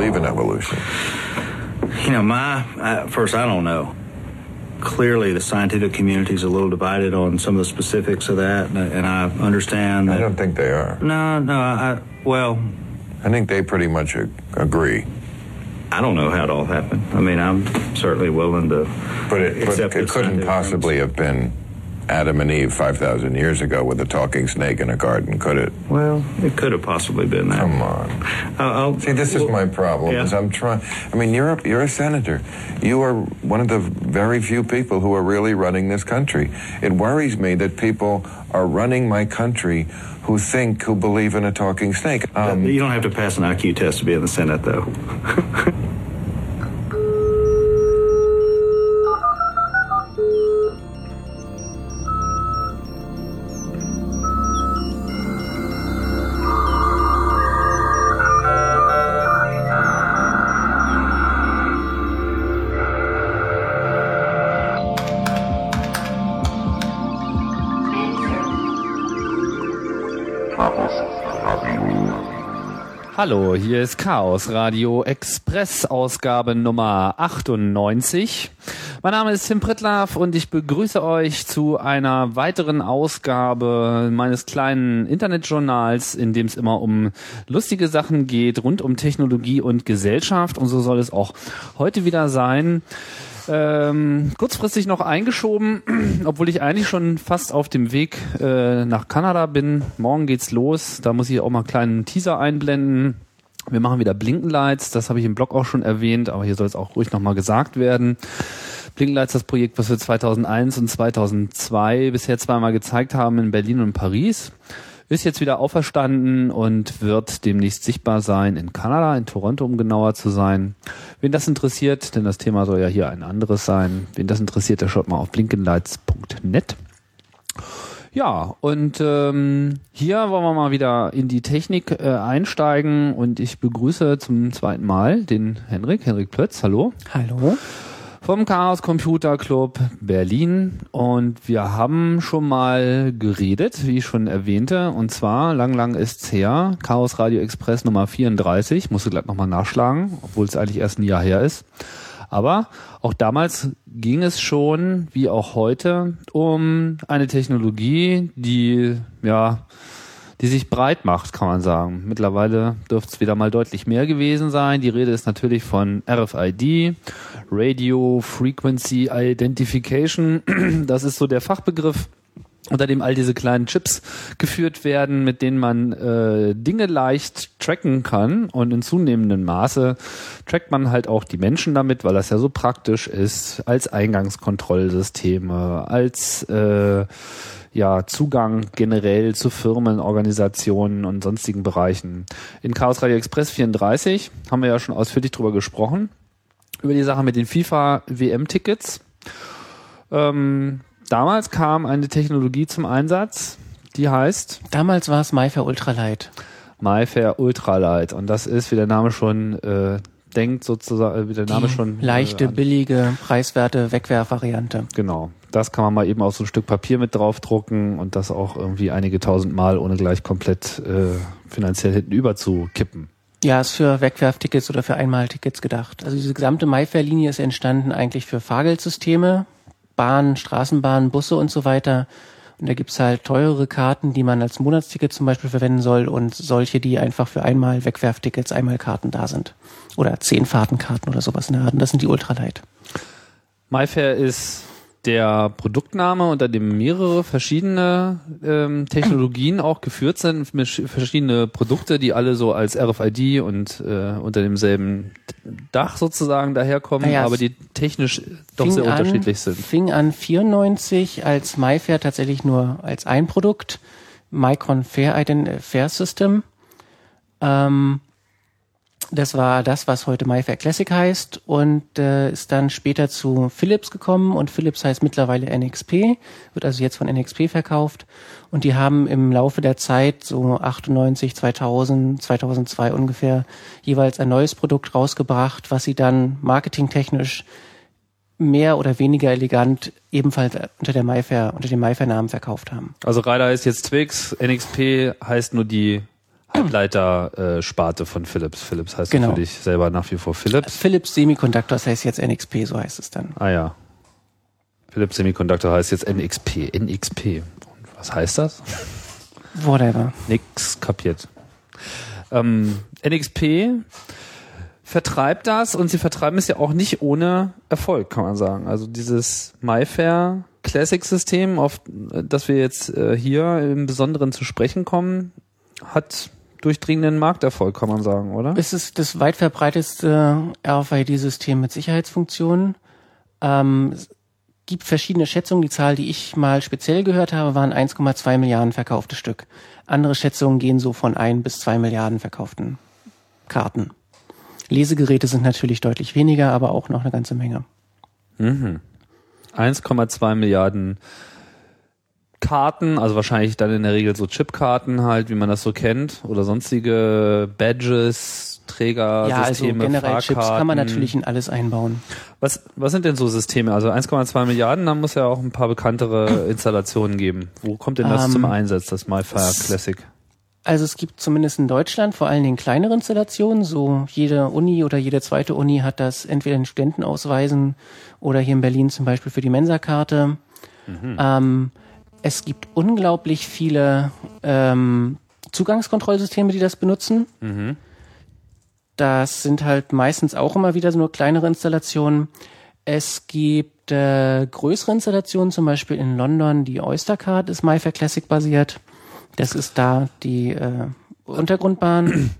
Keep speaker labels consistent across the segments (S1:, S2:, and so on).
S1: believe in evolution?
S2: You know, my uh, first, I don't know. Clearly, the scientific community is a little divided on some of the specifics of that, and I understand that.
S1: I don't think they are.
S2: No, no, I, well.
S1: I think they pretty much agree.
S2: I don't know how it all happened. I mean, I'm certainly willing to.
S1: But it, but it couldn't possibly have been Adam and Eve 5,000 years ago with a talking snake in a garden, could it?
S2: Well, it could have possibly been that.
S1: Come on. Uh, See, this well, is my problem. Yeah. Is I'm trying. I mean, you're a, you're a senator. You are one of the very few people who are really running this country. It worries me that people are running my country who think, who believe in a talking snake.
S2: Um, you don't have to pass an IQ test to be in the Senate, though.
S3: Hallo, hier ist Chaos Radio Express Ausgabe Nummer 98. Mein Name ist Tim Pritlaff und ich begrüße euch zu einer weiteren Ausgabe meines kleinen Internetjournals, in dem es immer um lustige Sachen geht, rund um Technologie und Gesellschaft und so soll es auch heute wieder sein. Ähm, kurzfristig noch eingeschoben, obwohl ich eigentlich schon fast auf dem Weg äh, nach Kanada bin. Morgen geht's los. Da muss ich auch mal einen kleinen Teaser einblenden. Wir machen wieder Blinkenlights. Das habe ich im Blog auch schon erwähnt, aber hier soll es auch ruhig nochmal gesagt werden. Blinkenlights, das Projekt, was wir 2001 und 2002 bisher zweimal gezeigt haben in Berlin und Paris ist jetzt wieder auferstanden und wird demnächst sichtbar sein in Kanada, in Toronto, um genauer zu sein. Wen das interessiert, denn das Thema soll ja hier ein anderes sein, wen das interessiert, der schaut mal auf blinkenlights.net. Ja, und ähm, hier wollen wir mal wieder in die Technik äh, einsteigen und ich begrüße zum zweiten Mal den Henrik, Henrik Plötz, hallo.
S4: Hallo
S3: vom Chaos Computer Club Berlin. Und wir haben schon mal geredet, wie ich schon erwähnte, und zwar lang, lang ist's her, Chaos Radio Express Nummer 34, musste gleich nochmal nachschlagen, obwohl es eigentlich erst ein Jahr her ist. Aber auch damals ging es schon, wie auch heute, um eine Technologie, die ja die sich breit macht, kann man sagen. Mittlerweile dürfte es wieder mal deutlich mehr gewesen sein. Die Rede ist natürlich von RFID, Radio Frequency Identification. Das ist so der Fachbegriff unter dem all diese kleinen Chips geführt werden, mit denen man äh, Dinge leicht tracken kann. Und in zunehmendem Maße trackt man halt auch die Menschen damit, weil das ja so praktisch ist, als Eingangskontrollsysteme, als äh, ja, Zugang generell zu Firmen, Organisationen und sonstigen Bereichen. In Chaos Radio Express 34 haben wir ja schon ausführlich drüber gesprochen. Über die Sache mit den FIFA WM-Tickets. Ähm, damals kam eine Technologie zum Einsatz, die heißt.
S4: Damals war es MyFair Ultralight.
S3: MyFair Ultralight. Und das ist, wie der Name schon äh, denkt, sozusagen, wie der Name
S4: die
S3: schon.
S4: Leichte, äh, billige, preiswerte Wegwerfvariante.
S3: Genau das kann man mal eben auf so ein Stück Papier mit draufdrucken und das auch irgendwie einige tausend Mal, ohne gleich komplett äh, finanziell hintenüber zu kippen.
S4: Ja, ist für Wegwerftickets oder für Einmaltickets gedacht. Also diese gesamte MyFair-Linie ist entstanden eigentlich für Fahrgeldsysteme, Bahnen, Straßenbahnen, Busse und so weiter. Und da gibt's halt teurere Karten, die man als Monatsticket zum Beispiel verwenden soll und solche, die einfach für einmal Wegwerftickets, Einmalkarten da sind. Oder zehn Fahrtenkarten oder sowas in der Art. Und das sind die Ultralight.
S3: MyFair ist der Produktname, unter dem mehrere verschiedene ähm, Technologien auch geführt sind, verschiedene Produkte, die alle so als RFID und äh, unter demselben Dach sozusagen daherkommen, naja, aber die technisch doch sehr an, unterschiedlich sind.
S4: Fing an 94 als MyFair tatsächlich nur als ein Produkt, Micron Fair, Ident Fair System. Ähm, das war das, was heute MyFair Classic heißt und äh, ist dann später zu Philips gekommen und Philips heißt mittlerweile NXP, wird also jetzt von NXP verkauft und die haben im Laufe der Zeit so 98, 2000, 2002 ungefähr jeweils ein neues Produkt rausgebracht, was sie dann marketingtechnisch mehr oder weniger elegant ebenfalls unter der MyFair, unter dem MyFair Namen verkauft haben.
S3: Also Radar ist jetzt Twix, NXP heißt nur die Halbleiter-Sparte von Philips. Philips heißt
S4: Genau.
S3: natürlich selber nach wie vor Philips.
S4: Philips Semiconductors heißt jetzt NXP, so heißt es dann.
S3: Ah ja. Philips Semiconductor heißt jetzt NXP. NXP. Und was heißt das?
S4: Whatever.
S3: Nix kapiert. Ähm, NXP vertreibt das und sie vertreiben es ja auch nicht ohne Erfolg, kann man sagen. Also dieses MyFair Classic System, auf das wir jetzt äh, hier im Besonderen zu sprechen kommen, hat durchdringenden Markterfolg, kann man sagen, oder?
S4: Es ist das weit verbreitetste RFID-System mit Sicherheitsfunktionen. Ähm, es gibt verschiedene Schätzungen. Die Zahl, die ich mal speziell gehört habe, waren 1,2 Milliarden verkaufte Stück. Andere Schätzungen gehen so von 1 bis 2 Milliarden verkauften Karten. Lesegeräte sind natürlich deutlich weniger, aber auch noch eine ganze Menge.
S3: 1,2 Milliarden Karten, also wahrscheinlich dann in der Regel so Chipkarten halt, wie man das so kennt, oder sonstige Badges, Träger,
S4: ja, also
S3: Systeme,
S4: generell Chips kann man
S3: Fahrkarten.
S4: natürlich in alles einbauen.
S3: Was, was sind denn so Systeme? Also 1,2 Milliarden, da muss ja auch ein paar bekanntere Installationen geben. Wo kommt denn das
S4: Ähm,
S3: zum Einsatz, das MyFire Classic?
S4: Also es gibt zumindest in Deutschland vor allen Dingen kleinere Installationen. So jede Uni oder jede zweite Uni hat das entweder in Studentenausweisen oder hier in Berlin zum Beispiel für die Mensa-Karte. Ähm, es gibt unglaublich viele ähm, Zugangskontrollsysteme, die das benutzen. Das sind halt meistens auch immer wieder nur kleinere Installationen. Es gibt äh, größere Installationen, zum Beispiel in London, die Oystercard ist MyFair Classic basiert. Das ist da die äh, Untergrundbahn.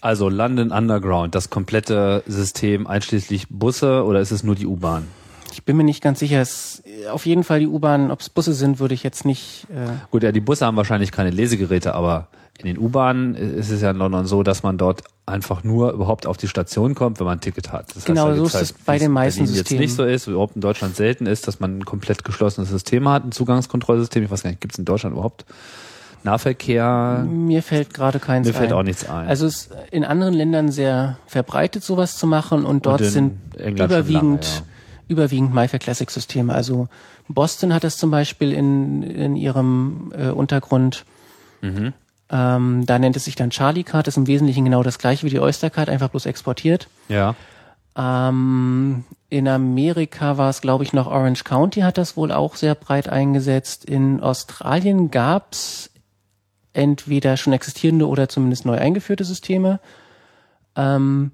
S3: Also London Underground, das komplette System einschließlich Busse oder ist es nur die U-Bahn?
S4: Ich bin mir nicht ganz sicher. Es, auf jeden Fall die U-Bahn, ob es Busse sind, würde ich jetzt nicht. Äh,
S3: Gut, ja, die Busse haben wahrscheinlich keine Lesegeräte, aber in den U-Bahnen ist es ja in London so, dass man dort einfach nur überhaupt auf die Station kommt, wenn man ein Ticket hat. Das
S4: Genau,
S3: da
S4: so ist es bei den meisten
S3: Berlin jetzt
S4: Systemen.
S3: nicht so ist, überhaupt in Deutschland selten ist, dass man ein komplett geschlossenes System hat, ein Zugangskontrollsystem. Ich weiß gar nicht, gibt es in Deutschland überhaupt Nahverkehr?
S4: mir fällt gerade keins
S3: Mir fällt
S4: ein.
S3: auch nichts ein.
S4: Also es ist in anderen Ländern sehr verbreitet, sowas zu machen und dort
S3: Und in
S4: sind überwiegend
S3: lange,
S4: überwiegend MyFair Classic Systeme. Also Boston hat das zum Beispiel in, in ihrem äh, Untergrund.
S3: Mhm.
S4: Ähm, da nennt es sich dann Charlie Card, ist im Wesentlichen genau das gleiche wie die Oyster Card, einfach bloß exportiert.
S3: ja.
S4: Ähm, in Amerika war es, glaube ich, noch Orange County hat das wohl auch sehr breit eingesetzt. In Australien gab's entweder schon existierende oder zumindest neu eingeführte Systeme. Ähm,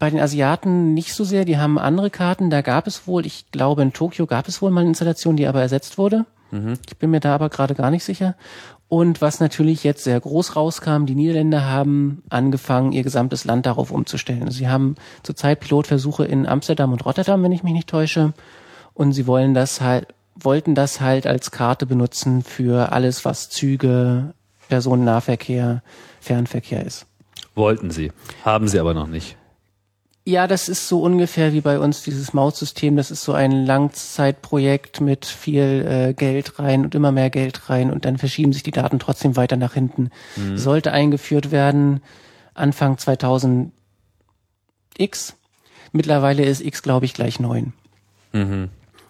S4: bei den Asiaten nicht so sehr, die haben andere Karten. Da gab es wohl, ich glaube in Tokio gab es wohl mal eine Installation, die aber ersetzt wurde. Ich bin mir da aber gerade gar nicht sicher. Und was natürlich jetzt sehr groß rauskam, die Niederländer haben angefangen, ihr gesamtes Land darauf umzustellen. Also sie haben zurzeit Pilotversuche in Amsterdam und Rotterdam, wenn ich mich nicht täusche. Und sie wollen das halt, wollten das halt als Karte benutzen für alles, was Züge, Personennahverkehr, Fernverkehr ist.
S3: Wollten sie. Haben sie aber noch nicht.
S4: Ja, das ist so ungefähr wie bei uns dieses Maussystem. Das ist so ein Langzeitprojekt mit viel äh, Geld rein und immer mehr Geld rein und dann verschieben sich die Daten trotzdem weiter nach hinten. Sollte eingeführt werden Anfang 2000 X. Mittlerweile ist X, glaube ich, gleich neun.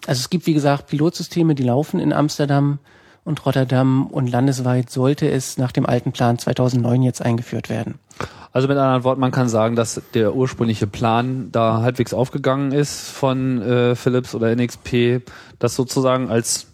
S4: Also es gibt, wie gesagt, Pilotsysteme, die laufen in Amsterdam und Rotterdam und landesweit sollte es nach dem alten Plan 2009 jetzt eingeführt werden.
S3: Also mit anderen Worten, man kann sagen, dass der ursprüngliche Plan da halbwegs aufgegangen ist von äh, Philips oder NXP, das sozusagen als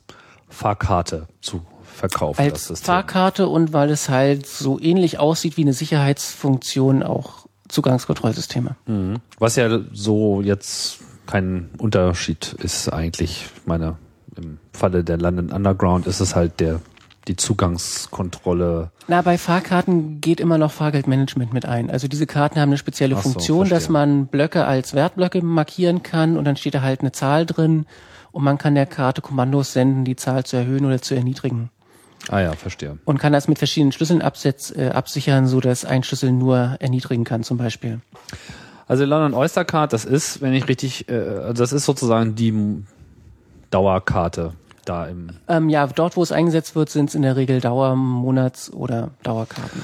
S3: Fahrkarte zu verkaufen.
S4: als. Fahrkarte und weil es halt so ähnlich aussieht wie eine Sicherheitsfunktion auch Zugangskontrollsysteme.
S3: Mhm. Was ja so jetzt kein Unterschied ist eigentlich. Ich meine, im Falle der London Underground ist es halt der die Zugangskontrolle.
S4: Na, bei Fahrkarten geht immer noch Fahrgeldmanagement mit ein. Also diese Karten haben eine spezielle
S3: so,
S4: Funktion,
S3: verstehe.
S4: dass man Blöcke als Wertblöcke markieren kann und dann steht da halt eine Zahl drin und man kann der Karte Kommandos senden, die Zahl zu erhöhen oder zu erniedrigen.
S3: Ah ja, verstehe.
S4: Und kann das mit verschiedenen Schlüsseln absetz, äh, absichern, so dass ein Schlüssel nur erniedrigen kann zum Beispiel.
S3: Also London Oyster Card, das ist, wenn ich richtig, äh, also das ist sozusagen die Dauerkarte da im.
S4: Ähm, ja, dort, wo es eingesetzt wird, sind es in der Regel Dauer-, Monats- oder Dauerkarten.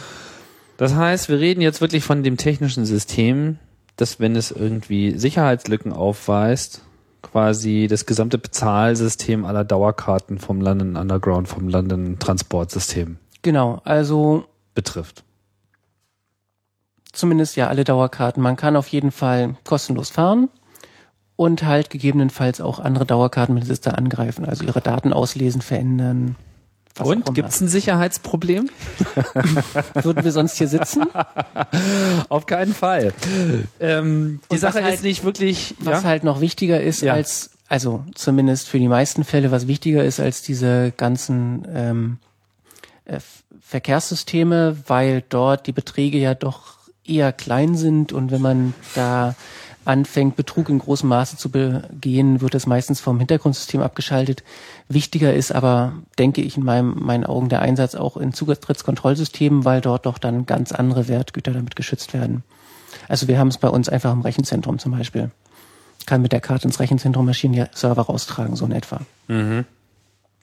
S3: Das heißt, wir reden jetzt wirklich von dem technischen System, das, wenn es irgendwie Sicherheitslücken aufweist, quasi das gesamte Bezahlsystem aller Dauerkarten vom London Underground, vom London Transportsystem
S4: Genau, also
S3: betrifft.
S4: zumindest ja alle Dauerkarten. Man kann auf jeden Fall kostenlos fahren und halt gegebenenfalls auch andere Dauerkartenbesitzer angreifen, also ihre Daten auslesen, verändern.
S3: und gibt es ein Sicherheitsproblem?
S4: Würden wir sonst hier sitzen?
S3: Auf keinen Fall. Ähm, die Sache halt, ist nicht wirklich.
S4: Was ja? halt noch wichtiger ist ja. als, also zumindest für die meisten Fälle, was wichtiger ist als diese ganzen ähm, äh, Verkehrssysteme, weil dort die Beträge ja doch eher klein sind und wenn man da anfängt, Betrug in großem Maße zu begehen, wird es meistens vom Hintergrundsystem abgeschaltet. Wichtiger ist aber, denke ich, in meinem, meinen Augen der Einsatz auch in Zutrittskontrollsystemen, weil dort doch dann ganz andere Wertgüter damit geschützt werden. Also wir haben es bei uns einfach im Rechenzentrum zum Beispiel. Kann mit der Karte ins Rechenzentrum Maschinen ja Server raustragen, so in etwa.
S3: Mhm.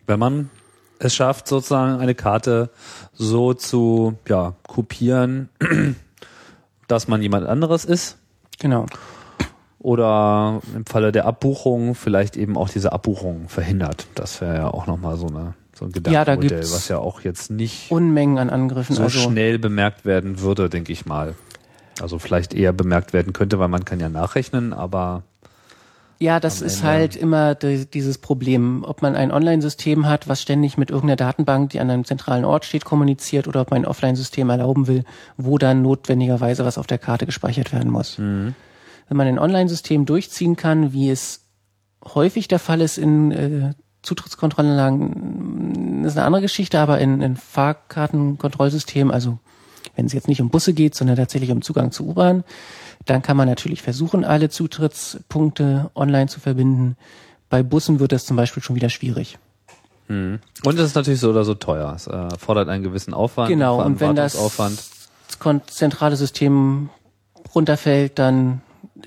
S3: Wenn man es schafft, sozusagen eine Karte so zu ja, kopieren, dass man jemand anderes ist.
S4: Genau.
S3: Oder im Falle der Abbuchung vielleicht eben auch diese Abbuchung verhindert. Das wäre ja auch nochmal so, eine, so ein Gedankenmodell, ja, was ja auch jetzt nicht
S4: Unmengen an Angriffen
S3: so also schnell bemerkt werden würde, denke ich mal. Also vielleicht eher bemerkt werden könnte, weil man kann ja nachrechnen, aber
S4: ja, das ist halt immer dieses Problem, ob man ein Online-System hat, was ständig mit irgendeiner Datenbank, die an einem zentralen Ort steht, kommuniziert, oder ob man ein Offline-System erlauben will, wo dann notwendigerweise was auf der Karte gespeichert werden muss. Mhm. Wenn man ein Online-System durchziehen kann, wie es häufig der Fall ist in äh, Zutrittskontrollanlagen, ist eine andere Geschichte, aber in, in Fahrkartenkontrollsystemen, also wenn es jetzt nicht um Busse geht, sondern tatsächlich um Zugang zu U-Bahn, dann kann man natürlich versuchen, alle Zutrittspunkte online zu verbinden. Bei Bussen wird das zum Beispiel schon wieder schwierig.
S3: Hm. Und es ist natürlich so oder so teuer. Es äh, fordert einen gewissen Aufwand.
S4: Genau, und wenn das zentrale System runterfällt, dann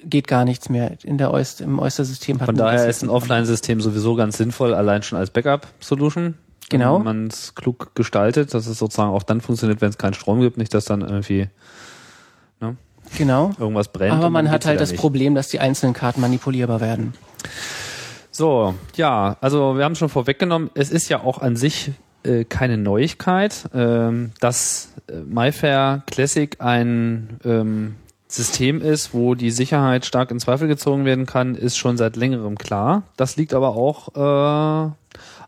S4: geht gar nichts mehr. In der Oyster, Im Oyster-System
S3: hat Von daher ist ein Offline-System sowieso ganz sinnvoll, allein schon als Backup-Solution.
S4: Genau.
S3: Wenn man es klug gestaltet, dass es sozusagen auch dann funktioniert, wenn es keinen Strom gibt, nicht dass dann irgendwie
S4: ne? Genau.
S3: Irgendwas brennt.
S4: Aber man hat halt das nicht. Problem, dass die einzelnen Karten manipulierbar werden.
S3: So, ja, also wir haben schon vorweggenommen, es ist ja auch an sich äh, keine Neuigkeit, ähm, dass äh, MyFair Classic ein ähm, System ist, wo die Sicherheit stark in Zweifel gezogen werden kann, ist schon seit längerem klar. Das liegt aber auch äh,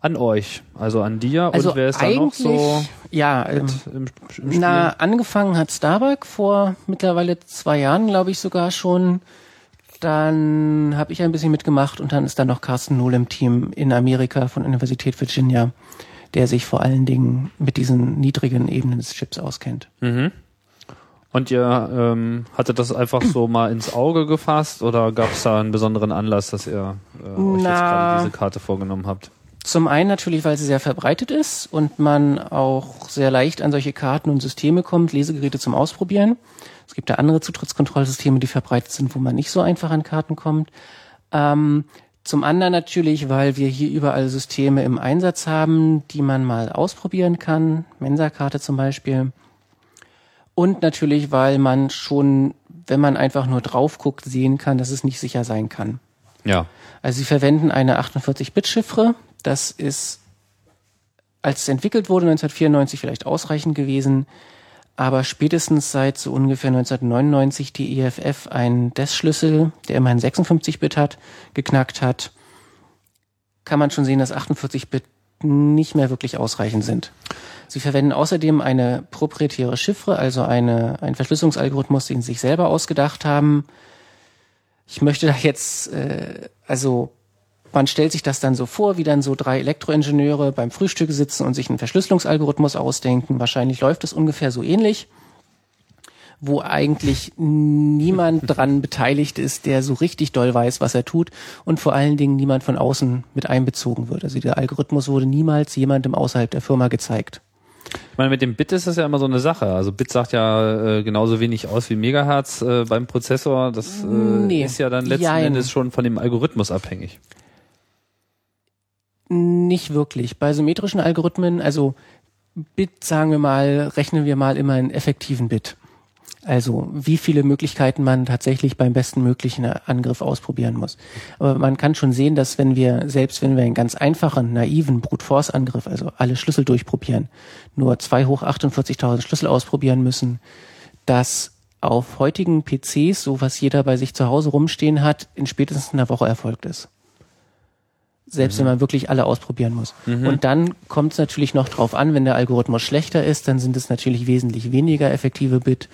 S3: an euch, also an dir.
S4: Also
S3: und wer ist da noch so?
S4: Ja, ähm, im, im na, angefangen hat Starbuck vor mittlerweile zwei Jahren, glaube ich sogar schon. Dann habe ich ein bisschen mitgemacht und dann ist da noch Carsten Null im Team in Amerika von Universität Virginia, der sich vor allen Dingen mit diesen niedrigen Ebenen des Chips auskennt.
S3: Mhm. Und ihr ähm, hattet das einfach so mal ins Auge gefasst oder gab es da einen besonderen Anlass, dass ihr äh, euch Na, jetzt gerade diese Karte vorgenommen habt?
S4: Zum einen natürlich, weil sie sehr verbreitet ist und man auch sehr leicht an solche Karten und Systeme kommt, Lesegeräte zum Ausprobieren. Es gibt ja andere Zutrittskontrollsysteme, die verbreitet sind, wo man nicht so einfach an Karten kommt. Ähm, zum anderen natürlich, weil wir hier überall Systeme im Einsatz haben, die man mal ausprobieren kann. Mensa-Karte zum Beispiel. Und natürlich, weil man schon, wenn man einfach nur drauf guckt, sehen kann, dass es nicht sicher sein kann.
S3: Ja.
S4: Also sie verwenden eine 48-Bit-Chiffre, das ist, als es entwickelt wurde, 1994 vielleicht ausreichend gewesen, aber spätestens seit so ungefähr 1999 die EFF einen DES-Schlüssel, der immerhin 56-Bit hat, geknackt hat, kann man schon sehen, dass 48-Bit nicht mehr wirklich ausreichend sind. Sie verwenden außerdem eine proprietäre Chiffre, also eine, einen Verschlüsselungsalgorithmus, den sie sich selber ausgedacht haben. Ich möchte da jetzt, äh, also man stellt sich das dann so vor, wie dann so drei Elektroingenieure beim Frühstück sitzen und sich einen Verschlüsselungsalgorithmus ausdenken. Wahrscheinlich läuft es ungefähr so ähnlich, wo eigentlich niemand dran beteiligt ist, der so richtig doll weiß, was er tut und vor allen Dingen niemand von außen mit einbezogen wird. Also der Algorithmus wurde niemals jemandem außerhalb der Firma gezeigt.
S3: Ich meine, mit dem Bit ist das ja immer so eine Sache. Also Bit sagt ja äh, genauso wenig aus wie Megahertz äh, beim Prozessor. Das äh, nee. ist ja dann letzten Jein. Endes schon von dem Algorithmus abhängig.
S4: Nicht wirklich. Bei symmetrischen Algorithmen, also Bit, sagen wir mal, rechnen wir mal immer in effektiven Bit. Also wie viele Möglichkeiten man tatsächlich beim besten möglichen Angriff ausprobieren muss. Aber man kann schon sehen, dass wenn wir, selbst wenn wir einen ganz einfachen, naiven Brute Force Angriff, also alle Schlüssel durchprobieren, nur zwei hoch 48.000 Schlüssel ausprobieren müssen, dass auf heutigen PCs, so was jeder bei sich zu Hause rumstehen hat, in spätestens einer Woche erfolgt ist. Selbst mhm. wenn man wirklich alle ausprobieren muss. Mhm. Und dann kommt es natürlich noch drauf an, wenn der Algorithmus schlechter ist, dann sind es natürlich wesentlich weniger effektive Bit.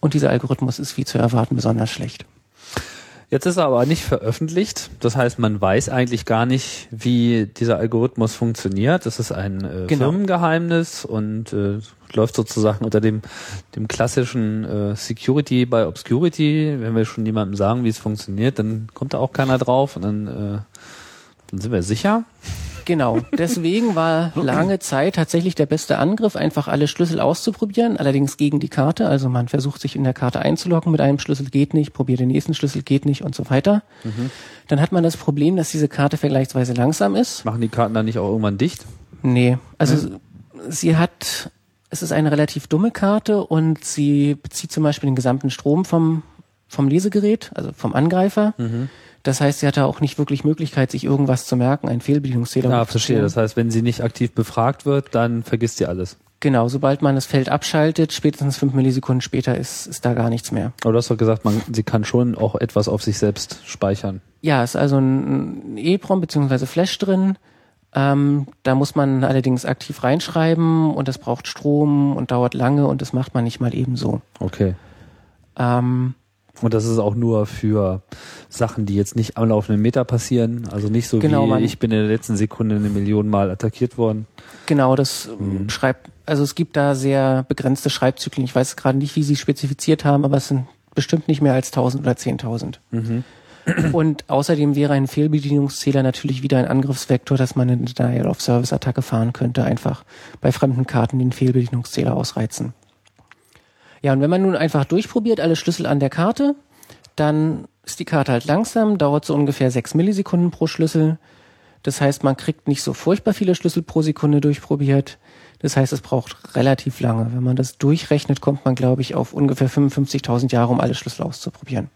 S4: Und dieser Algorithmus ist wie zu erwarten besonders schlecht.
S3: Jetzt ist er aber nicht veröffentlicht. Das heißt, man weiß eigentlich gar nicht, wie dieser Algorithmus funktioniert. Das ist ein äh, genau. Firmengeheimnis und äh, läuft sozusagen unter dem, dem klassischen äh, Security by Obscurity. Wenn wir schon jemandem sagen, wie es funktioniert, dann kommt da auch keiner drauf und dann, äh, dann sind wir sicher.
S4: Genau, deswegen war lange Zeit tatsächlich der beste Angriff, einfach alle Schlüssel auszuprobieren, allerdings gegen die Karte. Also man versucht sich in der Karte einzuloggen mit einem Schlüssel, geht nicht, probiert den nächsten Schlüssel, geht nicht und so weiter. Mhm. Dann hat man das Problem, dass diese Karte vergleichsweise langsam ist.
S3: Machen die Karten dann nicht auch irgendwann dicht?
S4: Nee, also mhm. sie hat, es ist eine relativ dumme Karte und sie bezieht zum Beispiel den gesamten Strom vom, vom Lesegerät, also vom Angreifer. Mhm das heißt, sie hatte auch nicht wirklich Möglichkeit, sich irgendwas zu merken, einen Fehlbedienungsfehler.
S3: Ja, verstehe. Das heißt, wenn sie nicht aktiv befragt wird, dann vergisst sie alles.
S4: Genau, sobald man das Feld abschaltet, spätestens fünf Millisekunden später ist, ist da gar nichts mehr.
S3: Aber du hast doch gesagt, man, sie kann schon auch etwas auf sich selbst speichern.
S4: Ja, ist also ein EEPROM bzw. Flash drin. Ähm, da muss man allerdings aktiv reinschreiben und das braucht Strom und dauert lange und das macht man nicht mal ebenso.
S3: Okay. Ähm, und das ist auch nur für Sachen, die jetzt nicht am laufenden Meter passieren. Also nicht so genau, wie ich bin in der letzten Sekunde eine Million Mal attackiert worden.
S4: Genau, das mhm. schreibt, also es gibt da sehr begrenzte Schreibzyklen. Ich weiß gerade nicht, wie sie spezifiziert haben, aber es sind bestimmt nicht mehr als 1000 oder 10.000. Mhm. Und außerdem wäre ein Fehlbedienungszähler natürlich wieder ein Angriffsvektor, dass man eine Denial-of-Service-Attacke fahren könnte, einfach bei fremden Karten den Fehlbedienungszähler ausreizen. Ja, und wenn man nun einfach durchprobiert, alle Schlüssel an der Karte, dann ist die Karte halt langsam, dauert so ungefähr sechs Millisekunden pro Schlüssel. Das heißt, man kriegt nicht so furchtbar viele Schlüssel pro Sekunde durchprobiert. Das heißt, es braucht relativ lange. Wenn man das durchrechnet, kommt man, glaube ich, auf ungefähr 55.000 Jahre, um alle Schlüssel auszuprobieren.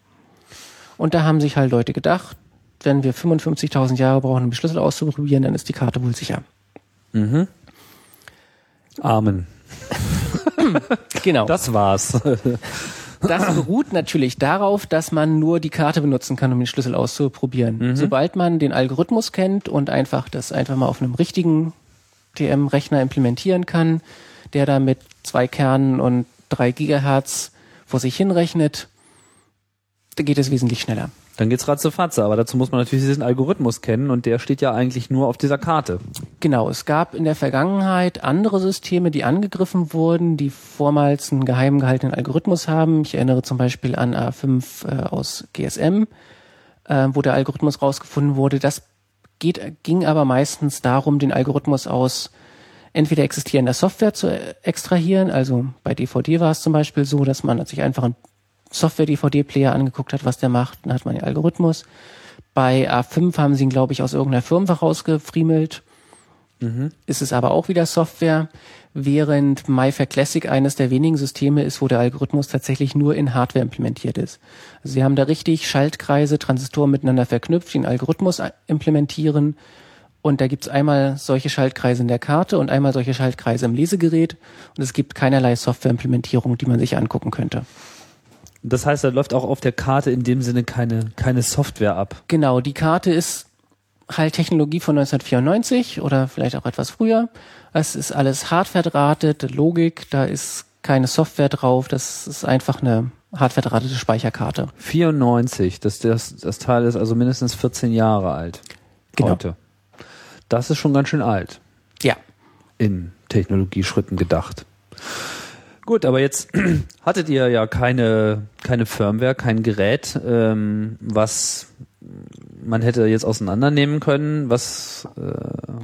S4: Und da haben sich halt Leute gedacht, wenn wir 55.000 Jahre brauchen, um die Schlüssel auszuprobieren, dann ist die Karte wohl sicher.
S3: Mhm. Amen.
S4: genau.
S3: Das war's.
S4: Das beruht natürlich darauf, dass man nur die Karte benutzen kann, um den Schlüssel auszuprobieren. Mhm. Sobald man den Algorithmus kennt und einfach das einfach mal auf einem richtigen TM-Rechner implementieren kann, der da mit zwei Kernen und drei Gigahertz vor sich hinrechnet, da geht es wesentlich schneller.
S3: Dann geht's ratzefatze, aber dazu muss man natürlich diesen Algorithmus kennen und der steht ja eigentlich nur auf dieser Karte.
S4: Genau, es gab in der Vergangenheit andere Systeme, die angegriffen wurden, die vormals einen geheim gehaltenen Algorithmus haben. Ich erinnere zum Beispiel an A5 äh, aus GSM, äh, wo der Algorithmus rausgefunden wurde. Das geht, ging aber meistens darum, den Algorithmus aus entweder existierender Software zu extrahieren, also bei DVD war es zum Beispiel so, dass man sich einfach ein Software-DVD-Player angeguckt hat, was der macht, dann hat man den Algorithmus. Bei A5 haben sie ihn, glaube ich, aus irgendeiner Firmware rausgefriemelt. Mhm. Ist es aber auch wieder Software, während MyFair Classic eines der wenigen Systeme ist, wo der Algorithmus tatsächlich nur in Hardware implementiert ist. Also sie haben da richtig Schaltkreise, Transistoren miteinander verknüpft, den Algorithmus implementieren und da gibt's einmal solche Schaltkreise in der Karte und einmal solche Schaltkreise im Lesegerät und es gibt keinerlei Softwareimplementierung, die man sich angucken könnte.
S3: Das heißt, da läuft auch auf der Karte in dem Sinne keine, keine Software ab.
S4: Genau, die Karte ist halt Technologie von 1994 oder vielleicht auch etwas früher. Es ist alles hardware-drahtet, Logik, da ist keine Software drauf, das ist einfach eine hardware-drahtete Speicherkarte.
S3: 94, das, das, das Teil ist also mindestens 14 Jahre alt. Genau. Heute. Das ist schon ganz schön alt.
S4: Ja.
S3: In Technologieschritten gedacht. Gut, aber jetzt hattet ihr ja keine, keine Firmware, kein Gerät, ähm, was man hätte jetzt auseinandernehmen können. Was, äh,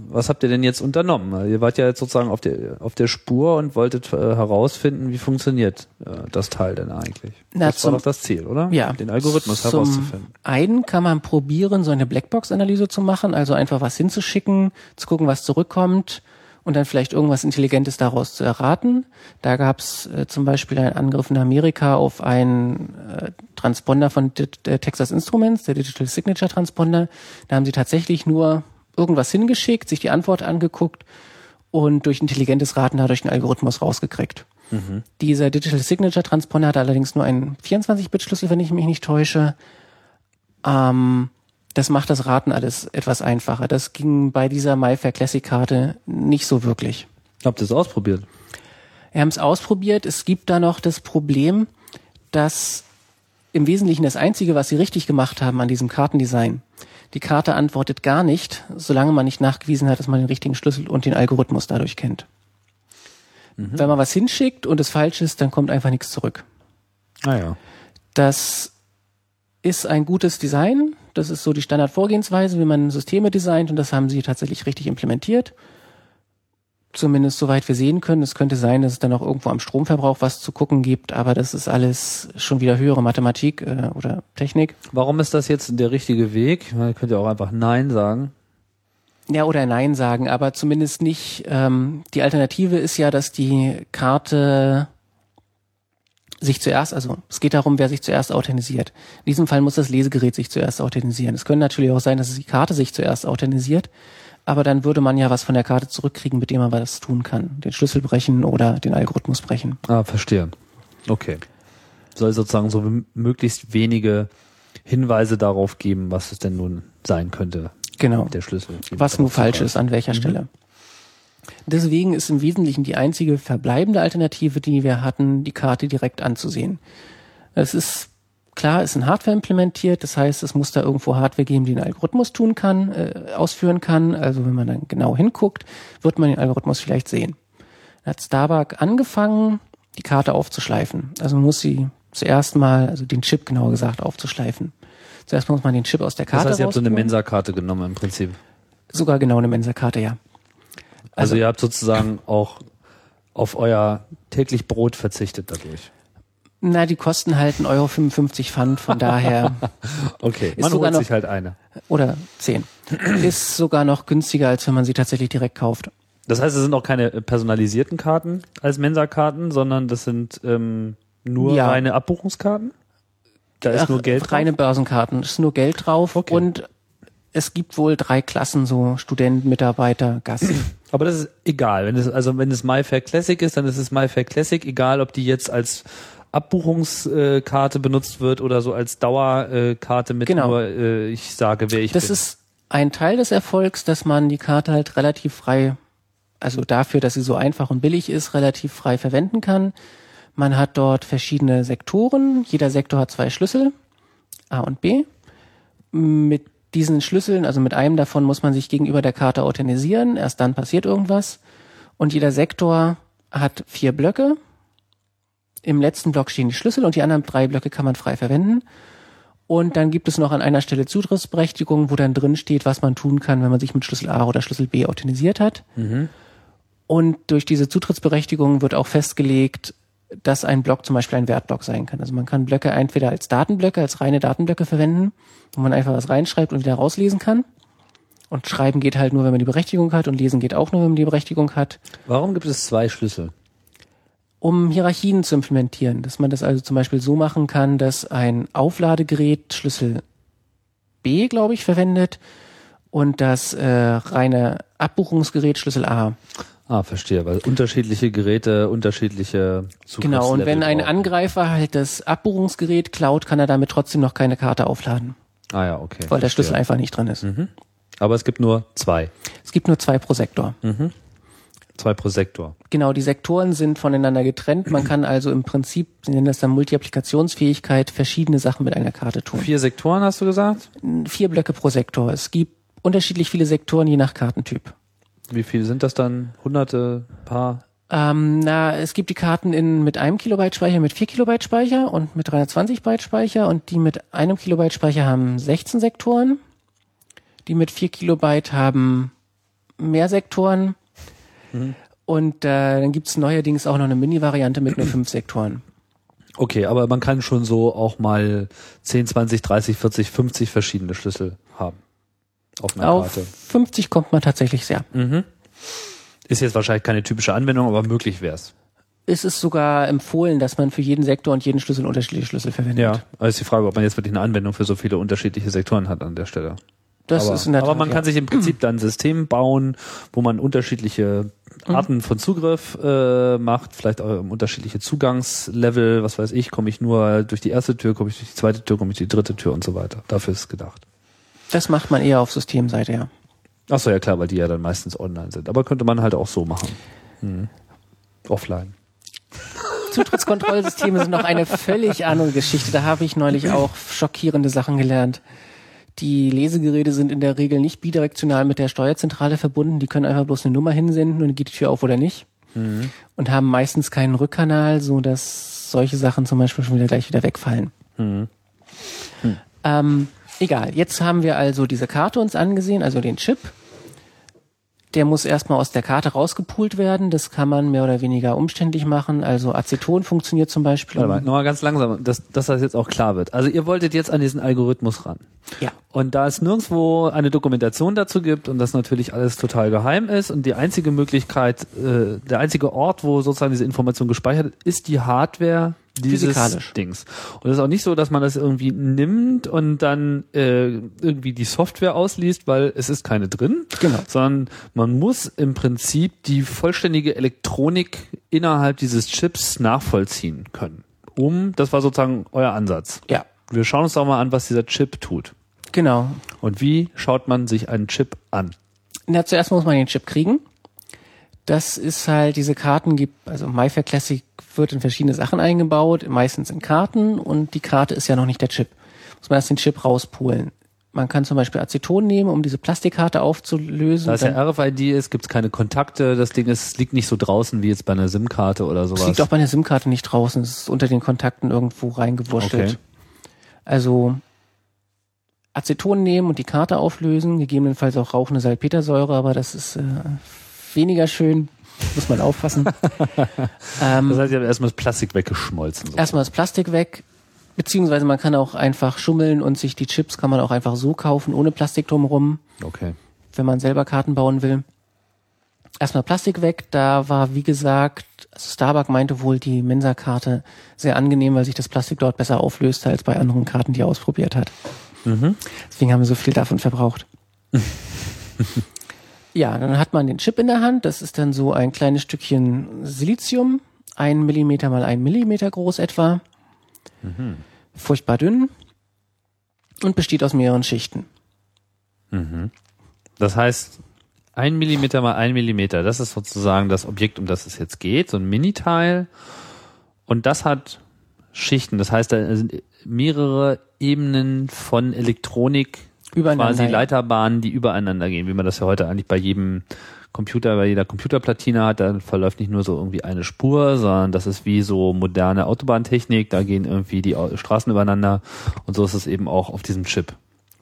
S3: was habt ihr denn jetzt unternommen? Ihr wart ja jetzt sozusagen auf der, auf der Spur und wolltet äh, herausfinden, wie funktioniert äh, das Teil denn eigentlich? Na, das war doch das Ziel, oder?
S4: Ja.
S3: Den Algorithmus zum herauszufinden.
S4: Einen kann man probieren, so eine Blackbox-Analyse zu machen, also einfach was hinzuschicken, zu gucken, was zurückkommt und dann vielleicht irgendwas Intelligentes daraus zu erraten. Da gab es äh, zum Beispiel einen Angriff in Amerika auf einen äh, Transponder von der Texas Instruments, der Digital Signature Transponder. Da haben sie tatsächlich nur irgendwas hingeschickt, sich die Antwort angeguckt und durch intelligentes Raten dadurch einen Algorithmus rausgekriegt. Mhm. Dieser Digital Signature Transponder hat allerdings nur einen 24-Bit-Schlüssel, wenn ich mich nicht täusche. Ähm, das macht das Raten alles etwas einfacher. Das ging bei dieser MyFair Classic Karte nicht so wirklich.
S3: Habt ihr es ausprobiert?
S4: Wir haben es ausprobiert. Es gibt da noch das Problem, dass im Wesentlichen das Einzige, was sie richtig gemacht haben an diesem Kartendesign, die Karte antwortet gar nicht, solange man nicht nachgewiesen hat, dass man den richtigen Schlüssel und den Algorithmus dadurch kennt. Mhm. Wenn man was hinschickt und es falsch ist, dann kommt einfach nichts zurück.
S3: Ah ja.
S4: Das ist ein gutes Design. Das ist so die Standardvorgehensweise, wie man Systeme designt und das haben sie tatsächlich richtig implementiert. Zumindest soweit wir sehen können. Es könnte sein, dass es dann auch irgendwo am Stromverbrauch was zu gucken gibt, aber das ist alles schon wieder höhere Mathematik äh, oder Technik.
S3: Warum ist das jetzt der richtige Weg? Man könnte auch einfach Nein sagen.
S4: Ja, oder Nein sagen, aber zumindest nicht. Ähm, die Alternative ist ja, dass die Karte sich zuerst, also es geht darum, wer sich zuerst authentisiert. In diesem Fall muss das Lesegerät sich zuerst authentisieren. Es könnte natürlich auch sein, dass die Karte sich zuerst authentisiert, aber dann würde man ja was von der Karte zurückkriegen, mit dem man was tun kann. Den Schlüssel brechen oder den Algorithmus brechen.
S3: Ah, verstehe. Okay. Soll sozusagen so möglichst wenige Hinweise darauf geben, was es denn nun sein könnte.
S4: Genau.
S3: Der Schlüssel.
S4: Was nun falsch ist, an welcher mhm. Stelle. Deswegen ist im Wesentlichen die einzige verbleibende Alternative, die wir hatten, die Karte direkt anzusehen. Es ist klar, ist in Hardware implementiert, das heißt, es muss da irgendwo Hardware geben, die den Algorithmus tun kann, äh, ausführen kann. Also wenn man dann genau hinguckt, wird man den Algorithmus vielleicht sehen. Dann hat Starbuck angefangen, die Karte aufzuschleifen. Also man muss sie zuerst mal, also den Chip genauer gesagt, aufzuschleifen. Zuerst muss man den Chip aus der Karte
S3: Das heißt, ihr habt so eine Mensa-Karte genommen im Prinzip.
S4: Sogar genau eine Mensa-Karte, ja.
S3: Also, also ihr habt sozusagen auch auf euer täglich Brot verzichtet dadurch.
S4: Na, die kosten halt 1,55 Euro Pfand, von daher.
S3: okay, man holt noch, sich halt eine.
S4: Oder 10. ist sogar noch günstiger, als wenn man sie tatsächlich direkt kauft.
S3: Das heißt, es sind auch keine personalisierten Karten als Mensa-Karten, sondern das sind ähm, nur ja. reine Abbuchungskarten?
S4: Da ist Ach, nur Geld drauf? Reine Börsenkarten, ist nur Geld drauf okay. und es gibt wohl drei Klassen, so Student, Mitarbeiter, Gast.
S3: Aber das ist egal. Wenn es, also wenn es MyFair Classic ist, dann ist es MyFair Classic, egal ob die jetzt als Abbuchungskarte benutzt wird oder so als Dauerkarte mit
S4: genau.
S3: nur, äh, ich sage, wer ich
S4: das
S3: bin.
S4: Das ist ein Teil des Erfolgs, dass man die Karte halt relativ frei, also dafür, dass sie so einfach und billig ist, relativ frei verwenden kann. Man hat dort verschiedene Sektoren. Jeder Sektor hat zwei Schlüssel, A und B. Mit diesen Schlüsseln, also mit einem davon muss man sich gegenüber der Karte authentisieren. Erst dann passiert irgendwas. Und jeder Sektor hat vier Blöcke. Im letzten Block stehen die Schlüssel und die anderen drei Blöcke kann man frei verwenden. Und dann gibt es noch an einer Stelle Zutrittsberechtigung, wo dann drin steht, was man tun kann, wenn man sich mit Schlüssel A oder Schlüssel B authentisiert hat. Mhm. Und durch diese Zutrittsberechtigung wird auch festgelegt, dass ein Block zum Beispiel ein Wertblock sein kann. Also man kann Blöcke entweder als Datenblöcke, als reine Datenblöcke verwenden, wo man einfach was reinschreibt und wieder rauslesen kann. Und schreiben geht halt nur, wenn man die Berechtigung hat und lesen geht auch nur, wenn man die Berechtigung hat.
S3: Warum gibt es zwei Schlüssel?
S4: Um Hierarchien zu implementieren, dass man das also zum Beispiel so machen kann, dass ein Aufladegerät Schlüssel B, glaube ich, verwendet und das äh, reine Abbuchungsgerät Schlüssel A.
S3: Ah, verstehe, weil unterschiedliche Geräte unterschiedliche
S4: Zugriffslevel Genau, und wenn ein Angreifer halt das Abbuchungsgerät klaut, kann er damit trotzdem noch keine Karte aufladen.
S3: Ah ja, okay.
S4: Weil der Schlüssel einfach nicht drin ist.
S3: Mhm. Aber es gibt nur zwei.
S4: Es gibt nur zwei pro Sektor.
S3: Mhm. Zwei pro Sektor.
S4: Genau, die Sektoren sind voneinander getrennt. Man kann also im Prinzip, sie nennen das dann Multi-Applikationsfähigkeit, verschiedene Sachen mit einer Karte tun.
S3: Vier Sektoren hast du gesagt?
S4: Vier Blöcke pro Sektor. Es gibt unterschiedlich viele Sektoren je nach Kartentyp.
S3: Wie viele sind das dann? Hunderte, paar?
S4: Ähm, na, es gibt die Karten in mit einem Kilobyte Speicher, mit vier Kilobyte Speicher und mit 320 Byte Speicher und die mit einem Kilobyte Speicher haben 16 Sektoren. Die mit vier Kilobyte haben mehr Sektoren. Mhm. Und äh, dann gibt's neuerdings auch noch eine Mini-Variante mit nur fünf Sektoren.
S3: Okay, aber man kann schon so auch mal 10, 20, 30, 40, 50 verschiedene Schlüssel haben
S4: auf einer auf Karte. 50 kommt man tatsächlich sehr.
S3: Mhm. Ist jetzt wahrscheinlich keine typische Anwendung, aber möglich wäre es.
S4: Es ist sogar empfohlen, dass man für jeden Sektor und jeden Schlüssel unterschiedliche Schlüssel verwendet.
S3: Ja, aber ist die Frage, ob man jetzt wirklich eine Anwendung für so viele unterschiedliche Sektoren hat an der Stelle.
S4: Das
S3: aber,
S4: ist in der
S3: aber man Tat, kann ja. sich im Prinzip dann ein System bauen, wo man unterschiedliche mhm. Arten von Zugriff äh, macht, vielleicht auch unterschiedliche Zugangslevel, was weiß ich, komme ich nur durch die erste Tür, komme ich durch die zweite Tür, komme ich durch die dritte Tür und so weiter. Dafür ist es gedacht.
S4: Das macht man eher auf Systemseite, ja.
S3: Achso, ja klar, weil die ja dann meistens online sind. Aber könnte man halt auch so machen. Hm. Offline.
S4: Zutrittskontrollsysteme sind noch eine völlig andere Geschichte. Da habe ich neulich auch schockierende Sachen gelernt. Die Lesegeräte sind in der Regel nicht bidirektional mit der Steuerzentrale verbunden. Die können einfach bloß eine Nummer hinsenden und dann geht die Tür auf oder nicht. Mhm. Und haben meistens keinen Rückkanal, so dass solche Sachen zum Beispiel schon wieder gleich wieder wegfallen. Mhm. Mhm. Ähm, egal. Jetzt haben wir also diese Karte uns angesehen, also den Chip der muss erstmal aus der Karte rausgepult werden. Das kann man mehr oder weniger umständlich machen. Also Aceton funktioniert zum Beispiel.
S3: Warte mal, nochmal ganz langsam, dass, dass das jetzt auch klar wird. Also ihr wolltet jetzt an diesen Algorithmus ran.
S4: Ja.
S3: Und da es nirgendwo eine Dokumentation dazu gibt und das natürlich alles total geheim ist und die einzige Möglichkeit, äh, der einzige Ort, wo sozusagen diese Information gespeichert ist, ist die Hardware dieses Dings. Und es ist auch nicht so, dass man das irgendwie nimmt und dann äh, irgendwie die Software ausliest, weil es ist keine drin,
S4: genau.
S3: sondern man muss im Prinzip die vollständige Elektronik innerhalb dieses Chips nachvollziehen können. Um, das war sozusagen euer Ansatz.
S4: Ja.
S3: Wir schauen uns auch mal an, was dieser Chip tut.
S4: Genau.
S3: Und wie schaut man sich einen Chip an?
S4: Na, zuerst muss man den Chip kriegen. Das ist halt, diese Karten gibt, also MyFair Classic wird in verschiedene Sachen eingebaut, meistens in Karten und die Karte ist ja noch nicht der Chip. Muss man erst den Chip rauspulen. Man kann zum Beispiel Aceton nehmen, um diese Plastikkarte aufzulösen.
S3: Da es ja RFID ist, gibt es keine Kontakte. Das Ding ist, liegt nicht so draußen wie jetzt bei einer SIM-Karte oder sowas. Es
S4: liegt auch bei einer SIM-Karte nicht draußen. Es ist unter den Kontakten irgendwo reingewurschtelt. Okay. Also Aceton nehmen und die Karte auflösen, gegebenenfalls auch rauchende Salpetersäure, aber das ist äh, weniger schön. Muss man aufpassen.
S3: ähm, das heißt, ihr habt erstmal das Plastik weggeschmolzen.
S4: So. Erstmal das Plastik weg. Beziehungsweise man kann auch einfach schummeln und sich die Chips kann man auch einfach so kaufen, ohne Plastik drumherum.
S3: Okay.
S4: Wenn man selber Karten bauen will. Erstmal Plastik weg. Da war, wie gesagt, also Starbuck meinte wohl die Mensa-Karte sehr angenehm, weil sich das Plastik dort besser auflöste als bei anderen Karten, die er ausprobiert hat. Mhm. Deswegen haben wir so viel davon verbraucht. Ja, dann hat man den Chip in der Hand. Das ist dann so ein kleines Stückchen Silizium, ein Millimeter mal ein Millimeter groß etwa. Mhm. Furchtbar dünn und besteht aus mehreren Schichten.
S3: Mhm. Das heißt, ein Millimeter mal ein Millimeter, das ist sozusagen das Objekt, um das es jetzt geht, so ein Miniteil. Und das hat Schichten. Das heißt, da sind mehrere Ebenen von Elektronik quasi Leiterbahnen, die übereinander gehen, wie man das ja heute eigentlich bei jedem Computer, bei jeder Computerplatine hat, da verläuft nicht nur so irgendwie eine Spur, sondern das ist wie so moderne Autobahntechnik, da gehen irgendwie die Straßen übereinander und so ist es eben auch auf diesem Chip.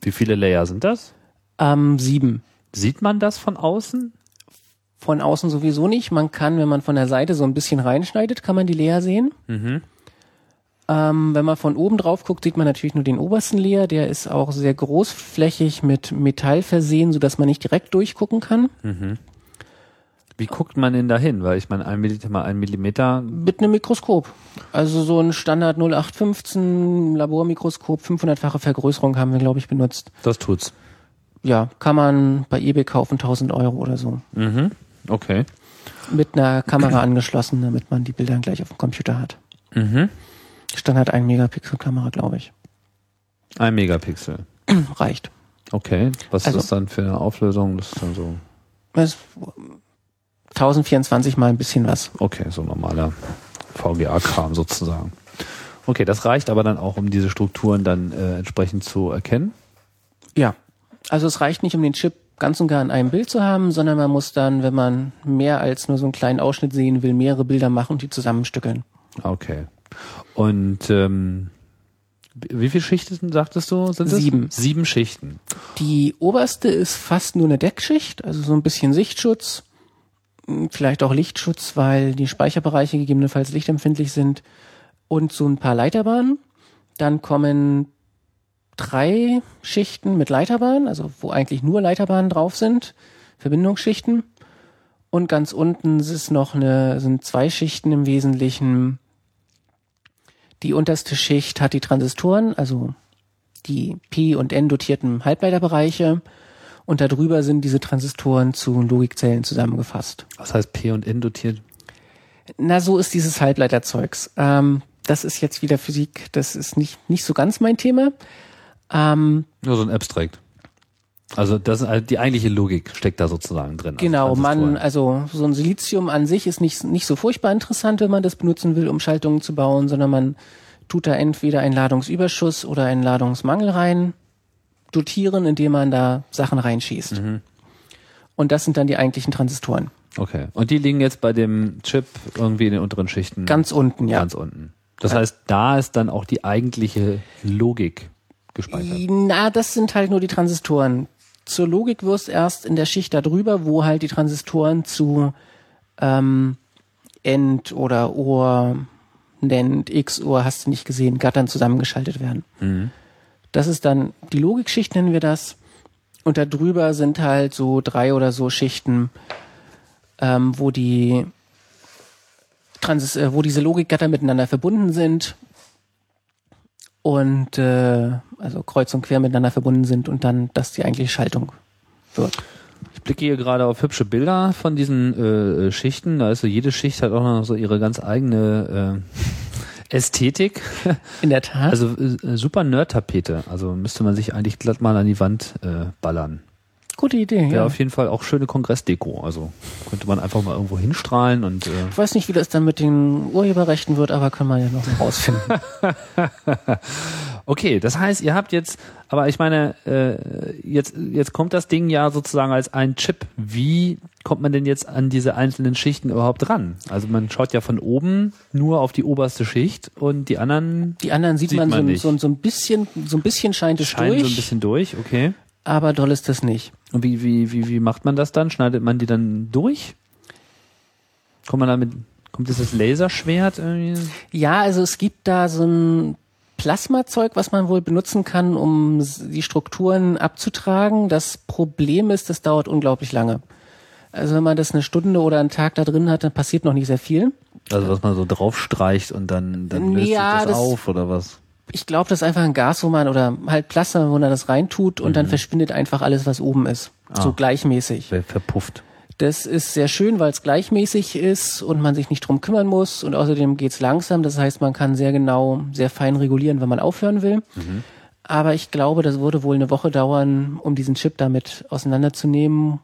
S3: Wie viele Layer sind das?
S4: Ähm, sieben.
S3: Sieht man das von außen?
S4: Von außen sowieso nicht. Man kann, wenn man von der Seite so ein bisschen reinschneidet, kann man die Layer sehen. Mhm. Ähm, wenn man von oben drauf guckt, sieht man natürlich nur den obersten Layer. Der ist auch sehr großflächig mit Metall versehen, so dass man nicht direkt durchgucken kann. Mhm.
S3: Wie guckt man denn da hin? Weil ich meine, ein Millimeter mal ein Millimeter.
S4: Mit einem Mikroskop. Also so ein Standard 0815 Labormikroskop, 500-fache Vergrößerung haben wir, glaube ich, benutzt.
S3: Das tut's.
S4: Ja, kann man bei eBay kaufen, 1000 Euro oder so.
S3: Mhm. Okay.
S4: Mit einer Kamera angeschlossen, damit man die Bilder gleich auf dem Computer hat. Mhm. Standard 1 Megapixel Kamera, glaube ich.
S3: Ein Megapixel.
S4: Reicht.
S3: Okay. Was also, ist das dann für eine Auflösung? Das ist dann so.
S4: Das 1024 mal ein bisschen was.
S3: Okay, so normaler VGA-Kram sozusagen. Okay, das reicht aber dann auch, um diese Strukturen dann äh, entsprechend zu erkennen?
S4: Ja. Also es reicht nicht, um den Chip ganz und gar in einem Bild zu haben, sondern man muss dann, wenn man mehr als nur so einen kleinen Ausschnitt sehen will, mehrere Bilder machen und die zusammenstückeln.
S3: Okay. Und ähm, wie viele Schichten sagtest du?
S4: Sind Sieben.
S3: Es? Sieben Schichten.
S4: Die oberste ist fast nur eine Deckschicht, also so ein bisschen Sichtschutz, hm, vielleicht auch Lichtschutz, weil die Speicherbereiche gegebenenfalls lichtempfindlich sind und so ein paar Leiterbahnen. Dann kommen drei Schichten mit Leiterbahnen, also wo eigentlich nur Leiterbahnen drauf sind, Verbindungsschichten. Und ganz unten ist noch eine, sind zwei Schichten im Wesentlichen die unterste Schicht hat die Transistoren, also die P- und N-dotierten Halbleiterbereiche. Und darüber sind diese Transistoren zu Logikzellen zusammengefasst.
S3: Was heißt P und N dotiert?
S4: Na, so ist dieses Halbleiterzeugs. Ähm, das ist jetzt wieder Physik, das ist nicht, nicht so ganz mein Thema.
S3: Ähm, Nur so ein Abstract. Also das halt die eigentliche Logik steckt da sozusagen drin.
S4: Genau, also man, also so ein Silizium an sich ist nicht, nicht so furchtbar interessant, wenn man das benutzen will, um Schaltungen zu bauen, sondern man tut da entweder einen Ladungsüberschuss oder einen Ladungsmangel rein, dotieren, indem man da Sachen reinschießt. Mhm. Und das sind dann die eigentlichen Transistoren.
S3: Okay. Und die liegen jetzt bei dem Chip irgendwie in den unteren Schichten?
S4: Ganz unten, ja.
S3: Ganz unten. Das ja. heißt, da ist dann auch die eigentliche Logik gespeichert.
S4: Na, das sind halt nur die Transistoren. Zur Logik wirst erst in der Schicht darüber, wo halt die Transistoren zu ähm, End oder Ohr, Nend, X-Ohr, hast du nicht gesehen, Gattern zusammengeschaltet werden. Mhm. Das ist dann die Logikschicht, nennen wir das. Und darüber sind halt so drei oder so Schichten, ähm, wo die Transis äh, wo diese Logikgatter miteinander verbunden sind und äh, also kreuz und quer miteinander verbunden sind und dann das die eigentliche Schaltung wird.
S3: Ich blicke hier gerade auf hübsche Bilder von diesen äh, Schichten. Da ist so jede Schicht hat auch noch so ihre ganz eigene äh, Ästhetik.
S4: In der Tat.
S3: Also äh, super Nerd-Tapete. Also müsste man sich eigentlich glatt mal an die Wand äh, ballern.
S4: Gute Idee,
S3: ja. auf jeden Fall auch schöne Kongressdeko. Also könnte man einfach mal irgendwo hinstrahlen und. Äh
S4: ich weiß nicht, wie das dann mit den Urheberrechten wird, aber können wir ja noch rausfinden.
S3: okay, das heißt, ihr habt jetzt, aber ich meine, äh, jetzt, jetzt kommt das Ding ja sozusagen als ein Chip. Wie kommt man denn jetzt an diese einzelnen Schichten überhaupt ran? Also man schaut ja von oben nur auf die oberste Schicht und die anderen.
S4: Die anderen sieht, sieht man, man so, so, so, ein bisschen, so ein bisschen scheint es
S3: scheint
S4: durch.
S3: so ein bisschen durch, okay
S4: aber doll ist das nicht.
S3: Und wie, wie, wie, wie macht man das dann? Schneidet man die dann durch? Kommt man damit, kommt das Laserschwert irgendwie?
S4: Ja, also es gibt da so ein Plasmazeug, was man wohl benutzen kann, um die Strukturen abzutragen. Das Problem ist, das dauert unglaublich lange. Also wenn man das eine Stunde oder einen Tag da drin hat, dann passiert noch nicht sehr viel.
S3: Also was man so draufstreicht und dann, dann löst ja, sich das, das auf oder was?
S4: Ich glaube, das ist einfach ein Gas, wo man oder halt Plasma, wo man das reintut und mhm. dann verschwindet einfach alles, was oben ist. Ah. So gleichmäßig.
S3: Verpufft.
S4: Das ist sehr schön, weil es gleichmäßig ist und man sich nicht drum kümmern muss und außerdem geht's langsam. Das heißt, man kann sehr genau, sehr fein regulieren, wenn man aufhören will. Mhm. Aber ich glaube, das würde wohl eine Woche dauern, um diesen Chip damit auseinanderzunehmen.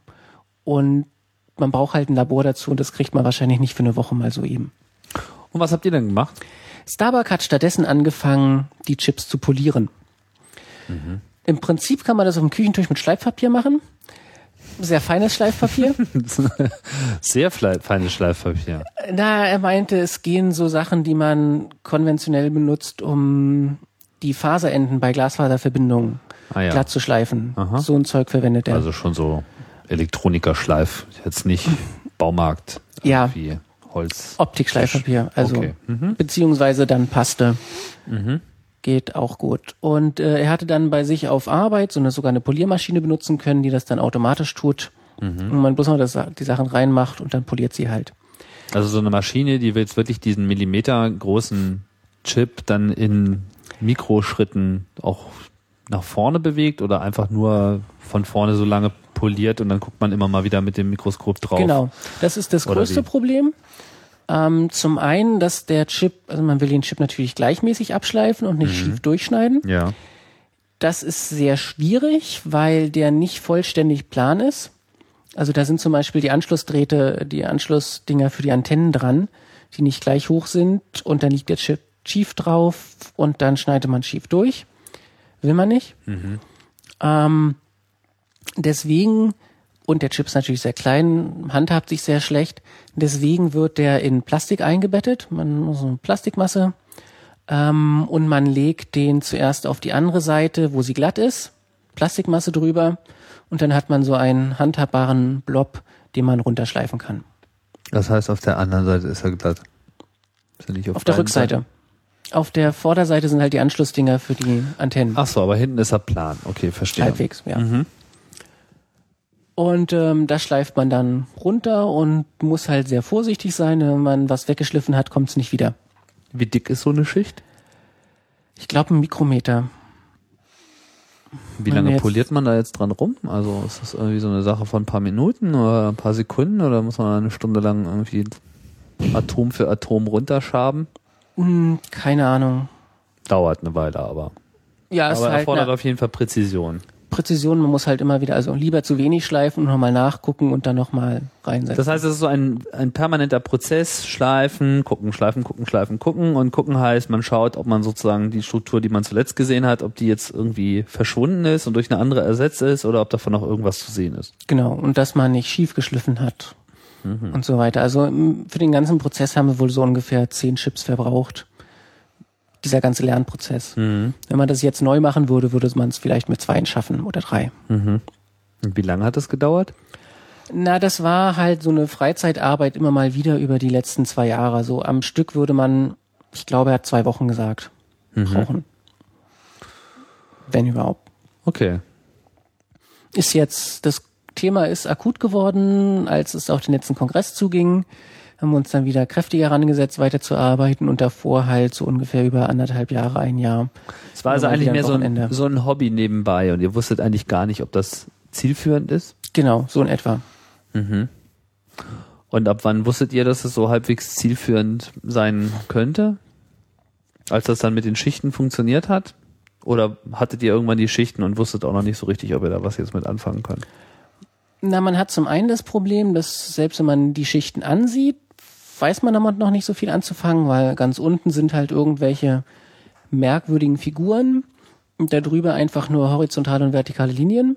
S4: Und man braucht halt ein Labor dazu und das kriegt man wahrscheinlich nicht für eine Woche mal so eben.
S3: Und was habt ihr denn gemacht?
S4: Starbuck hat stattdessen angefangen, die Chips zu polieren. Mhm. Im Prinzip kann man das auf dem Küchentisch mit Schleifpapier machen. Sehr feines Schleifpapier.
S3: Sehr feines Schleifpapier.
S4: Na, er meinte, es gehen so Sachen, die man konventionell benutzt, um die Faserenden bei Glasfaserverbindungen ah, ja. glatt zu schleifen. Aha. So ein Zeug verwendet er.
S3: Also schon so Elektronikerschleif, jetzt nicht Baumarkt.
S4: Ja. Irgendwie. Holz. Optikschleifpapier, also okay. mhm. beziehungsweise dann Paste. Mhm. Geht auch gut. Und äh, er hatte dann bei sich auf Arbeit so eine sogar eine Poliermaschine benutzen können, die das dann automatisch tut. Mhm. Und man bloß noch das, die Sachen reinmacht und dann poliert sie halt.
S3: Also so eine Maschine, die jetzt wirklich diesen Millimeter großen Chip dann in Mikroschritten auch nach vorne bewegt oder einfach nur von vorne so lange poliert und dann guckt man immer mal wieder mit dem Mikroskop drauf.
S4: Genau, das ist das größte Problem. Ähm, zum einen, dass der Chip, also man will den Chip natürlich gleichmäßig abschleifen und nicht mhm. schief durchschneiden.
S3: Ja.
S4: Das ist sehr schwierig, weil der nicht vollständig plan ist. Also da sind zum Beispiel die Anschlussdrähte, die Anschlussdinger für die Antennen dran, die nicht gleich hoch sind und dann liegt der Chip schief drauf und dann schneidet man schief durch. Will man nicht. Mhm. Ähm, deswegen und der Chip ist natürlich sehr klein, handhabt sich sehr schlecht. Deswegen wird der in Plastik eingebettet. Man muss so eine Plastikmasse. Ähm, und man legt den zuerst auf die andere Seite, wo sie glatt ist. Plastikmasse drüber. Und dann hat man so einen handhabbaren Blob, den man runterschleifen kann.
S3: Das heißt, auf der anderen Seite ist er glatt.
S4: Ist er nicht auf, auf der Rückseite. Seite? Auf der Vorderseite sind halt die Anschlussdinger für die Antennen.
S3: Ach so, aber hinten ist er plan. Okay, verstehe.
S4: Halbwegs, ja. Mhm. Und ähm, das schleift man dann runter und muss halt sehr vorsichtig sein. Wenn man was weggeschliffen hat, kommt es nicht wieder.
S3: Wie dick ist so eine Schicht?
S4: Ich glaube ein Mikrometer.
S3: Wie lange poliert man da jetzt dran rum? Also ist das irgendwie so eine Sache von ein paar Minuten oder ein paar Sekunden oder muss man eine Stunde lang irgendwie Atom für Atom runterschaben?
S4: Hm, keine Ahnung.
S3: Dauert eine Weile aber.
S4: Ja,
S3: es aber erfordert auf jeden Fall Präzision.
S4: Präzision, man muss halt immer wieder, also lieber zu wenig schleifen und nochmal nachgucken und dann nochmal reinsetzen.
S3: Das heißt, es ist so ein, ein permanenter Prozess, schleifen, gucken, schleifen, gucken, schleifen, gucken und gucken heißt, man schaut, ob man sozusagen die Struktur, die man zuletzt gesehen hat, ob die jetzt irgendwie verschwunden ist und durch eine andere ersetzt ist oder ob davon noch irgendwas zu sehen ist.
S4: Genau, und dass man nicht schief geschliffen hat mhm. und so weiter. Also für den ganzen Prozess haben wir wohl so ungefähr zehn Chips verbraucht dieser ganze Lernprozess. Mhm. Wenn man das jetzt neu machen würde, würde man es vielleicht mit zwei schaffen oder drei.
S3: Mhm. Und wie lange hat das gedauert?
S4: Na, das war halt so eine Freizeitarbeit immer mal wieder über die letzten zwei Jahre. So am Stück würde man, ich glaube, er hat zwei Wochen gesagt, mhm. brauchen. Wenn überhaupt.
S3: Okay.
S4: Ist jetzt, das Thema ist akut geworden, als es auf den letzten Kongress zuging haben wir uns dann wieder kräftiger herangesetzt, weiterzuarbeiten und davor halt so ungefähr über anderthalb Jahre, ein Jahr.
S3: Es war also eigentlich mehr so ein, so ein Hobby nebenbei und ihr wusstet eigentlich gar nicht, ob das zielführend ist?
S4: Genau, so in etwa.
S3: Mhm. Und ab wann wusstet ihr, dass es so halbwegs zielführend sein könnte? Als das dann mit den Schichten funktioniert hat? Oder hattet ihr irgendwann die Schichten und wusstet auch noch nicht so richtig, ob ihr da was jetzt mit anfangen könnt?
S4: Na, man hat zum einen das Problem, dass selbst wenn man die Schichten ansieht, weiß man damit noch nicht so viel anzufangen, weil ganz unten sind halt irgendwelche merkwürdigen Figuren und darüber einfach nur horizontale und vertikale Linien.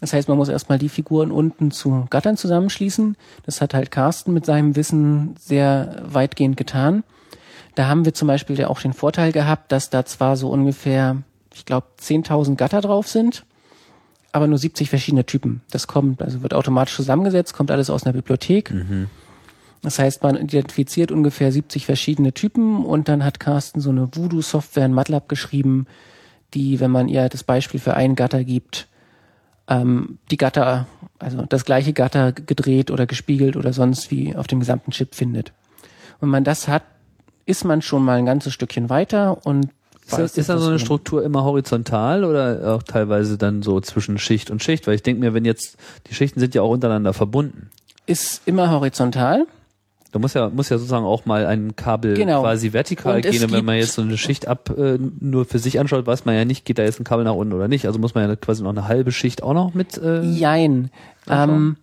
S4: Das heißt, man muss erstmal die Figuren unten zu Gattern zusammenschließen. Das hat halt Carsten mit seinem Wissen sehr weitgehend getan. Da haben wir zum Beispiel ja auch den Vorteil gehabt, dass da zwar so ungefähr, ich glaube, 10.000 Gatter drauf sind, aber nur 70 verschiedene Typen. Das kommt, also wird automatisch zusammengesetzt, kommt alles aus einer Bibliothek. Mhm. Das heißt, man identifiziert ungefähr 70 verschiedene Typen und dann hat Carsten so eine Voodoo-Software in MATLAB geschrieben, die, wenn man ihr das Beispiel für einen Gatter gibt, ähm, die Gatter, also das gleiche Gatter gedreht oder gespiegelt oder sonst wie auf dem gesamten Chip findet. Und wenn man das hat, ist man schon mal ein ganzes Stückchen weiter und
S3: ist, das, ist da so eine Struktur immer horizontal oder auch teilweise dann so zwischen Schicht und Schicht? Weil ich denke mir, wenn jetzt, die Schichten sind ja auch untereinander verbunden.
S4: Ist immer horizontal.
S3: Da muss ja, muss ja sozusagen auch mal ein Kabel genau. quasi vertikal gehen. Und wenn man jetzt so eine Schicht ab äh, nur für sich anschaut, weiß man ja nicht, geht da jetzt ein Kabel nach unten oder nicht. Also muss man ja quasi noch eine halbe Schicht auch noch mit. Äh,
S4: Jein. Ähm,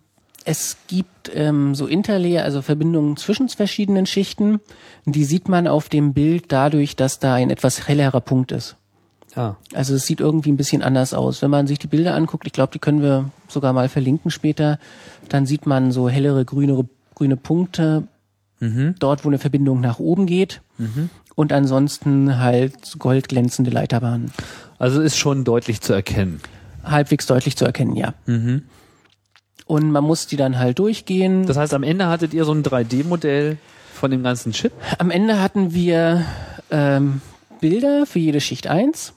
S4: es gibt ähm, so Interlayer, also Verbindungen zwischen verschiedenen Schichten. Die sieht man auf dem Bild dadurch, dass da ein etwas hellerer Punkt ist. Ah. Also es sieht irgendwie ein bisschen anders aus. Wenn man sich die Bilder anguckt, ich glaube, die können wir sogar mal verlinken später, dann sieht man so hellere grünere, grüne Punkte mhm. dort, wo eine Verbindung nach oben geht. Mhm. Und ansonsten halt goldglänzende Leiterbahnen.
S3: Also ist schon deutlich zu erkennen.
S4: Halbwegs deutlich zu erkennen, ja. Mhm. Und man muss die dann halt durchgehen.
S3: Das heißt, am Ende hattet ihr so ein 3D-Modell von dem ganzen Chip?
S4: Am Ende hatten wir ähm, Bilder für jede Schicht 1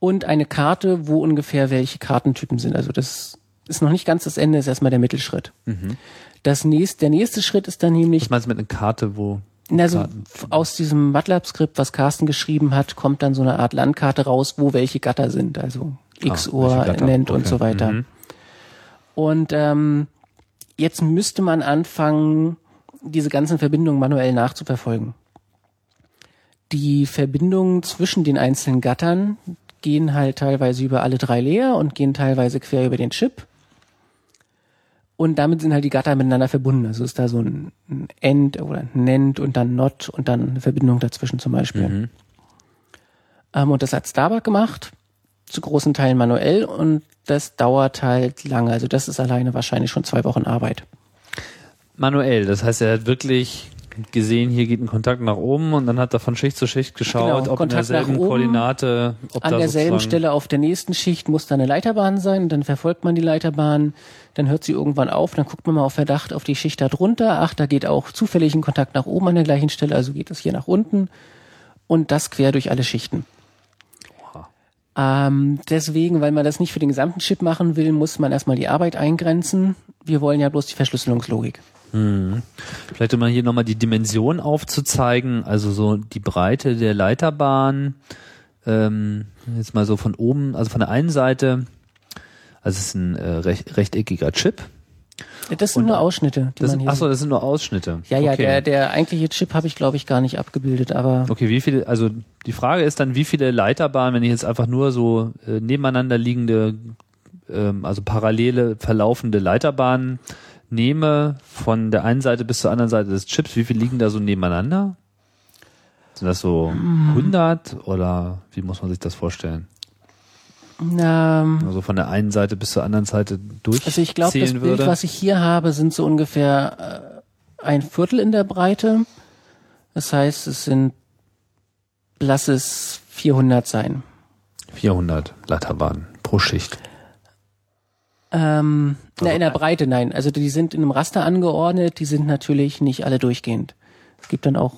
S4: und eine Karte, wo ungefähr welche Kartentypen sind. Also das ist noch nicht ganz das Ende, ist erstmal der Mittelschritt. Mhm. Das nächste, der nächste Schritt ist dann nämlich.
S3: Was meinst du mit einer Karte, wo?
S4: Also aus diesem MATLAB-Skript, was Carsten geschrieben hat, kommt dann so eine Art Landkarte raus, wo welche Gatter sind, also X-Uhr ah, nennt okay. und so weiter. Mhm. Und ähm, jetzt müsste man anfangen, diese ganzen Verbindungen manuell nachzuverfolgen. Die Verbindungen zwischen den einzelnen Gattern gehen halt teilweise über alle drei Layer und gehen teilweise quer über den Chip. Und damit sind halt die Gatter miteinander verbunden. Also ist da so ein, End oder ein Nend und dann Not und dann eine Verbindung dazwischen zum Beispiel. Mhm. Ähm, und das hat Starbuck gemacht, zu großen Teilen manuell und das dauert halt lange. Also das ist alleine wahrscheinlich schon zwei Wochen Arbeit.
S3: Manuell, das heißt, er hat wirklich gesehen, hier geht ein Kontakt nach oben und dann hat er von Schicht zu Schicht geschaut, genau, ob Kontakt in derselben oben, Koordinate, ob
S4: an derselben Stelle auf der nächsten Schicht muss da eine Leiterbahn sein, dann verfolgt man die Leiterbahn, dann hört sie irgendwann auf, dann guckt man mal auf Verdacht auf die Schicht da drunter, ach, da geht auch zufällig ein Kontakt nach oben an der gleichen Stelle, also geht es hier nach unten und das quer durch alle Schichten. Ähm, deswegen, weil man das nicht für den gesamten Chip machen will, muss man erstmal die Arbeit eingrenzen. Wir wollen ja bloß die Verschlüsselungslogik.
S3: Hm. Vielleicht um mal hier nochmal die Dimension aufzuzeigen, also so die Breite der Leiterbahn ähm, jetzt mal so von oben, also von der einen Seite, also es ist ein äh, recht, rechteckiger Chip.
S4: Ja, das sind
S3: Und-
S4: nur Ausschnitte, die
S3: Das,
S4: man hier
S3: achso, das sind nur Ausschnitte.
S4: Ja, ja,
S3: okay.
S4: der, der eigentliche Chip habe ich, glaube ich, gar nicht abgebildet, aber
S3: Okay, wie viele, also die Frage ist dann, wie viele Leiterbahnen, wenn ich jetzt einfach nur so äh, nebeneinander liegende, ähm, also parallele verlaufende Leiterbahnen nehme, von der einen Seite bis zur anderen Seite des Chips, wie viele liegen da so nebeneinander? Sind das so 100 oder wie muss man sich das vorstellen?
S4: ähm,
S3: Also von der einen Seite bis zur anderen Seite durchzählen
S4: Also ich glaube, das Bild,
S3: würde?
S4: was ich hier habe, sind so ungefähr äh, ein Viertel in der Breite. Das heißt, es sind, lass es 400 sein.
S3: 400 Leiterbahnen pro Schicht.
S4: Ähm, na,
S3: Also
S4: in der
S3: ein-
S4: Breite nein. Also die sind in einem Raster angeordnet, die sind natürlich nicht alle durchgehend. Es gibt dann auch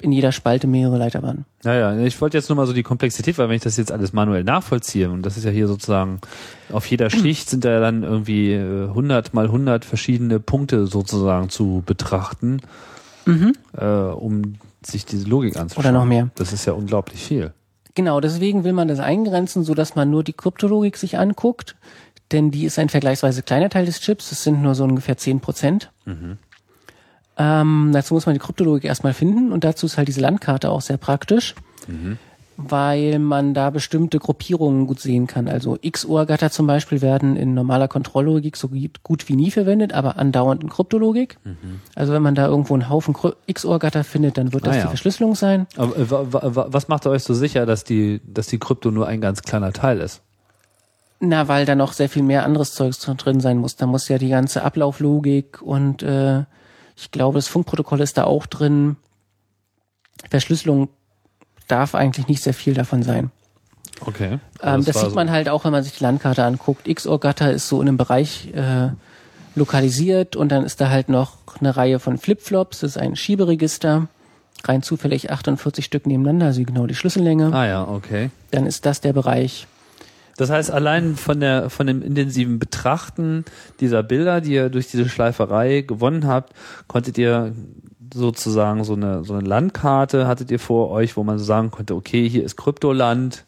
S4: in jeder Spalte mehrere Leiterbahnen.
S3: Naja, ich wollte jetzt nur mal so die Komplexität, weil wenn ich das jetzt alles manuell nachvollziehe, und das ist ja hier sozusagen, auf jeder Schicht sind da dann irgendwie äh, 100 mal 100 verschiedene Punkte sozusagen zu betrachten, äh, um sich diese Logik anzuschauen.
S4: Oder noch mehr.
S3: Das ist ja unglaublich viel.
S4: Genau, deswegen will man das eingrenzen, so dass man nur die Kryptologik sich anguckt, denn die ist ein vergleichsweise kleiner Teil des Chips. Es sind nur so ungefähr 10 Prozent. Ähm, dazu muss man die Kryptologik erstmal finden und dazu ist halt diese Landkarte auch sehr praktisch, weil man da bestimmte Gruppierungen gut sehen kann. Also XOR-Gatter zum Beispiel werden in normaler Kontrolllogik so gut wie nie verwendet, aber andauernd in Kryptologik. Also wenn man da irgendwo einen Haufen XOR-Gatter findet, dann wird das
S3: Ah, ja.
S4: die Verschlüsselung sein.
S3: Aber äh, wa, wa, wa, was macht euch so sicher, dass die, dass die Krypto nur ein ganz kleiner Teil ist?
S4: Na, weil da noch sehr viel mehr anderes Zeugs drin sein muss. Da muss ja die ganze Ablauflogik und äh, ich glaube, das Funkprotokoll ist da auch drin. Verschlüsselung darf eigentlich nicht sehr viel davon sein.
S3: Okay.
S4: Ähm, das sieht
S3: so-
S4: man halt auch, wenn man sich die Landkarte anguckt. XOR-Gatter ist so in einem Bereich äh, lokalisiert und dann ist da halt noch eine Reihe von Flipflops. Das ist ein Schieberegister. Rein zufällig 48 Stück nebeneinander, also genau die Schlüssellänge.
S3: Ah ja, okay.
S4: Dann ist das der Bereich.
S3: Das heißt, allein von der von dem intensiven Betrachten dieser Bilder, die ihr durch diese Schleiferei gewonnen habt, konntet ihr sozusagen so eine so eine Landkarte hattet ihr vor euch, wo man so sagen konnte, okay, hier ist Kryptoland,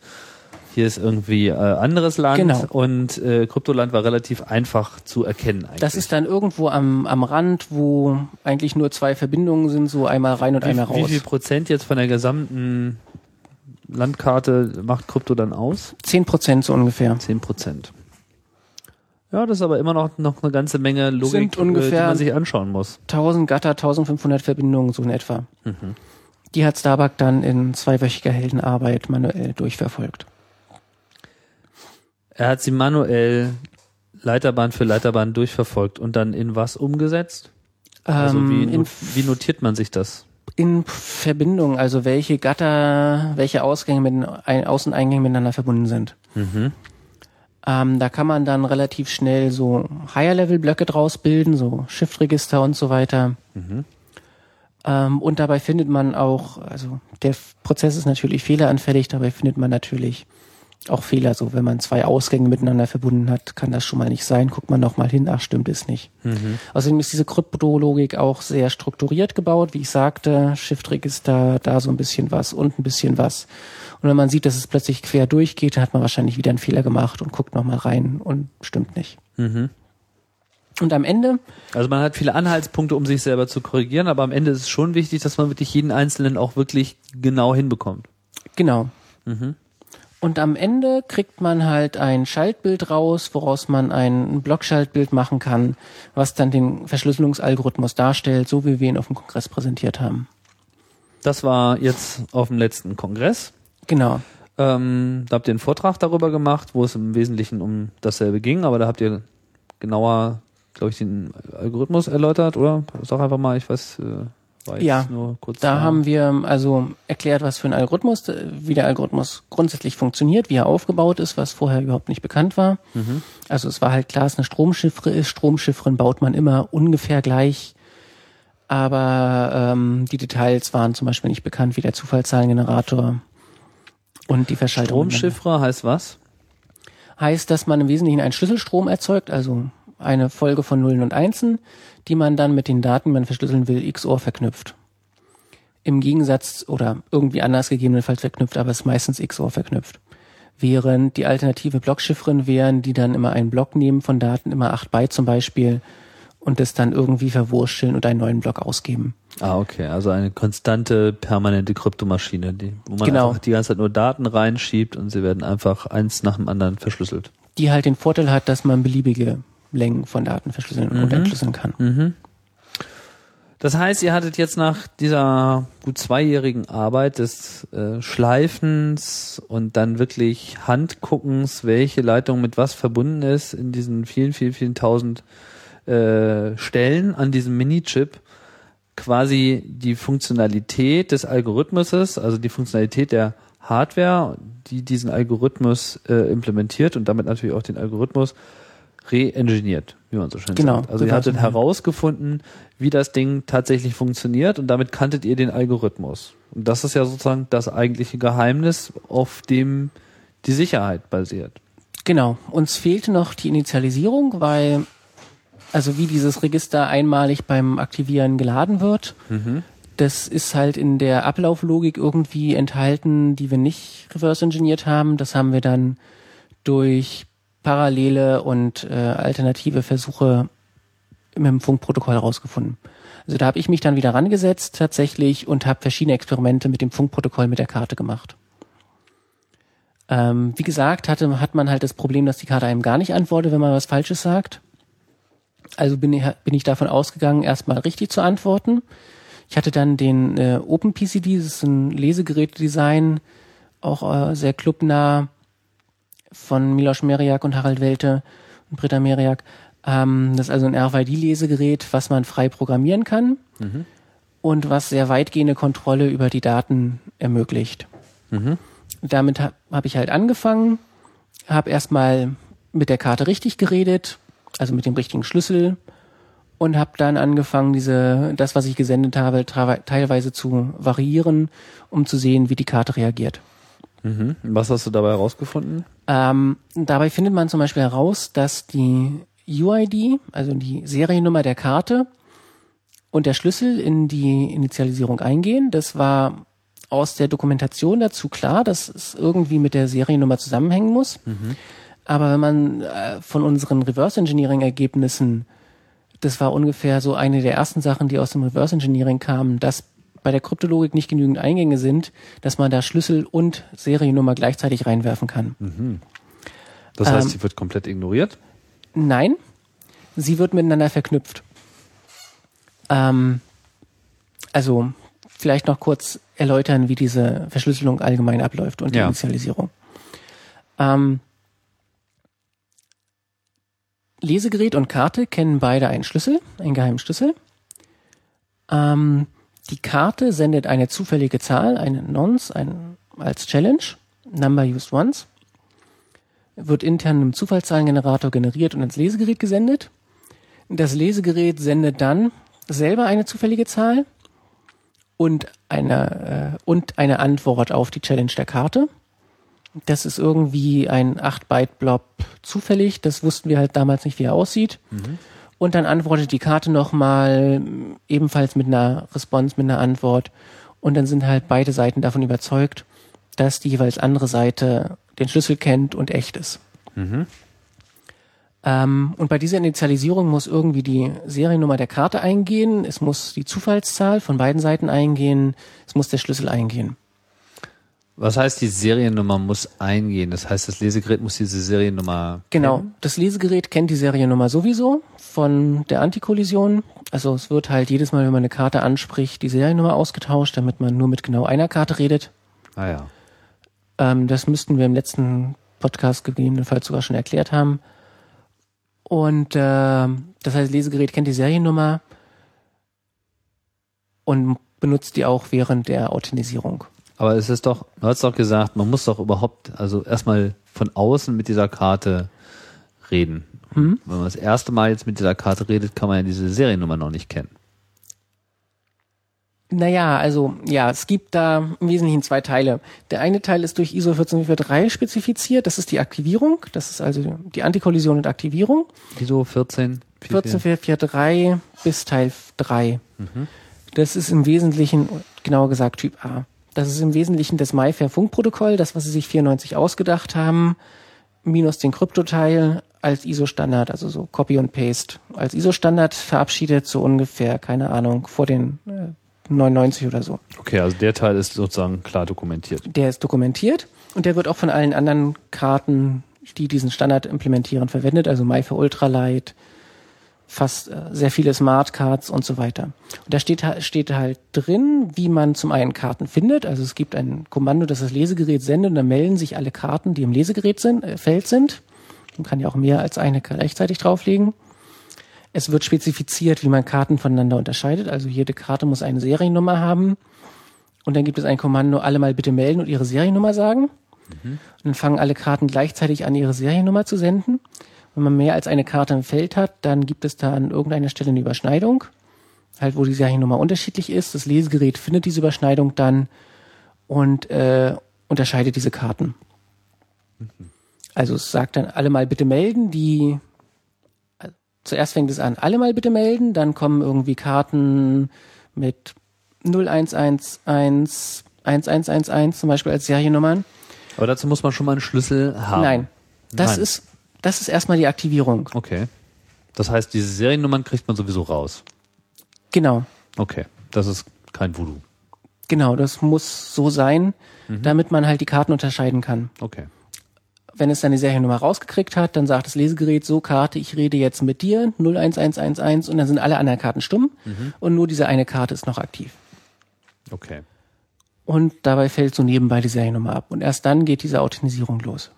S3: hier ist irgendwie äh, anderes Land
S4: Genau.
S3: und äh, Kryptoland war relativ einfach zu erkennen eigentlich.
S4: Das ist dann irgendwo am, am Rand, wo eigentlich nur zwei Verbindungen sind, so einmal rein und einmal
S3: wie, wie
S4: raus.
S3: viel Prozent jetzt von der gesamten Landkarte macht Krypto dann aus?
S4: Zehn Prozent so ungefähr.
S3: 10 Prozent. Ja, das ist aber immer noch, noch eine ganze Menge Logik, äh, die man sich anschauen muss.
S4: 1000 Gatter, 1500 Verbindungen so in etwa.
S3: Mhm.
S4: Die hat Starbuck dann in zweiwöchiger Heldenarbeit manuell durchverfolgt.
S3: Er hat sie manuell Leiterbahn für Leiterbahn durchverfolgt und dann in was umgesetzt? Also
S4: Ähm,
S3: wie, wie notiert man sich das?
S4: In Verbindung, also welche Gatter, welche Ausgänge mit ein, Aus- und Eingänge miteinander verbunden sind.
S3: Mhm.
S4: Ähm, da kann man dann relativ schnell so Higher-Level-Blöcke draus bilden, so Shift-Register und so weiter. Ähm, und dabei findet man auch, also der Prozess ist natürlich fehleranfällig, dabei findet man natürlich auch Fehler. So, wenn man zwei Ausgänge miteinander verbunden hat, kann das schon mal nicht sein. Guckt man noch mal hin, ach stimmt es nicht. Außerdem ist diese Kryptologik auch sehr strukturiert gebaut, wie ich sagte, Shift-Register, da so ein bisschen was und ein bisschen was. Und wenn man sieht, dass es plötzlich quer durchgeht, hat man wahrscheinlich wieder einen Fehler gemacht und guckt noch mal rein und stimmt nicht. Und am Ende
S3: Also man hat viele Anhaltspunkte, um sich selber zu korrigieren, aber am Ende ist es schon wichtig, dass man wirklich jeden Einzelnen auch wirklich genau hinbekommt.
S4: Genau. Und am Ende kriegt man halt ein Schaltbild raus, woraus man ein Blockschaltbild machen kann, was dann den Verschlüsselungsalgorithmus darstellt, so wie wir ihn auf dem Kongress präsentiert haben.
S3: Das war jetzt auf dem letzten Kongress.
S4: Genau.
S3: Ähm, da habt ihr einen Vortrag darüber gemacht, wo es im Wesentlichen um dasselbe ging, aber da habt ihr genauer, glaube ich, den Algorithmus erläutert, oder? Sag einfach mal, ich weiß, äh,
S4: Ja,
S3: nur kurz.
S4: Da haben wir also erklärt, was für ein Algorithmus, wie der Algorithmus grundsätzlich funktioniert, wie er aufgebaut ist, was vorher überhaupt nicht bekannt war. Also es war halt klar, dass eine Stromchiffre ist. Stromchiffren baut man immer ungefähr gleich. Aber ähm, die Details waren zum Beispiel nicht bekannt, wie der Zufallszahlengenerator und die Verschaltung.
S3: Stromchiffre heißt was?
S4: heißt, dass man im Wesentlichen einen Schlüsselstrom erzeugt, also eine Folge von Nullen und Einsen, die man dann mit den Daten, die man verschlüsseln will, XOR verknüpft. Im Gegensatz oder irgendwie anders gegebenenfalls verknüpft, aber ist meistens XOR verknüpft. Während die alternative Blockchiffren wären, die dann immer einen Block nehmen von Daten, immer 8 Byte zum Beispiel, und das dann irgendwie verwurschteln und einen neuen Block ausgeben.
S3: Ah, okay. Also eine konstante, permanente Kryptomaschine, die, wo man
S4: Genau.
S3: einfach die ganze Zeit nur Daten reinschiebt und sie werden einfach eins nach dem anderen verschlüsselt.
S4: Die halt den Vorteil hat, dass man beliebige Längen von Daten verschlüsseln und entschlüsseln kann.
S3: Das heißt, ihr hattet jetzt nach dieser gut zweijährigen Arbeit des äh, Schleifens und dann wirklich Handguckens, welche Leitung mit was verbunden ist, in diesen vielen, vielen, vielen tausend äh, Stellen an diesem Mini-Chip, quasi die Funktionalität des Algorithmuses, also die Funktionalität der Hardware, die diesen Algorithmus äh, implementiert und damit natürlich auch den Algorithmus re-engineert, wie man so schön
S4: Genau,
S3: sagt. Also ihr hattet herausgefunden, wie das Ding tatsächlich funktioniert und damit kanntet ihr den Algorithmus. Und das ist ja sozusagen das eigentliche Geheimnis, auf dem die Sicherheit basiert.
S4: Genau. Uns fehlte noch die Initialisierung, weil, also wie dieses Register einmalig beim Aktivieren geladen wird, das ist halt in der Ablauflogik irgendwie enthalten, die wir nicht reverse engineert haben. Das haben wir dann durch parallele und äh, alternative Versuche mit dem Funkprotokoll herausgefunden. Also da habe ich mich dann wieder rangesetzt tatsächlich und habe verschiedene Experimente mit dem Funkprotokoll mit der Karte gemacht. Ähm, wie gesagt, hatte, hat man halt das Problem, dass die Karte einem gar nicht antwortet, wenn man was Falsches sagt. Also bin ich, bin ich davon ausgegangen, erstmal richtig zu antworten. Ich hatte dann den äh, OpenPCD, das ist ein Lesegerätedesign, auch äh, sehr clubnah von Milos Meriak und Harald Welte und Britta Meriak. Ähm, das ist also ein RFID-Lesegerät, was man frei programmieren kann und was sehr weitgehende Kontrolle über die Daten ermöglicht. Damit ha habe ich halt angefangen, habe erstmal mit der Karte richtig geredet, also mit dem richtigen Schlüssel und habe dann angefangen, diese das, was ich gesendet habe, teilweise zu variieren, um zu sehen, wie die Karte reagiert.
S3: Was hast du dabei herausgefunden?
S4: Ähm, dabei findet man zum Beispiel heraus, dass die UID, also die Seriennummer der Karte und der Schlüssel in die Initialisierung eingehen. Das war aus der Dokumentation dazu klar, dass es irgendwie mit der Seriennummer zusammenhängen muss. Aber wenn man äh, von unseren Reverse Engineering Ergebnissen, das war ungefähr so eine der ersten Sachen, die aus dem Reverse Engineering kamen, dass bei der Kryptologik nicht genügend Eingänge sind, dass man da Schlüssel und Seriennummer gleichzeitig reinwerfen kann.
S3: Das heißt,
S4: Ähm,
S3: sie wird komplett ignoriert.
S4: Nein, sie wird miteinander verknüpft. Ähm, also vielleicht noch kurz erläutern, wie diese Verschlüsselung allgemein abläuft und die
S3: Ja.
S4: Initialisierung. Ähm, Lesegerät und Karte kennen beide einen Schlüssel, einen geheimen Schlüssel. Ähm, die Karte sendet eine zufällige Zahl, eine Nonce, ein, als Challenge, Number used once wird intern im Zufallszahlengenerator generiert und ins Lesegerät gesendet. Das Lesegerät sendet dann selber eine zufällige Zahl und eine, äh, und eine Antwort auf die Challenge der Karte. Das ist irgendwie ein 8-Byte-Blob zufällig. Das wussten wir halt damals nicht, wie er aussieht. Und dann antwortet die Karte nochmal ebenfalls mit einer Response, mit einer Antwort. Und dann sind halt beide Seiten davon überzeugt, dass die jeweils andere Seite den Schlüssel kennt und echt ist. Ähm, und bei dieser Initialisierung muss irgendwie die Seriennummer der Karte eingehen, es muss die Zufallszahl von beiden Seiten eingehen, es muss der Schlüssel eingehen.
S3: Was heißt, die Seriennummer muss eingehen? Das heißt, das Lesegerät muss diese Seriennummer.
S4: Genau, das Lesegerät kennt die Seriennummer sowieso von der Antikollision. Also es wird halt jedes Mal, wenn man eine Karte anspricht, die Seriennummer ausgetauscht, damit man nur mit genau einer Karte redet.
S3: Ah ja.
S4: Ähm, das müssten wir im letzten Podcast gegebenenfalls sogar schon erklärt haben. Und ähm, das heißt, Lesegerät kennt die Seriennummer und benutzt die auch während der Authentisierung.
S3: Aber es ist doch, du hast doch gesagt, man muss doch überhaupt, also erstmal von außen mit dieser Karte reden. Wenn man das erste Mal jetzt mit dieser Karte redet, kann man ja diese Seriennummer noch nicht kennen.
S4: Naja, also ja, es gibt da im Wesentlichen zwei Teile. Der eine Teil ist durch ISO 14443 spezifiziert, das ist die Aktivierung, das ist also die Antikollision und Aktivierung.
S3: ISO 14?
S4: 14443 bis Teil 3. Das ist im Wesentlichen genauer gesagt Typ A. Das ist im Wesentlichen das MyFair Funkprotokoll, das, was sie sich 94 ausgedacht haben, minus den Kryptoteil als ISO-Standard, also so Copy und Paste, als ISO-Standard verabschiedet, so ungefähr, keine Ahnung, vor den äh, 99 oder so.
S3: Okay, also der Teil ist sozusagen klar dokumentiert.
S4: Der ist dokumentiert und der wird auch von allen anderen Karten, die diesen Standard implementieren, verwendet, also MyFair Ultralight, fast äh, sehr viele Smart Cards und so weiter. Und da steht, steht halt drin, wie man zum einen Karten findet. Also es gibt ein Kommando, das das Lesegerät sendet und dann melden sich alle Karten, die im Lesegerät sind, äh, Feld sind. Man kann ja auch mehr als eine gleichzeitig drauflegen. Es wird spezifiziert, wie man Karten voneinander unterscheidet. Also jede Karte muss eine Seriennummer haben. Und dann gibt es ein Kommando, alle mal bitte melden und ihre Seriennummer sagen. Mhm. Und dann fangen alle Karten gleichzeitig an, ihre Seriennummer zu senden. Wenn man mehr als eine Karte im Feld hat, dann gibt es da an irgendeiner Stelle eine Überschneidung, halt wo die Seriennummer unterschiedlich ist. Das Lesegerät findet diese Überschneidung dann und äh, unterscheidet diese Karten. Also es sagt dann alle mal bitte melden, die also zuerst fängt es an, alle mal bitte melden, dann kommen irgendwie Karten mit 0111 1111 zum Beispiel als Seriennummern.
S3: Aber dazu muss man schon mal einen Schlüssel haben.
S4: Nein. Das Nein. ist das ist erstmal die Aktivierung.
S3: Okay. Das heißt, diese Seriennummern kriegt man sowieso raus.
S4: Genau.
S3: Okay. Das ist kein Voodoo.
S4: Genau, das muss so sein, mhm. damit man halt die Karten unterscheiden kann.
S3: Okay.
S4: Wenn es seine Seriennummer rausgekriegt hat, dann sagt das Lesegerät so Karte, ich rede jetzt mit dir 01111 und dann sind alle anderen Karten stumm mhm. und nur diese eine Karte ist noch aktiv.
S3: Okay.
S4: Und dabei fällt so nebenbei die Seriennummer ab und erst dann geht diese Authentisierung los.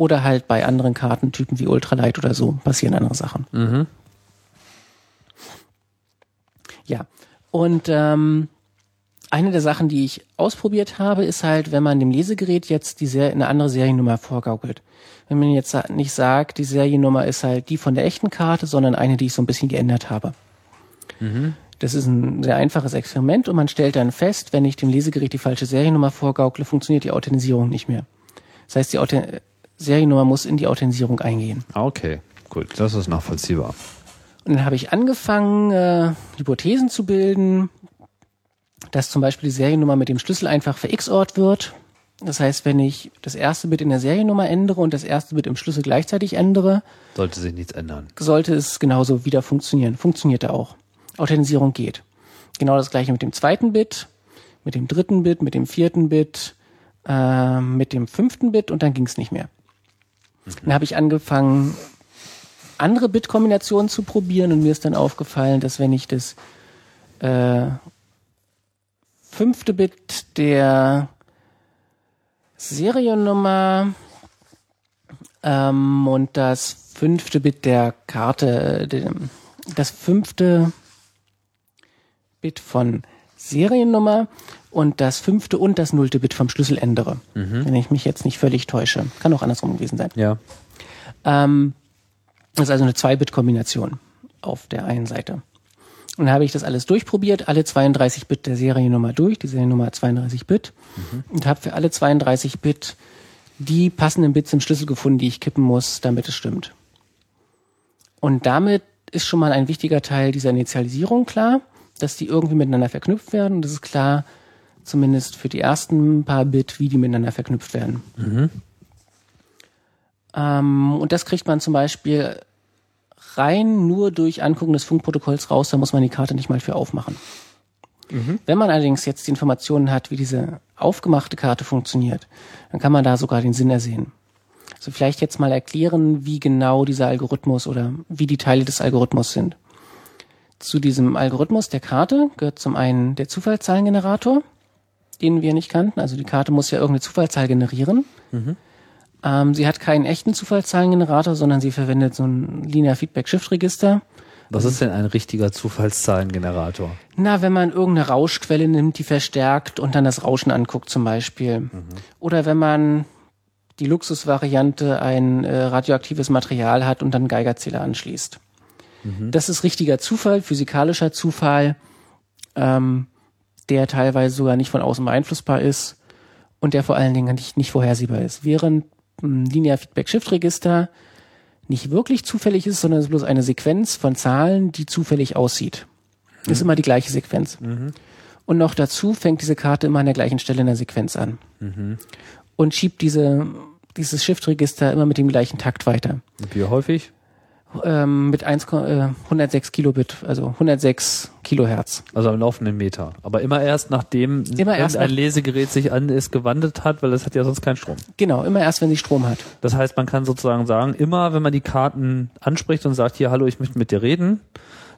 S4: Oder halt bei anderen Kartentypen wie Ultralight oder so passieren andere Sachen.
S3: Mhm.
S4: Ja. Und ähm, eine der Sachen, die ich ausprobiert habe, ist halt, wenn man dem Lesegerät jetzt die Serie, eine andere Seriennummer vorgaukelt. Wenn man jetzt nicht sagt, die Seriennummer ist halt die von der echten Karte, sondern eine, die ich so ein bisschen geändert habe.
S3: Mhm.
S4: Das ist ein sehr einfaches Experiment und man stellt dann fest, wenn ich dem Lesegerät die falsche Seriennummer vorgaukle, funktioniert die Authentisierung nicht mehr. Das heißt, die Seriennummer muss in die Authentisierung eingehen.
S3: Ah, okay, gut, das ist nachvollziehbar.
S4: Und dann habe ich angefangen, äh, Hypothesen zu bilden, dass zum Beispiel die Seriennummer mit dem Schlüssel einfach verXORt wird. Das heißt, wenn ich das erste Bit in der Seriennummer ändere und das erste Bit im Schlüssel gleichzeitig ändere,
S3: sollte sich nichts ändern.
S4: Sollte es genauso wieder funktionieren. Funktionierte auch. Authentisierung geht. Genau das gleiche mit dem zweiten Bit, mit dem dritten Bit, mit dem vierten Bit, äh, mit dem fünften Bit und dann ging es nicht mehr. Dann habe ich angefangen, andere Bitkombinationen zu probieren und mir ist dann aufgefallen, dass wenn ich das äh, fünfte Bit der Seriennummer ähm, und das fünfte Bit der Karte, das fünfte Bit von Seriennummer und das fünfte und das nullte Bit vom Schlüssel ändere. Mhm. Wenn ich mich jetzt nicht völlig täusche. Kann auch andersrum gewesen sein.
S3: Ja.
S4: Ähm, das ist also eine Zwei-Bit-Kombination auf der einen Seite. Und dann habe ich das alles durchprobiert, alle 32 Bit der Seriennummer durch, die Seriennummer hat 32 Bit, mhm. und habe für alle 32 Bit die passenden Bits im Schlüssel gefunden, die ich kippen muss, damit es stimmt. Und damit ist schon mal ein wichtiger Teil dieser Initialisierung klar, dass die irgendwie miteinander verknüpft werden. Und das ist klar, zumindest für die ersten paar Bit, wie die miteinander verknüpft werden.
S3: Mhm.
S4: Ähm, und das kriegt man zum Beispiel rein nur durch Angucken des Funkprotokolls raus, da muss man die Karte nicht mal für aufmachen. Mhm. Wenn man allerdings jetzt die Informationen hat, wie diese aufgemachte Karte funktioniert, dann kann man da sogar den Sinn ersehen. Also vielleicht jetzt mal erklären, wie genau dieser Algorithmus oder wie die Teile des Algorithmus sind. Zu diesem Algorithmus der Karte gehört zum einen der Zufallszahlengenerator den wir nicht kannten. Also die Karte muss ja irgendeine Zufallszahl generieren. Mhm. Ähm, sie hat keinen echten Zufallszahlengenerator, sondern sie verwendet so ein Linear Feedback Shift Register.
S3: Was ist denn ein richtiger Zufallszahlengenerator?
S4: Na, wenn man irgendeine Rauschquelle nimmt, die verstärkt und dann das Rauschen anguckt zum Beispiel. Mhm. Oder wenn man die Luxusvariante ein äh, radioaktives Material hat und dann Geigerzähler anschließt. Mhm. Das ist richtiger Zufall, physikalischer Zufall. Ähm, der teilweise sogar nicht von außen beeinflussbar ist und der vor allen Dingen nicht, nicht vorhersehbar ist. Während ein Linear Feedback Shift Register nicht wirklich zufällig ist, sondern es ist bloß eine Sequenz von Zahlen, die zufällig aussieht. Mhm. Ist immer die gleiche Sequenz. Mhm. Und noch dazu fängt diese Karte immer an der gleichen Stelle in der Sequenz an. Mhm. Und schiebt diese, dieses Shift-Register immer mit dem gleichen Takt weiter.
S3: Wie häufig?
S4: Ähm, mit 1, äh, 106 Kilobit, also 106 Kilohertz.
S3: Also am laufenden Meter. Aber immer erst nachdem
S4: immer erst
S3: ein Lesegerät sich an ist gewandelt hat, weil es hat ja sonst keinen Strom.
S4: Genau, immer erst, wenn sie Strom hat.
S3: Das heißt, man kann sozusagen sagen, immer wenn man die Karten anspricht und sagt, hier, hallo, ich möchte mit dir reden,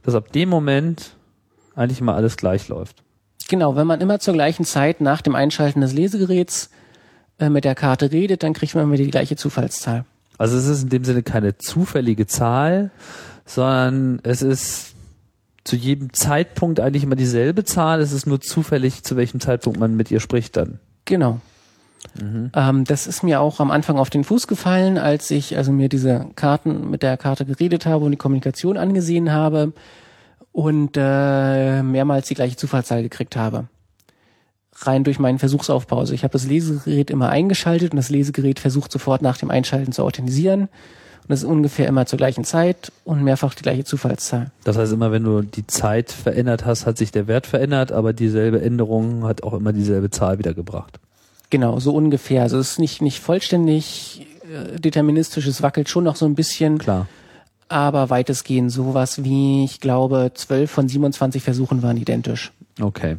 S3: dass ab dem Moment eigentlich immer alles gleich läuft.
S4: Genau, wenn man immer zur gleichen Zeit nach dem Einschalten des Lesegeräts äh, mit der Karte redet, dann kriegt man immer die gleiche Zufallszahl.
S3: Also es ist in dem Sinne keine zufällige Zahl, sondern es ist zu jedem Zeitpunkt eigentlich immer dieselbe Zahl. Es ist nur zufällig, zu welchem Zeitpunkt man mit ihr spricht dann.
S4: Genau. Mhm. Ähm, das ist mir auch am Anfang auf den Fuß gefallen, als ich also mir diese Karten mit der Karte geredet habe und die Kommunikation angesehen habe und äh, mehrmals die gleiche Zufallszahl gekriegt habe rein durch meinen Versuchsaufbau. Also ich habe das Lesegerät immer eingeschaltet und das Lesegerät versucht sofort nach dem Einschalten zu authentisieren. Und das ist ungefähr immer zur gleichen Zeit und mehrfach die gleiche Zufallszahl.
S3: Das heißt, immer wenn du die Zeit verändert hast, hat sich der Wert verändert, aber dieselbe Änderung hat auch immer dieselbe Zahl wiedergebracht.
S4: Genau, so ungefähr. Also es ist nicht, nicht vollständig äh, deterministisch, es wackelt schon noch so ein bisschen.
S3: Klar.
S4: Aber weitestgehend sowas wie, ich glaube, 12 von 27 Versuchen waren identisch.
S3: Okay.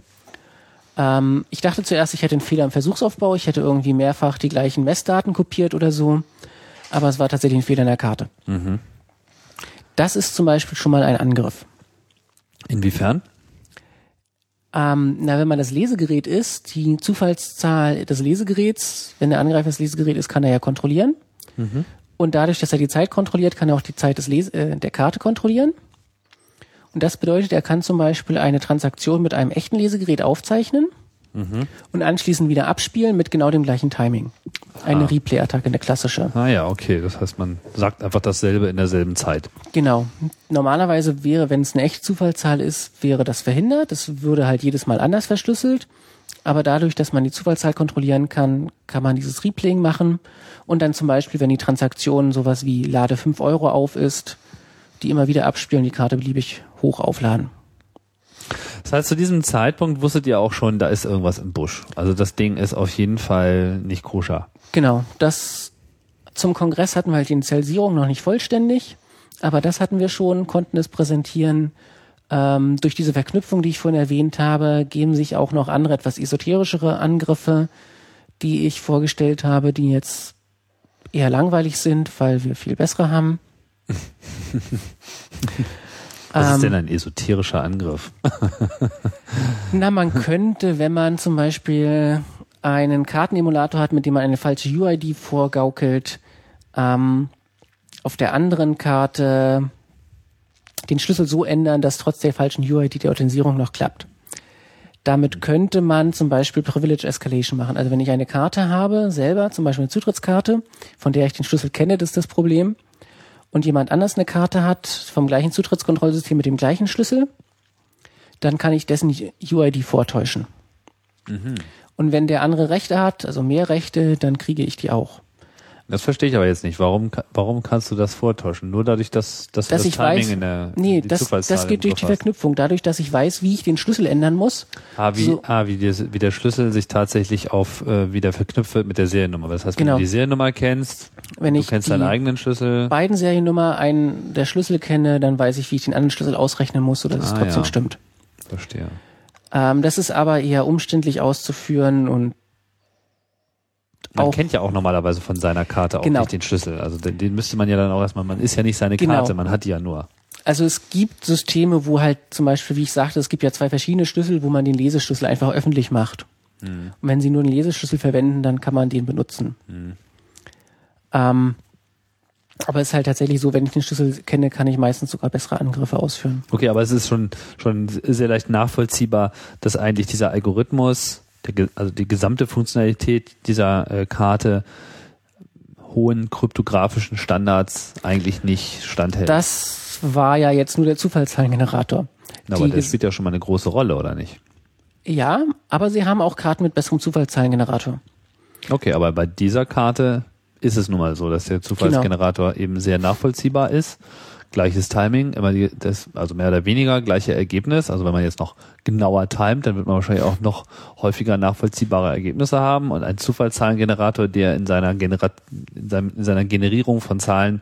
S4: Ähm, ich dachte zuerst, ich hätte einen Fehler im Versuchsaufbau, ich hätte irgendwie mehrfach die gleichen Messdaten kopiert oder so, aber es war tatsächlich ein Fehler in der Karte. Mhm. Das ist zum Beispiel schon mal ein Angriff.
S3: Inwiefern?
S4: Ähm, na, wenn man das Lesegerät ist, die Zufallszahl des Lesegeräts, wenn der Angreifer das Lesegerät ist, kann er ja kontrollieren. Mhm. Und dadurch, dass er die Zeit kontrolliert, kann er auch die Zeit des Les äh, der Karte kontrollieren. Und das bedeutet, er kann zum Beispiel eine Transaktion mit einem echten Lesegerät aufzeichnen mhm. und anschließend wieder abspielen mit genau dem gleichen Timing. Eine ah. Replay-Attacke, eine klassische.
S3: Ah ja, okay. Das heißt, man sagt einfach dasselbe in derselben Zeit.
S4: Genau. Normalerweise wäre, wenn es eine echte Zufallszahl ist, wäre das verhindert. Es würde halt jedes Mal anders verschlüsselt. Aber dadurch, dass man die Zufallszahl kontrollieren kann, kann man dieses Replaying machen und dann zum Beispiel, wenn die Transaktion sowas wie Lade 5 Euro auf ist, die immer wieder abspielen, die Karte beliebig hoch aufladen.
S3: Das heißt, zu diesem Zeitpunkt wusstet ihr auch schon, da ist irgendwas im Busch. Also das Ding ist auf jeden Fall nicht koscher.
S4: Genau. Das zum Kongress hatten wir halt die Initialisierung noch nicht vollständig, aber das hatten wir schon, konnten es präsentieren. Ähm, durch diese Verknüpfung, die ich vorhin erwähnt habe, geben sich auch noch andere, etwas esoterischere Angriffe, die ich vorgestellt habe, die jetzt eher langweilig sind, weil wir viel bessere haben.
S3: Was ist denn ähm, ein esoterischer Angriff?
S4: Na, man könnte, wenn man zum Beispiel einen Kartenemulator hat, mit dem man eine falsche UID vorgaukelt, ähm, auf der anderen Karte den Schlüssel so ändern, dass trotz der falschen UID die Authentisierung noch klappt. Damit könnte man zum Beispiel Privilege Escalation machen. Also wenn ich eine Karte habe, selber, zum Beispiel eine Zutrittskarte, von der ich den Schlüssel kenne, das ist das Problem und jemand anders eine Karte hat vom gleichen Zutrittskontrollsystem mit dem gleichen Schlüssel, dann kann ich dessen UID vortäuschen. Mhm. Und wenn der andere Rechte hat, also mehr Rechte, dann kriege ich die auch.
S3: Das verstehe ich aber jetzt nicht. Warum, warum kannst du das vortäuschen? Nur dadurch, dass, dass,
S4: dass
S3: das
S4: ich Timing weiß, in der Nee, das, das geht durch die Verknüpfung. Dadurch, dass ich weiß, wie ich den Schlüssel ändern muss.
S3: Ah, wie, so, ah, wie, der, wie der Schlüssel sich tatsächlich auf äh, wieder verknüpft wird mit der Seriennummer. Das heißt, wenn genau. du die Seriennummer kennst, wenn du ich kennst deinen eigenen Schlüssel.
S4: beiden Seriennummer einen der Schlüssel kenne, dann weiß ich, wie ich den anderen Schlüssel ausrechnen muss, sodass ah, es trotzdem ja. stimmt.
S3: Verstehe.
S4: Ähm, das ist aber eher umständlich auszuführen und
S3: man auch, kennt ja auch normalerweise von seiner Karte auch genau. nicht den Schlüssel. Also den, den, müsste man ja dann auch erstmal, man ist ja nicht seine genau. Karte, man hat die ja nur.
S4: Also es gibt Systeme, wo halt zum Beispiel, wie ich sagte, es gibt ja zwei verschiedene Schlüssel, wo man den Leseschlüssel einfach öffentlich macht. Mhm. Und wenn Sie nur einen Leseschlüssel verwenden, dann kann man den benutzen. Mhm. Ähm, aber es ist halt tatsächlich so, wenn ich den Schlüssel kenne, kann ich meistens sogar bessere Angriffe ausführen.
S3: Okay, aber es ist schon, schon sehr leicht nachvollziehbar, dass eigentlich dieser Algorithmus der, also die gesamte Funktionalität dieser äh, Karte hohen kryptografischen Standards eigentlich nicht standhält.
S4: Das war ja jetzt nur der Zufallszahlengenerator.
S3: Na, aber das spielt ja schon mal eine große Rolle, oder nicht?
S4: Ja, aber sie haben auch Karten mit besserem Zufallszahlengenerator.
S3: Okay, aber bei dieser Karte ist es nun mal so, dass der Zufallsgenerator genau. eben sehr nachvollziehbar ist gleiches Timing, immer die, das, also mehr oder weniger gleiche Ergebnis. Also wenn man jetzt noch genauer timet, dann wird man wahrscheinlich auch noch häufiger nachvollziehbare Ergebnisse haben und ein Zufallszahlengenerator, der in seiner, Genera in, seinem, in seiner Generierung von Zahlen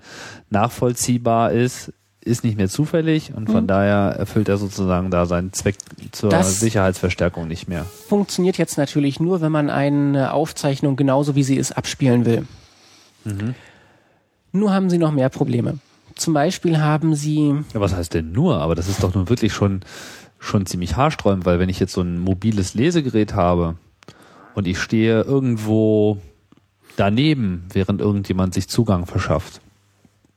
S3: nachvollziehbar ist, ist nicht mehr zufällig und von mhm. daher erfüllt er sozusagen da seinen Zweck zur das Sicherheitsverstärkung nicht mehr.
S4: Funktioniert jetzt natürlich nur, wenn man eine Aufzeichnung genauso wie sie ist abspielen will. Mhm. Nur haben sie noch mehr Probleme. Zum Beispiel haben sie.
S3: Ja, was heißt denn nur? Aber das ist doch nun wirklich schon, schon ziemlich haarsträubend, weil wenn ich jetzt so ein mobiles Lesegerät habe und ich stehe irgendwo daneben, während irgendjemand sich Zugang verschafft.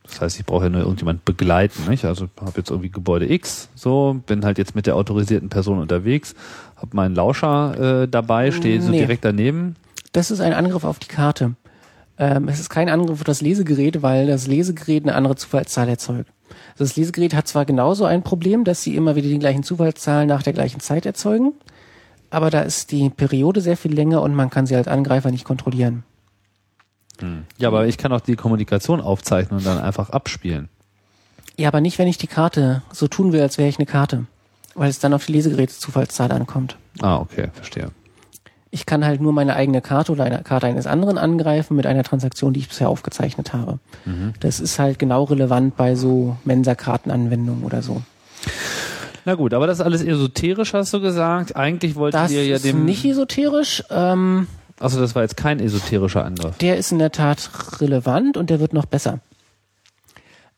S3: Das heißt, ich brauche ja nur irgendjemand begleiten. Nicht? Also habe jetzt irgendwie Gebäude X, so bin halt jetzt mit der autorisierten Person unterwegs, habe meinen Lauscher äh, dabei, stehe so direkt daneben.
S4: Das ist ein Angriff auf die Karte. Ähm, es ist kein Angriff auf das Lesegerät, weil das Lesegerät eine andere Zufallszahl erzeugt. Also das Lesegerät hat zwar genauso ein Problem, dass sie immer wieder die gleichen Zufallszahlen nach der gleichen Zeit erzeugen, aber da ist die Periode sehr viel länger und man kann sie als Angreifer nicht kontrollieren.
S3: Hm. Ja, aber ich kann auch die Kommunikation aufzeichnen und dann einfach abspielen.
S4: Ja, aber nicht, wenn ich die Karte so tun will, als wäre ich eine Karte. Weil es dann auf die Lesegerätezufallszahl ankommt.
S3: Ah, okay, verstehe.
S4: Ich kann halt nur meine eigene Karte oder eine Karte eines anderen angreifen mit einer Transaktion, die ich bisher aufgezeichnet habe. Mhm. Das ist halt genau relevant bei so Mensa-Kartenanwendungen oder so.
S3: Na gut, aber das ist alles esoterisch, hast du gesagt. Eigentlich wolltet ihr ja dem.
S4: Das ist nicht esoterisch. Ähm,
S3: also das war jetzt kein esoterischer Angriff.
S4: Der ist in der Tat relevant und der wird noch besser.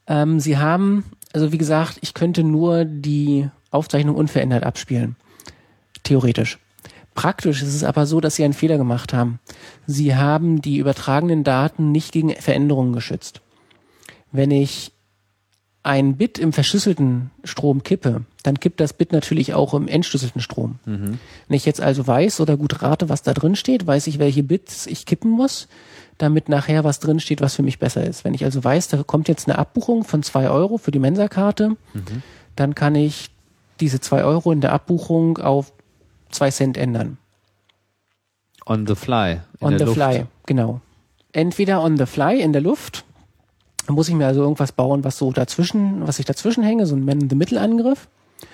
S4: Ähm, Sie haben, also wie gesagt, ich könnte nur die Aufzeichnung unverändert abspielen. Theoretisch. Praktisch ist es aber so, dass Sie einen Fehler gemacht haben. Sie haben die übertragenen Daten nicht gegen Veränderungen geschützt. Wenn ich ein Bit im verschlüsselten Strom kippe, dann kippt das Bit natürlich auch im entschlüsselten Strom. Mhm. Wenn ich jetzt also weiß oder gut rate, was da drin steht, weiß ich, welche Bits ich kippen muss, damit nachher was drin steht, was für mich besser ist. Wenn ich also weiß, da kommt jetzt eine Abbuchung von zwei Euro für die Mensa-Karte, mhm. dann kann ich diese zwei Euro in der Abbuchung auf zwei Cent ändern.
S3: On the fly.
S4: On the Luft. fly, genau. Entweder on the fly in der Luft muss ich mir also irgendwas bauen, was so dazwischen, was ich dazwischen hänge, so ein Man-in-the-Middle-Angriff.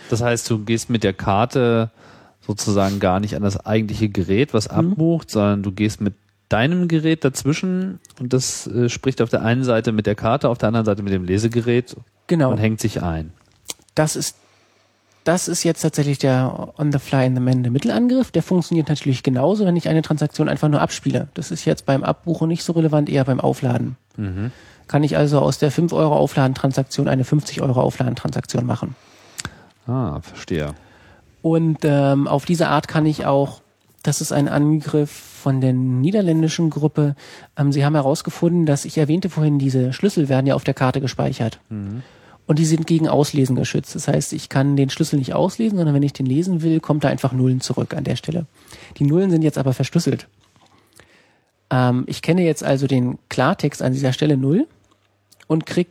S3: Das heißt, du gehst mit der Karte sozusagen gar nicht an das eigentliche Gerät, was mhm. abbucht, sondern du gehst mit deinem Gerät dazwischen und das äh, spricht auf der einen Seite mit der Karte, auf der anderen Seite mit dem Lesegerät
S4: genau.
S3: und hängt sich ein.
S4: Das ist das ist jetzt tatsächlich der On-the-Fly in the Man-in-the-Middle-Angriff. Der funktioniert natürlich genauso, wenn ich eine Transaktion einfach nur abspiele. Das ist jetzt beim Abbuchen nicht so relevant, eher beim Aufladen. Mhm kann ich also aus der 5 Euro Aufladentransaktion eine 50 Euro Aufladentransaktion machen.
S3: Ah, verstehe.
S4: Und ähm, auf diese Art kann ich auch, das ist ein Angriff von der niederländischen Gruppe, ähm, sie haben herausgefunden, dass ich erwähnte vorhin, diese Schlüssel werden ja auf der Karte gespeichert. Mhm. Und die sind gegen Auslesen geschützt. Das heißt, ich kann den Schlüssel nicht auslesen, sondern wenn ich den lesen will, kommt da einfach Nullen zurück an der Stelle. Die Nullen sind jetzt aber verschlüsselt. Ähm, ich kenne jetzt also den Klartext an dieser Stelle null und krieg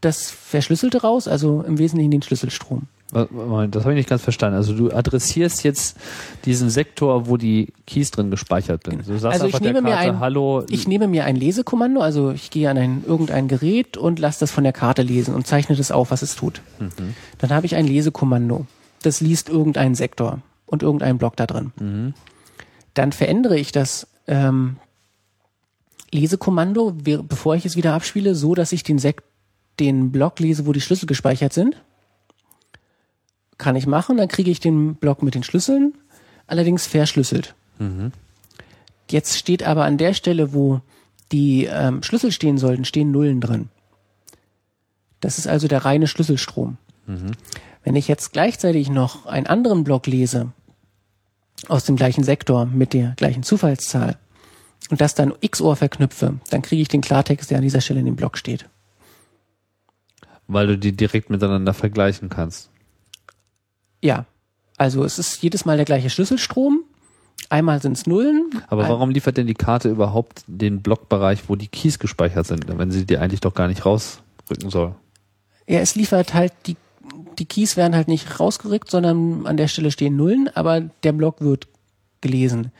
S4: das Verschlüsselte raus, also im Wesentlichen den Schlüsselstrom.
S3: Das habe ich nicht ganz verstanden. Also du adressierst jetzt diesen Sektor, wo die Keys drin gespeichert sind. Du
S4: sagst also ich nehme, Karte, mir ein,
S3: Hallo.
S4: ich nehme mir ein Lesekommando, also ich gehe an ein, irgendein Gerät und lasse das von der Karte lesen und zeichne das auf, was es tut. Mhm. Dann habe ich ein Lesekommando. Das liest irgendeinen Sektor und irgendeinen Block da drin. Mhm. Dann verändere ich das ähm, Lesekommando, bevor ich es wieder abspiele, so dass ich den Sekt, den Block lese, wo die Schlüssel gespeichert sind. Kann ich machen, dann kriege ich den Block mit den Schlüsseln, allerdings verschlüsselt. Mhm. Jetzt steht aber an der Stelle, wo die ähm, Schlüssel stehen sollten, stehen Nullen drin. Das ist also der reine Schlüsselstrom. Mhm. Wenn ich jetzt gleichzeitig noch einen anderen Block lese, aus dem gleichen Sektor mit der gleichen Zufallszahl, und das dann XOR verknüpfe, dann kriege ich den Klartext, der an dieser Stelle in dem Block steht.
S3: Weil du die direkt miteinander vergleichen kannst.
S4: Ja. Also es ist jedes Mal der gleiche Schlüsselstrom. Einmal sind es Nullen.
S3: Aber warum liefert denn die Karte überhaupt den Blockbereich, wo die Keys gespeichert sind, wenn sie die eigentlich doch gar nicht rausrücken soll?
S4: Ja, es liefert halt die, die Keys werden halt nicht rausgerückt, sondern an der Stelle stehen Nullen, aber der Block wird gelesen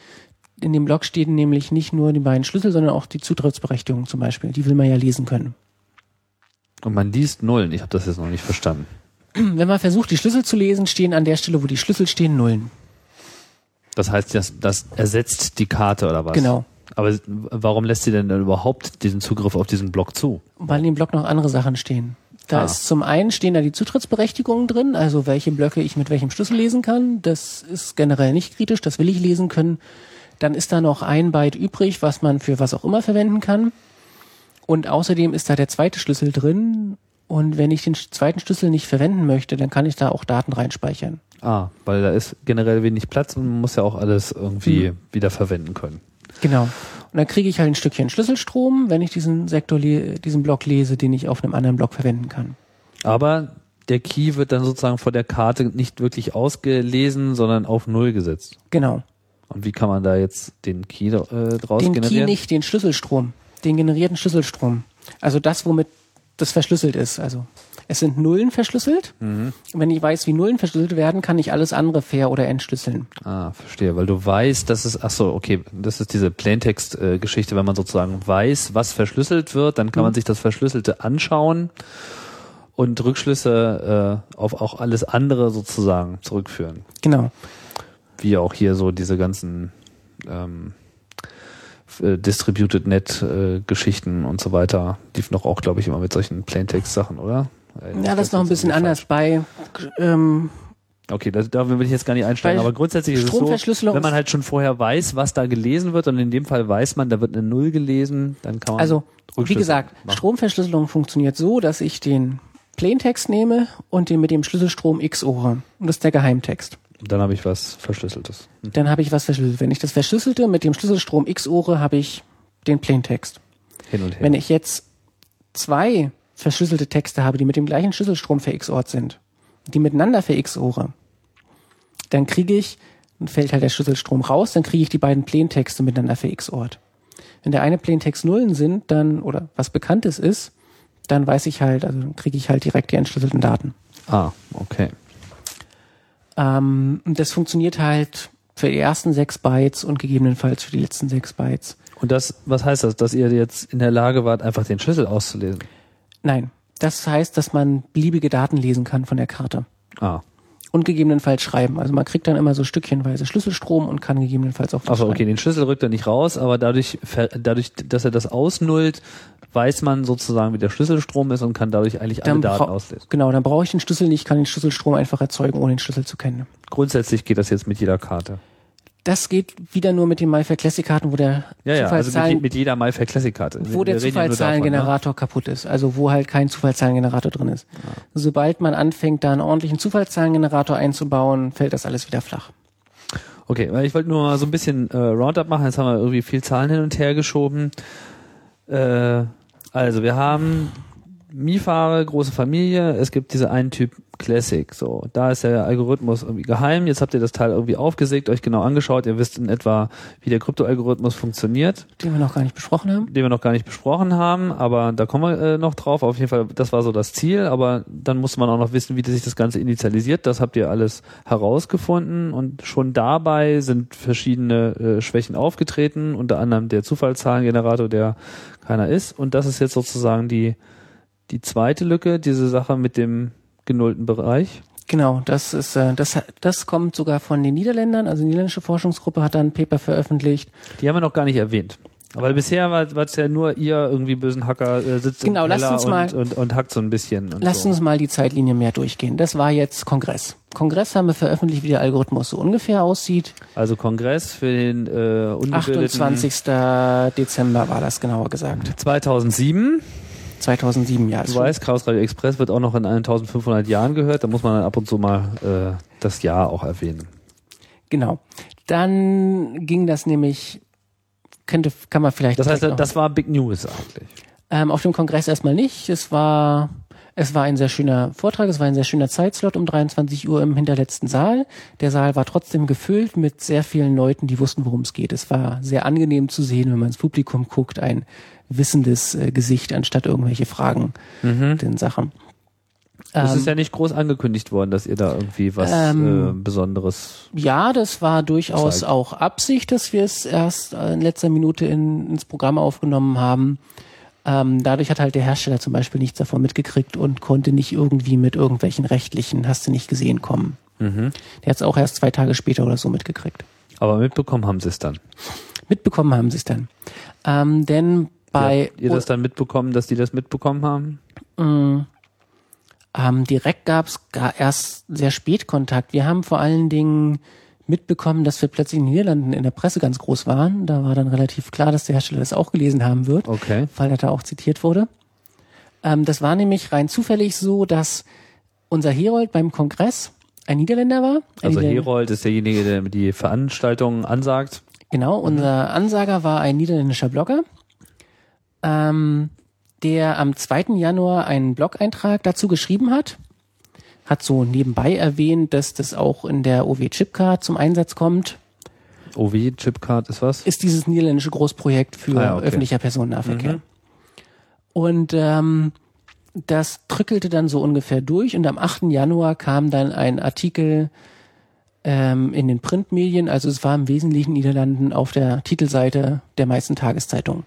S4: in dem Block stehen nämlich nicht nur die beiden Schlüssel, sondern auch die Zutrittsberechtigung zum Beispiel. Die will man ja lesen können.
S3: Und man liest Nullen. Ich habe das jetzt noch nicht verstanden.
S4: Wenn man versucht, die Schlüssel zu lesen, stehen an der Stelle, wo die Schlüssel stehen, Nullen.
S3: Das heißt, das, das ersetzt die Karte oder was?
S4: Genau.
S3: Aber warum lässt sie denn dann überhaupt diesen Zugriff auf diesen Block zu?
S4: Weil in dem Block noch andere Sachen stehen. Da ah. ist zum einen stehen da die Zutrittsberechtigungen drin, also welche Blöcke ich mit welchem Schlüssel lesen kann. Das ist generell nicht kritisch, das will ich lesen können. Dann ist da noch ein Byte übrig, was man für was auch immer verwenden kann. Und außerdem ist da der zweite Schlüssel drin. Und wenn ich den zweiten Schlüssel nicht verwenden möchte, dann kann ich da auch Daten reinspeichern.
S3: Ah, weil da ist generell wenig Platz und man muss ja auch alles irgendwie hm. wieder verwenden können.
S4: Genau. Und dann kriege ich halt ein Stückchen Schlüsselstrom, wenn ich diesen Sektor, diesen Block lese, den ich auf einem anderen Block verwenden kann.
S3: Aber der Key wird dann sozusagen vor der Karte nicht wirklich ausgelesen, sondern auf Null gesetzt.
S4: Genau.
S3: Und wie kann man da jetzt den Key äh, draus
S4: den
S3: generieren? Den
S4: Key nicht, den Schlüsselstrom. Den generierten Schlüsselstrom. Also das, womit das verschlüsselt ist. Also es sind Nullen verschlüsselt. Mhm. Wenn ich weiß, wie Nullen verschlüsselt werden, kann ich alles andere fair oder entschlüsseln.
S3: Ah, verstehe. Weil du weißt, dass es, ach so, okay, das ist diese Plaintext-Geschichte, wenn man sozusagen weiß, was verschlüsselt wird, dann kann mhm. man sich das Verschlüsselte anschauen und Rückschlüsse äh, auf auch alles andere sozusagen zurückführen.
S4: Genau.
S3: Wie auch hier so diese ganzen ähm, äh, Distributed Net äh, Geschichten und so weiter liefen doch auch, glaube ich, immer mit solchen Plaintext Sachen, oder?
S4: Ja, das ist noch ein bisschen anders bei. Ähm,
S3: Okay, da, da will ich jetzt gar nicht einsteigen, aber grundsätzlich ist es so, wenn man halt schon vorher weiß, was da gelesen wird und in dem Fall weiß man, da wird eine Null gelesen, dann kann man.
S4: Also, wie gesagt, machen. Stromverschlüsselung funktioniert so, dass ich den Plaintext nehme und den mit dem Schlüsselstrom XORe. Und das ist der Geheimtext.
S3: Dann habe ich was Verschlüsseltes.
S4: Dann habe ich was Verschlüsselt. Wenn ich das Verschlüsselte mit dem Schlüsselstrom XORe, habe ich den Plaintext.
S3: Hin und her.
S4: Wenn ich jetzt zwei verschlüsselte Texte habe, die mit dem gleichen Schlüsselstrom verXORt sind, die miteinander verXORe, dann kriege ich, dann fällt halt der Schlüsselstrom raus, dann kriege ich die beiden Plaintexte miteinander verXORt. Wenn der eine Plaintext Nullen sind, dann, oder was Bekanntes ist, dann weiß ich halt, also dann kriege ich halt direkt die entschlüsselten Daten.
S3: Ah, okay.
S4: Ähm, das funktioniert halt für die ersten sechs Bytes und gegebenenfalls für die letzten sechs Bytes.
S3: Und das, was heißt das, dass ihr jetzt in der Lage wart, einfach den Schlüssel auszulesen?
S4: Nein. Das heißt, dass man beliebige Daten lesen kann von der Karte.
S3: Ah.
S4: Und gegebenenfalls schreiben. Also man kriegt dann immer so stückchenweise Schlüsselstrom und kann gegebenenfalls auch
S3: was Also okay, den Schlüssel rückt er nicht raus, aber dadurch, dadurch, dass er das ausnullt, weiß man sozusagen, wie der Schlüsselstrom ist und kann dadurch eigentlich alle Daten auslesen.
S4: Genau, dann brauche ich den Schlüssel nicht, kann den Schlüsselstrom einfach erzeugen, ohne den Schlüssel zu kennen.
S3: Grundsätzlich geht das jetzt mit jeder Karte.
S4: Das geht wieder nur mit den MyFair Classic Karten, wo der
S3: ja, ja, also mit, mit jeder MyFair Classic Karte.
S4: Wo der Zufallszahlengenerator ne? kaputt ist, also wo halt kein Zufallszahlengenerator drin ist. Ja. Sobald man anfängt, da einen ordentlichen Zufallszahlengenerator einzubauen, fällt das alles wieder flach.
S3: Okay, weil ich wollte nur mal so ein bisschen äh, Roundup machen. Jetzt haben wir irgendwie viel Zahlen hin und her geschoben. Äh, also wir haben Mifare, große Familie, es gibt diese einen Typ Classic, so. Da ist der Algorithmus irgendwie geheim. Jetzt habt ihr das Teil irgendwie aufgesägt, euch genau angeschaut. Ihr wisst in etwa, wie der Kryptoalgorithmus funktioniert.
S4: Den wir noch gar nicht besprochen haben.
S3: Den wir noch gar nicht besprochen haben, aber da kommen wir äh, noch drauf. Auf jeden Fall, das war so das Ziel, aber dann musste man auch noch wissen, wie sich das Ganze initialisiert. Das habt ihr alles herausgefunden und schon dabei sind verschiedene äh, Schwächen aufgetreten, unter anderem der Zufallszahlengenerator, der keiner ist. Und das ist jetzt sozusagen die die zweite Lücke, diese Sache mit dem genullten Bereich.
S4: Genau, das ist äh, das das kommt sogar von den Niederländern, also die niederländische Forschungsgruppe hat da ein Paper veröffentlicht.
S3: Die haben wir noch gar nicht erwähnt. Aber bisher war es ja nur ihr irgendwie bösen Hacker äh, sitzt
S4: genau, im lasst uns
S3: und,
S4: mal,
S3: und, und, und hackt so ein bisschen.
S4: Lasst
S3: so.
S4: uns mal die Zeitlinie mehr durchgehen. Das war jetzt Kongress. Kongress haben wir veröffentlicht, wie der Algorithmus so ungefähr aussieht.
S3: Also Kongress für den äh, ungebildeten
S4: 28. Dezember war das genauer gesagt.
S3: 2007.
S4: 2007, ja.
S3: Du weißt, Chaos Radio Express wird auch noch in 1500 Jahren gehört. Da muss man dann ab und zu mal äh, das Jahr auch erwähnen.
S4: Genau. Dann ging das nämlich, könnte, kann man vielleicht.
S3: Das heißt, das war Big News eigentlich.
S4: Ähm, auf dem Kongress erstmal nicht. Es war, es war ein sehr schöner Vortrag, es war ein sehr schöner Zeitslot um 23 Uhr im hinterletzten Saal. Der Saal war trotzdem gefüllt mit sehr vielen Leuten, die wussten, worum es geht. Es war sehr angenehm zu sehen, wenn man ins Publikum guckt, ein wissendes äh, Gesicht anstatt irgendwelche Fragen mhm. den Sachen.
S3: Es ist ähm, ja nicht groß angekündigt worden, dass ihr da irgendwie was ähm, äh, Besonderes.
S4: Ja, das war durchaus zeigt. auch Absicht, dass wir es erst in letzter Minute in, ins Programm aufgenommen haben. Ähm, dadurch hat halt der Hersteller zum Beispiel nichts davon mitgekriegt und konnte nicht irgendwie mit irgendwelchen rechtlichen, hast du nicht gesehen, kommen. Mhm. Der hat es auch erst zwei Tage später oder so mitgekriegt.
S3: Aber mitbekommen haben sie es dann.
S4: Mitbekommen haben sie es dann. Ähm, denn bei.
S3: Habt ihr das dann mitbekommen, dass die das mitbekommen haben?
S4: Mm. ähm, direkt gab es erst sehr spät Kontakt. Wir haben vor allen Dingen mitbekommen, dass wir plötzlich in den Niederlanden in der Presse ganz groß waren. Da war dann relativ klar, dass der Hersteller das auch gelesen haben wird,
S3: okay.
S4: weil er da auch zitiert wurde. Ähm, das war nämlich rein zufällig so, dass unser Herold beim Kongress ein Niederländer war. Ein
S3: also Niederländer. Herold ist derjenige, der die Veranstaltungen ansagt.
S4: Genau, unser Ansager war ein niederländischer Blogger, ähm, der am 2. Januar einen Blog-Eintrag dazu geschrieben hat hat so nebenbei erwähnt, dass das auch in der OW Chipcard zum Einsatz kommt.
S3: OW Chipcard ist was?
S4: Ist dieses niederländische Großprojekt für ah, okay. öffentlicher Personennahverkehr. Mhm. Und ähm, das trückelte dann so ungefähr durch und am 8. Januar kam dann ein Artikel ähm, in den Printmedien, also es war im Wesentlichen Niederlanden auf der Titelseite der meisten Tageszeitungen.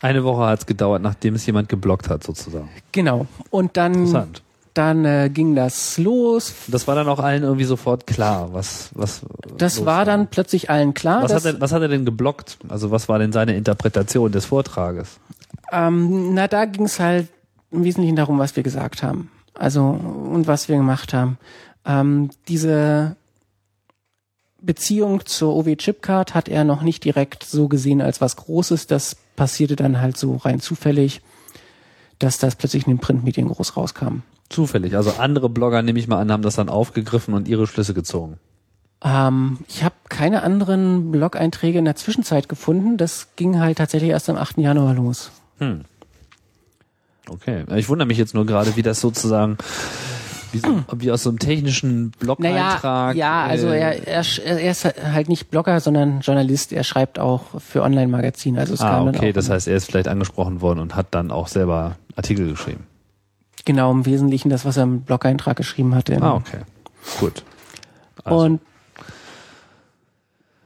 S3: Eine Woche hat es gedauert, nachdem es jemand geblockt hat, sozusagen.
S4: Genau. Und dann Interessant dann äh, ging das los.
S3: Das war dann auch allen irgendwie sofort klar, was was.
S4: Das war dann plötzlich allen klar.
S3: Was hat, er, was hat er denn geblockt? Also was war denn seine Interpretation des Vortrages?
S4: Ähm, na, da ging es halt im Wesentlichen darum, was wir gesagt haben. Also und was wir gemacht haben. Ähm, diese Beziehung zur OW Chipcard hat er noch nicht direkt so gesehen als was Großes. Das passierte dann halt so rein zufällig, dass das plötzlich in den Printmedien groß rauskam.
S3: Zufällig. Also andere Blogger, nehme ich mal an, haben das dann aufgegriffen und ihre Schlüsse gezogen.
S4: Ähm, ich habe keine anderen Blog-Einträge in der Zwischenzeit gefunden. Das ging halt tatsächlich erst am 8. Januar los. Hm.
S3: Okay. Ich wundere mich jetzt nur gerade, wie das sozusagen wie, so, wie aus so einem technischen Blog-Eintrag.
S4: Naja, ja, also äh, er, er, er ist halt nicht Blogger, sondern Journalist. Er schreibt auch für Online-Magazine. Also es
S3: ah, okay, das heißt, er ist vielleicht angesprochen worden und hat dann auch selber Artikel geschrieben.
S4: Genau, im Wesentlichen das, was er im Blog-Eintrag geschrieben hatte.
S3: Ah, okay. Gut.
S4: Also. Und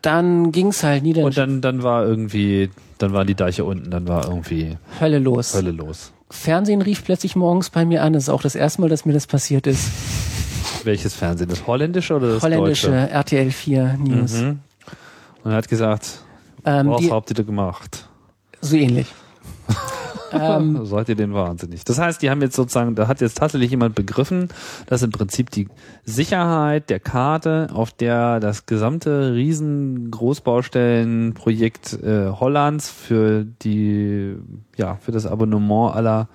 S4: dann ging's halt nieder.
S3: Und dann, dann war irgendwie, dann waren die Deiche unten, dann war irgendwie
S4: Hölle los.
S3: Hölle los.
S4: Fernsehen rief plötzlich morgens bei mir an. Das ist auch das erste Mal, dass mir das passiert ist.
S3: Welches Fernsehen? Das holländische oder das
S4: holländische,
S3: deutsche?
S4: RTL 4 News. Mhm.
S3: Und er hat gesagt, ähm, was habt ihr gemacht?
S4: So ähnlich.
S3: Ähm, Seid ihr denn wahnsinnig? Das heißt, die haben jetzt sozusagen, da hat jetzt tatsächlich jemand begriffen, dass im Prinzip die Sicherheit der Karte, auf der das gesamte riesen Großbaustellenprojekt äh, Hollands für die, ja, für das Abonnement aller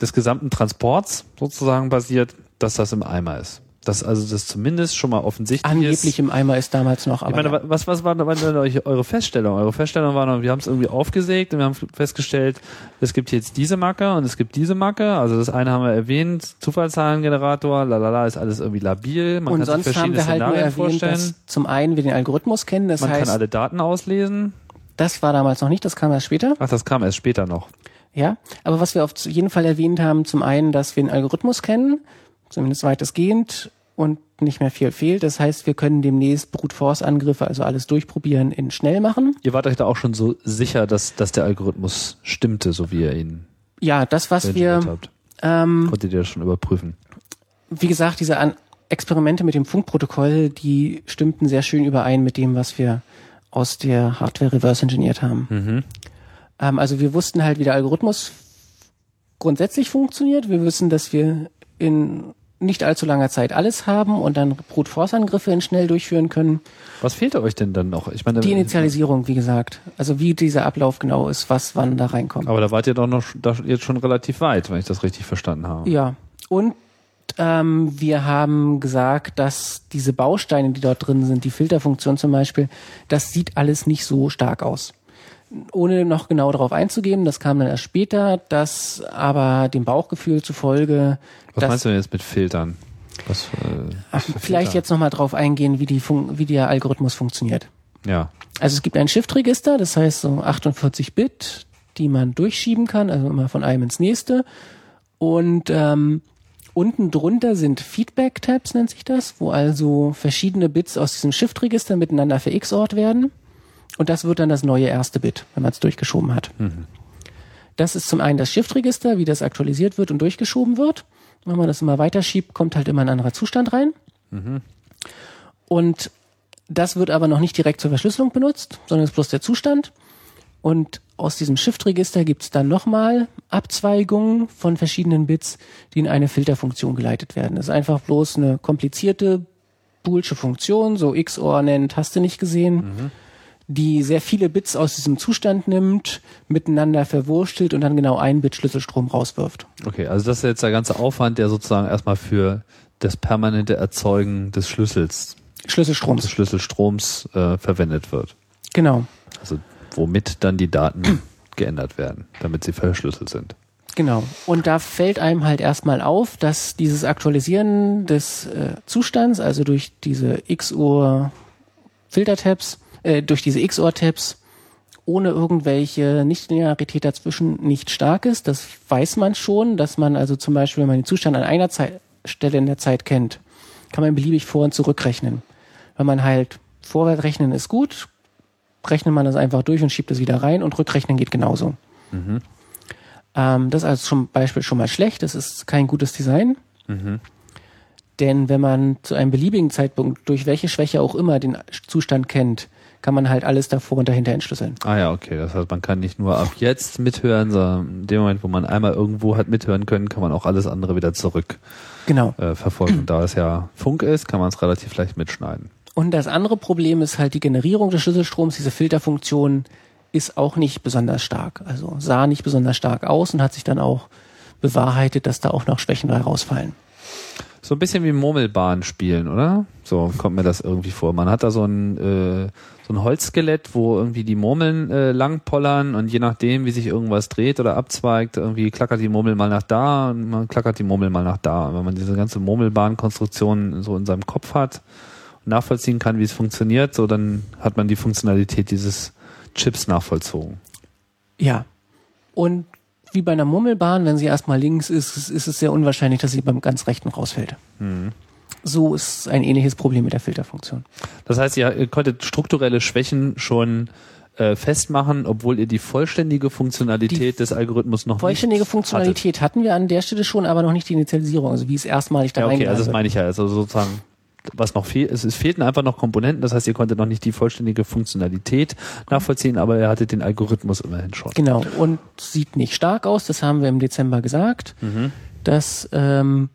S3: des gesamten Transports sozusagen basiert, dass das im Eimer ist. Dass also das zumindest schon mal offensichtlich
S4: Angeblich ist. Angeblich im Eimer ist damals noch.
S3: Aber ich meine, was, was war, war denn eure Feststellung? Eure Feststellung war noch, wir haben es irgendwie aufgesägt und wir haben festgestellt, es gibt jetzt diese Macke und es gibt diese Macke. Also das eine haben wir erwähnt, Zufallszahlengenerator, lalala, ist alles irgendwie labil.
S4: Man und kann sonst sich verschiedene haben wir halt Szenarien nur erwähnt, vorstellen. Dass zum einen wir den Algorithmus kennen, das
S3: Man
S4: heißt,
S3: kann alle Daten auslesen.
S4: Das war damals noch nicht, das kam erst später.
S3: Ach, das kam erst später noch.
S4: Ja, aber was wir auf jeden Fall erwähnt haben, zum einen, dass wir den Algorithmus kennen, zumindest weitestgehend, und nicht mehr viel fehlt. Das heißt, wir können demnächst Brute Force Angriffe, also alles durchprobieren, in schnell machen.
S3: Ihr wart euch da auch schon so sicher, dass, dass der Algorithmus stimmte, so wie ihr ihn.
S4: Ja, das, was wir,
S3: habt. Ähm, Konntet ihr das schon überprüfen?
S4: Wie gesagt, diese An Experimente mit dem Funkprotokoll, die stimmten sehr schön überein mit dem, was wir aus der Hardware reverse engineert haben. Mhm. Ähm, also wir wussten halt, wie der Algorithmus grundsätzlich funktioniert. Wir wissen, dass wir in nicht allzu langer Zeit alles haben und dann Brute Force Angriffe in schnell durchführen können.
S3: Was fehlte euch denn dann noch?
S4: Ich meine, die Initialisierung, wie gesagt. Also wie dieser Ablauf genau ist, was wann da reinkommt.
S3: Aber da wart ihr doch noch da jetzt schon relativ weit, wenn ich das richtig verstanden habe.
S4: Ja. Und ähm, wir haben gesagt, dass diese Bausteine, die dort drin sind, die Filterfunktion zum Beispiel, das sieht alles nicht so stark aus ohne noch genau darauf einzugehen, das kam dann erst später, dass aber dem Bauchgefühl zufolge.
S3: Was meinst du denn jetzt mit Filtern? Was,
S4: äh, was vielleicht Filter? jetzt nochmal drauf eingehen, wie, die Fun wie der Algorithmus funktioniert.
S3: Ja.
S4: Also es gibt ein Shift-Register, das heißt so 48 Bit, die man durchschieben kann, also immer von einem ins nächste. Und ähm, unten drunter sind Feedback-Tabs, nennt sich das, wo also verschiedene Bits aus diesem Shift-Register miteinander verXORt werden. Und das wird dann das neue erste Bit, wenn man es durchgeschoben hat. Mhm. Das ist zum einen das Shift-Register, wie das aktualisiert wird und durchgeschoben wird. Wenn man das immer weiterschiebt, kommt halt immer ein anderer Zustand rein. Mhm. Und das wird aber noch nicht direkt zur Verschlüsselung benutzt, sondern ist bloß der Zustand. Und aus diesem Shift-Register gibt es dann nochmal Abzweigungen von verschiedenen Bits, die in eine Filterfunktion geleitet werden. Das ist einfach bloß eine komplizierte boolsche Funktion, so XOR nennt, hast du nicht gesehen, mhm. Die sehr viele Bits aus diesem Zustand nimmt, miteinander verwurstelt und dann genau ein Bit Schlüsselstrom rauswirft.
S3: Okay, also das ist jetzt der ganze Aufwand, der sozusagen erstmal für das permanente Erzeugen des Schlüssels
S4: Schlüsselstroms,
S3: des Schlüsselstroms äh, verwendet wird.
S4: Genau.
S3: Also womit dann die Daten geändert werden, damit sie verschlüsselt sind.
S4: Genau. Und da fällt einem halt erstmal auf, dass dieses Aktualisieren des äh, Zustands, also durch diese XOR Filter-Tabs, äh, durch diese XOR-Tabs, ohne irgendwelche Nichtlinearität dazwischen nicht stark ist. Das weiß man schon, dass man also zum Beispiel, wenn man den Zustand an einer Zeit, Stelle in der Zeit kennt, kann man beliebig vor- und zurückrechnen. Wenn man halt vorwärts rechnen ist gut, rechnet man das einfach durch und schiebt es wieder rein und rückrechnen geht genauso. Mhm. Ähm, das ist also zum Beispiel schon mal schlecht, das ist kein gutes Design. Mhm. Denn wenn man zu einem beliebigen Zeitpunkt durch welche Schwäche auch immer den Zustand kennt, kann man halt alles davor und dahinter entschlüsseln.
S3: Ah ja, okay. Das heißt, man kann nicht nur ab jetzt mithören, sondern in dem Moment, wo man einmal irgendwo hat mithören können, kann man auch alles andere wieder zurück
S4: genau.
S3: äh, verfolgen. da es ja Funk ist, kann man es relativ leicht mitschneiden.
S4: Und das andere Problem ist halt die Generierung des Schlüsselstroms, diese Filterfunktion ist auch nicht besonders stark. Also sah nicht besonders stark aus und hat sich dann auch bewahrheitet, dass da auch noch Schwächen rausfallen.
S3: So ein bisschen wie Murmelbahn spielen, oder? So kommt mir das irgendwie vor. Man hat da so ein, äh, so ein Holzskelett, wo irgendwie die Murmeln äh, langpollern und je nachdem, wie sich irgendwas dreht oder abzweigt, irgendwie klackert die Murmel mal nach da und man klackert die Murmel mal nach da. wenn man diese ganze Murmelbahnkonstruktion so in seinem Kopf hat, nachvollziehen kann, wie es funktioniert, so dann hat man die Funktionalität dieses Chips nachvollzogen.
S4: Ja. Und wie bei einer Murmelbahn, wenn sie erstmal links ist, ist es sehr unwahrscheinlich, dass sie beim ganz rechten rausfällt. Mhm. So ist ein ähnliches Problem mit der Filterfunktion.
S3: Das heißt, ihr konntet strukturelle Schwächen schon äh, festmachen, obwohl ihr die vollständige Funktionalität die des Algorithmus noch
S4: vollständige nicht Funktionalität hattet. hatten wir an der Stelle schon, aber noch nicht die Initialisierung, also wie es erstmalig da
S3: ja, okay, also das meine ich ja, also sozusagen was noch fehlt, es, es fehlten einfach noch Komponenten, das heißt, ihr konntet noch nicht die vollständige Funktionalität nachvollziehen, aber ihr hattet den Algorithmus immerhin schon.
S4: Genau, und sieht nicht stark aus, das haben wir im Dezember gesagt, mhm. dass ähm,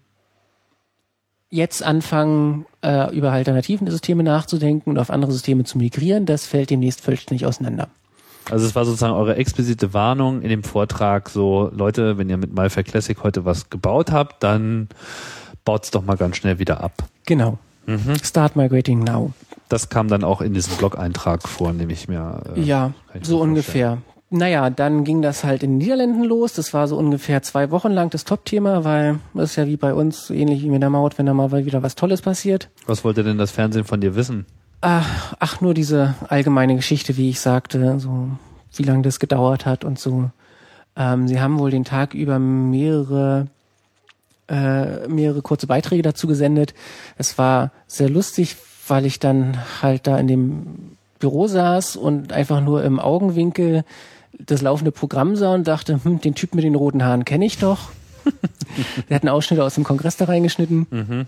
S4: jetzt anfangen, äh, über alternativen Systeme nachzudenken und auf andere Systeme zu migrieren, das fällt demnächst vollständig auseinander.
S3: Also es war sozusagen eure explizite Warnung in dem Vortrag, so Leute, wenn ihr mit MyFair Classic heute was gebaut habt, dann baut's doch mal ganz schnell wieder ab.
S4: Genau. Mhm. Start migrating now.
S3: Das kam dann auch in diesem Blog-Eintrag vor, nehme ich mir.
S4: Äh, ja, so ungefähr. Naja, dann ging das halt in den Niederlanden los. Das war so ungefähr zwei Wochen lang das Top-Thema, weil das ist ja wie bei uns, ähnlich wie mit der Maut, wenn da mal wieder was Tolles passiert.
S3: Was wollte denn das Fernsehen von dir wissen?
S4: Ach, ach nur diese allgemeine Geschichte, wie ich sagte, so wie lange das gedauert hat und so. Ähm, sie haben wohl den Tag über mehrere äh, mehrere kurze Beiträge dazu gesendet. Es war sehr lustig, weil ich dann halt da in dem Büro saß und einfach nur im Augenwinkel das laufende Programm sah und dachte, hm, den Typ mit den roten Haaren kenne ich doch. Wir hatten Ausschnitte aus dem Kongress da reingeschnitten. Mhm.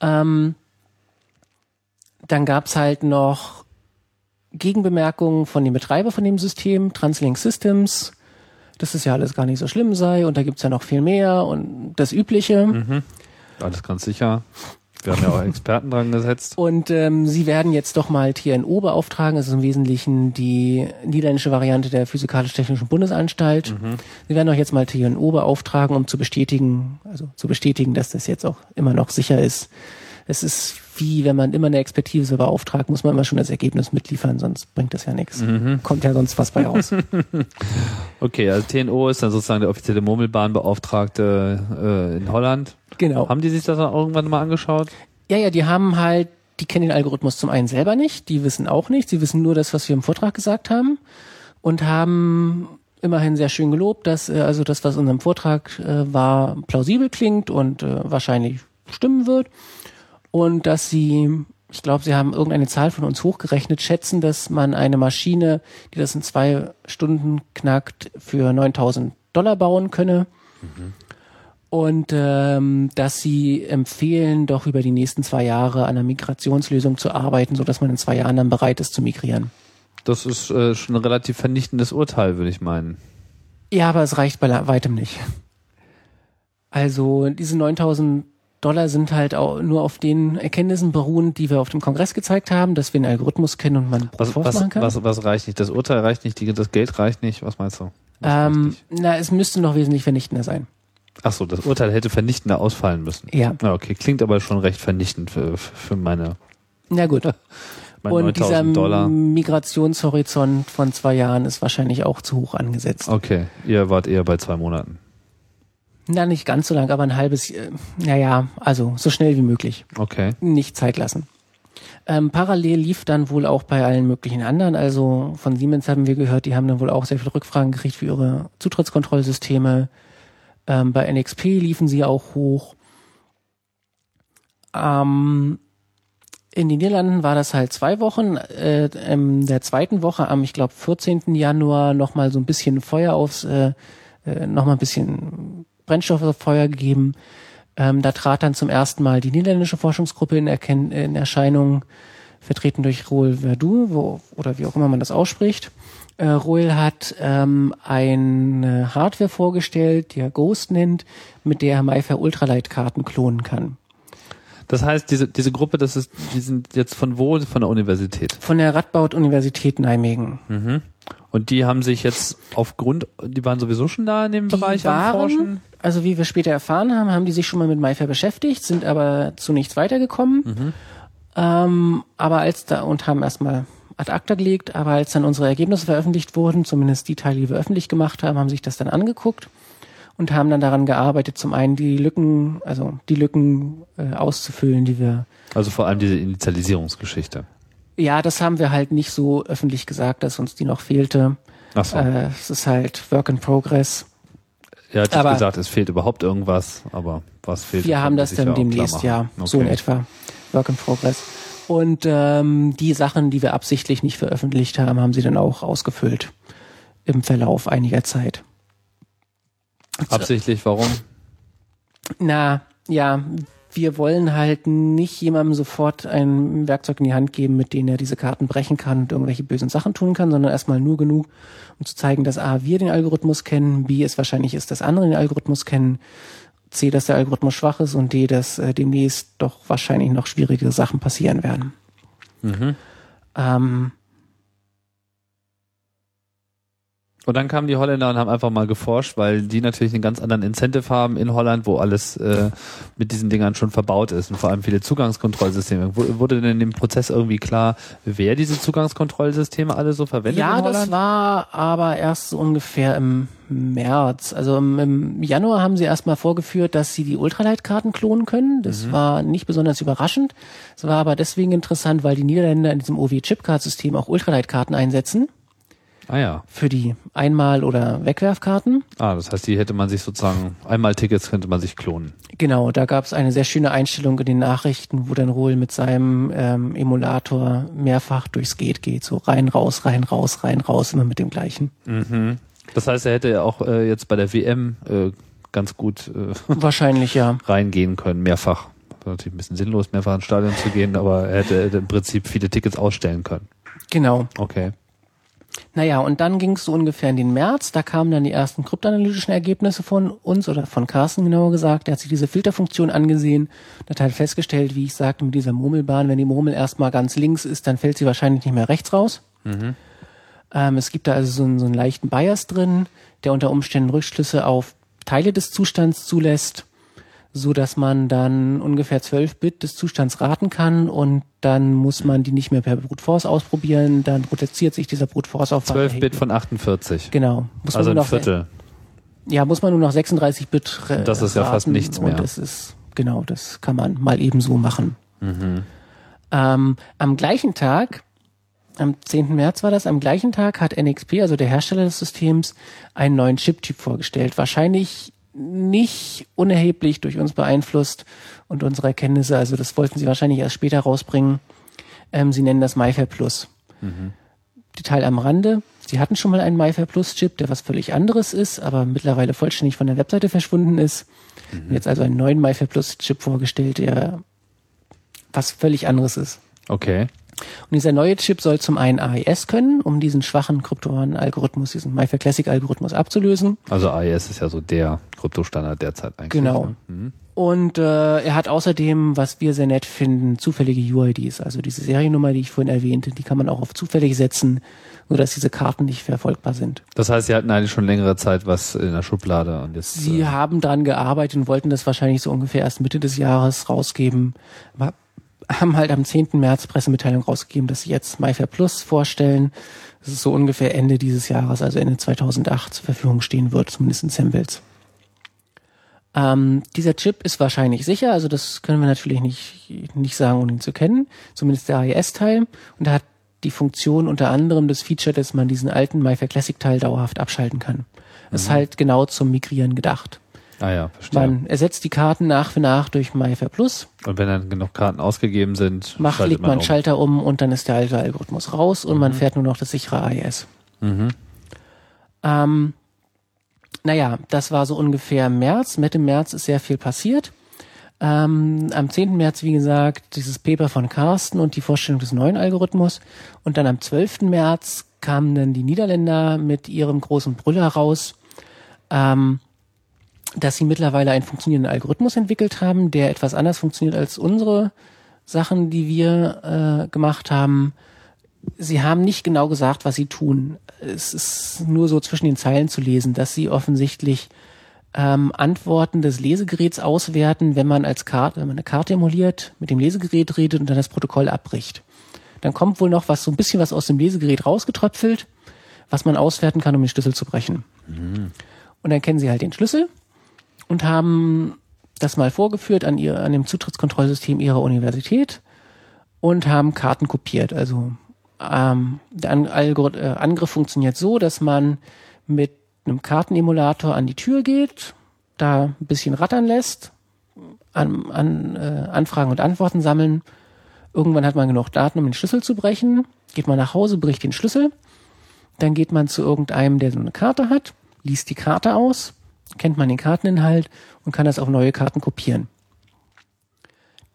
S4: Ähm, dann gab's halt noch Gegenbemerkungen von dem Betreiber von dem System, Translink Systems, dass es ja alles gar nicht so schlimm sei und da gibt's ja noch viel mehr und das Übliche. Mhm.
S3: Alles ganz sicher. Wir haben ja auch Experten dran gesetzt.
S4: Und ähm, Sie werden jetzt doch mal TNO beauftragen. Das ist im Wesentlichen die niederländische Variante der Physikalisch-Technischen Bundesanstalt. Mhm. Sie werden auch jetzt mal TNO beauftragen, um zu bestätigen, also zu bestätigen, dass das jetzt auch immer noch sicher ist. Es ist wie, wenn man immer eine Expertise beauftragt, muss man immer schon das Ergebnis mitliefern, sonst bringt das ja nichts. Mhm. Kommt ja sonst was bei raus.
S3: okay, also TNO ist dann sozusagen der offizielle Murmelbahnbeauftragte äh, in Holland.
S4: Genau.
S3: Haben die sich das dann irgendwann mal angeschaut?
S4: Ja, ja, die haben halt, die kennen den Algorithmus zum einen selber nicht, die wissen auch nicht, sie wissen nur das, was wir im Vortrag gesagt haben und haben immerhin sehr schön gelobt, dass äh, also das, was in unserem Vortrag äh, war, plausibel klingt und äh, wahrscheinlich stimmen wird und dass sie, ich glaube, sie haben irgendeine Zahl von uns hochgerechnet, schätzen, dass man eine Maschine, die das in zwei Stunden knackt, für 9000 Dollar bauen könne. Mhm. Und ähm, dass sie empfehlen, doch über die nächsten zwei Jahre an einer Migrationslösung zu arbeiten, so dass man in zwei Jahren dann bereit ist zu migrieren.
S3: Das ist äh, schon ein relativ vernichtendes Urteil, würde ich meinen.
S4: Ja, aber es reicht bei weitem nicht. Also diese 9000 Dollar sind halt auch nur auf den Erkenntnissen beruhend, die wir auf dem Kongress gezeigt haben, dass wir einen Algorithmus kennen und man
S3: was, was, machen kann. Was, was reicht nicht? Das Urteil reicht nicht, die, das Geld reicht nicht. Was meinst du?
S4: Ähm, na, es müsste noch wesentlich vernichtender sein.
S3: Ach so, das Urteil hätte vernichtender ausfallen müssen.
S4: Ja.
S3: ja okay, klingt aber schon recht vernichtend für, für meine.
S4: Na gut. Und dieser Dollar. Migrationshorizont von zwei Jahren ist wahrscheinlich auch zu hoch angesetzt.
S3: Okay, ihr wart eher bei zwei Monaten.
S4: Na, nicht ganz so lang, aber ein halbes, äh, naja, also so schnell wie möglich.
S3: Okay.
S4: Nicht Zeit lassen. Ähm, parallel lief dann wohl auch bei allen möglichen anderen, also von Siemens haben wir gehört, die haben dann wohl auch sehr viele Rückfragen gekriegt für ihre Zutrittskontrollsysteme. Ähm, bei NXP liefen sie auch hoch. Ähm, in den Niederlanden war das halt zwei Wochen. Äh, in der zweiten Woche am, ich glaube, 14. Januar nochmal so ein bisschen Feuer aufs, äh, äh, nochmal ein bisschen Brennstoff auf Feuer gegeben. Ähm, da trat dann zum ersten Mal die niederländische Forschungsgruppe in, Erken in Erscheinung, vertreten durch Roel Verdu, wo, oder wie auch immer man das ausspricht. Äh, Roel hat ähm, eine Hardware vorgestellt, die er Ghost nennt, mit der er MyFair Ultralight-Karten klonen kann.
S3: Das heißt, diese, diese Gruppe, das ist, die sind jetzt von wo? Von der Universität?
S4: Von der Radboud-Universität Nijmegen.
S3: Mhm. Und die haben sich jetzt aufgrund, die waren sowieso schon da in dem
S4: die
S3: Bereich
S4: waren, am Forschen? Also wie wir später erfahren haben, haben die sich schon mal mit MyFair beschäftigt, sind aber zu nichts weitergekommen. Mhm. Ähm, aber als da und haben erstmal ad acta gelegt, aber als dann unsere Ergebnisse veröffentlicht wurden, zumindest die Teile, die wir öffentlich gemacht haben, haben sich das dann angeguckt und haben dann daran gearbeitet, zum einen die Lücken, also die Lücken äh, auszufüllen, die wir.
S3: Also vor allem diese Initialisierungsgeschichte.
S4: Ja, das haben wir halt nicht so öffentlich gesagt, dass uns die noch fehlte.
S3: Ach so.
S4: Äh, es ist halt Work in Progress.
S3: Ja, hat aber gesagt, es fehlt überhaupt irgendwas, aber was fehlt?
S4: Wir haben das dann demnächst, ja, okay. so in etwa. Work in Progress. Und ähm, die Sachen, die wir absichtlich nicht veröffentlicht haben, haben sie dann auch ausgefüllt im Verlauf einiger Zeit.
S3: Absichtlich, warum?
S4: Na, ja, wir wollen halt nicht jemandem sofort ein Werkzeug in die Hand geben, mit dem er diese Karten brechen kann und irgendwelche bösen Sachen tun kann, sondern erstmal nur genug, um zu zeigen, dass A, wir den Algorithmus kennen, B, es wahrscheinlich ist, dass andere den Algorithmus kennen, C, dass der Algorithmus schwach ist und D, dass äh, demnächst doch wahrscheinlich noch schwierige Sachen passieren werden. Mhm. Ähm,
S3: Und dann kamen die Holländer und haben einfach mal geforscht, weil die natürlich einen ganz anderen Incentive haben in Holland, wo alles äh, mit diesen Dingern schon verbaut ist und vor allem viele Zugangskontrollsysteme. Wurde denn in dem Prozess irgendwie klar, wer diese Zugangskontrollsysteme alle so verwendet?
S4: Ja, das war aber erst so ungefähr im März. Also im, im Januar haben sie erstmal vorgeführt, dass sie die Ultraleitkarten klonen können. Das mhm. war nicht besonders überraschend. Es war aber deswegen interessant, weil die Niederländer in diesem OV-Chipcard-System auch Ultraleitkarten einsetzen.
S3: Ah ja.
S4: Für die Einmal- oder Wegwerfkarten.
S3: Ah, das heißt, die hätte man sich sozusagen, Einmal-Tickets könnte man sich klonen.
S4: Genau, da gab es eine sehr schöne Einstellung in den Nachrichten, wo dann Rohl mit seinem ähm, Emulator mehrfach durchs Gate geht. So rein, raus, rein, raus, rein, raus, immer mit dem gleichen.
S3: Mhm. Das heißt, er hätte ja auch äh, jetzt bei der WM äh, ganz gut äh,
S4: wahrscheinlich ja
S3: reingehen können, mehrfach. War natürlich ein bisschen sinnlos, mehrfach ins Stadion zu gehen, aber er hätte, hätte im Prinzip viele Tickets ausstellen können.
S4: Genau.
S3: Okay.
S4: Naja, und dann ging es so ungefähr in den März. Da kamen dann die ersten kryptanalytischen Ergebnisse von uns oder von Carsten genauer gesagt. Der hat sich diese Filterfunktion angesehen und hat halt festgestellt, wie ich sagte, mit dieser Murmelbahn, wenn die Murmel erstmal ganz links ist, dann fällt sie wahrscheinlich nicht mehr rechts raus. Mhm. Ähm, es gibt da also so einen, so einen leichten Bias drin, der unter Umständen Rückschlüsse auf Teile des Zustands zulässt so dass man dann ungefähr 12 Bit des Zustands raten kann und dann muss man die nicht mehr per Brute Force ausprobieren, dann reduziert sich dieser Brute Force auf
S3: 12 Bit von 48.
S4: Genau.
S3: Muss also ein Viertel.
S4: Ja, muss man nur noch 36 Bit
S3: Das ist ja fast nichts mehr.
S4: Und das ist, genau, das kann man mal eben so machen. Mhm. Ähm, am gleichen Tag, am 10. März war das, am gleichen Tag hat NXP, also der Hersteller des Systems, einen neuen Chip-Typ vorgestellt. Wahrscheinlich nicht unerheblich durch uns beeinflusst und unsere Erkenntnisse. Also das wollten sie wahrscheinlich erst später rausbringen. Ähm, sie nennen das MyFair Plus. Mhm. Detail am Rande. Sie hatten schon mal einen MyFair Plus Chip, der was völlig anderes ist, aber mittlerweile vollständig von der Webseite verschwunden ist. Mhm. Jetzt also einen neuen MyFair Plus Chip vorgestellt, der was völlig anderes ist.
S3: Okay.
S4: Und dieser neue Chip soll zum einen AES können, um diesen schwachen kryptoren Algorithmus, diesen MyFair Classic Algorithmus abzulösen.
S3: Also AES ist ja so der Kryptostandard derzeit eigentlich.
S4: Genau. Ne? Mhm. Und äh, er hat außerdem, was wir sehr nett finden, zufällige UIDs. Also diese Seriennummer, die ich vorhin erwähnte, die kann man auch auf zufällig setzen, nur dass diese Karten nicht verfolgbar sind.
S3: Das heißt, Sie hatten eigentlich schon längere Zeit was in der Schublade und jetzt.
S4: Sie äh haben dran gearbeitet und wollten das wahrscheinlich so ungefähr erst Mitte des Jahres rausgeben. Aber haben halt am 10. März Pressemitteilung rausgegeben, dass sie jetzt MyFair Plus vorstellen. Das ist so ungefähr Ende dieses Jahres, also Ende 2008 zur Verfügung stehen wird, zumindest in Samples. Ähm, dieser Chip ist wahrscheinlich sicher, also das können wir natürlich nicht, nicht sagen, ohne ihn zu kennen. Zumindest der AES-Teil. Und er hat die Funktion unter anderem das Feature, dass man diesen alten MyFair Classic-Teil dauerhaft abschalten kann. Das mhm. ist halt genau zum Migrieren gedacht.
S3: Ah ja, verstehe.
S4: Man ersetzt die Karten nach für nach durch MyFair Plus.
S3: Und wenn dann genug Karten ausgegeben sind,
S4: macht, legt man, man um. Schalter um und dann ist der alte Algorithmus raus und mhm. man fährt nur noch das sichere AES. Mhm. Ähm, naja, das war so ungefähr März. Mitte März ist sehr viel passiert. Ähm, am 10. März, wie gesagt, dieses Paper von Carsten und die Vorstellung des neuen Algorithmus. Und dann am 12. März kamen dann die Niederländer mit ihrem großen Brüller raus. Ähm, dass sie mittlerweile einen funktionierenden Algorithmus entwickelt haben, der etwas anders funktioniert als unsere Sachen, die wir äh, gemacht haben. Sie haben nicht genau gesagt, was sie tun. Es ist nur so zwischen den Zeilen zu lesen, dass sie offensichtlich ähm, Antworten des Lesegeräts auswerten, wenn man als Karte, wenn man eine Karte emuliert, mit dem Lesegerät redet und dann das Protokoll abbricht. Dann kommt wohl noch was, so ein bisschen was aus dem Lesegerät rausgetröpfelt, was man auswerten kann, um den Schlüssel zu brechen. Mhm. Und dann kennen sie halt den Schlüssel und haben das mal vorgeführt an, ihr, an dem Zutrittskontrollsystem ihrer Universität und haben Karten kopiert. Also ähm, der An Algorith äh, Angriff funktioniert so, dass man mit einem Kartenemulator an die Tür geht, da ein bisschen rattern lässt, an, an äh, Anfragen und Antworten sammeln. Irgendwann hat man genug Daten, um den Schlüssel zu brechen. Geht man nach Hause, bricht den Schlüssel. Dann geht man zu irgendeinem, der so eine Karte hat, liest die Karte aus kennt man den Karteninhalt und kann das auf neue Karten kopieren.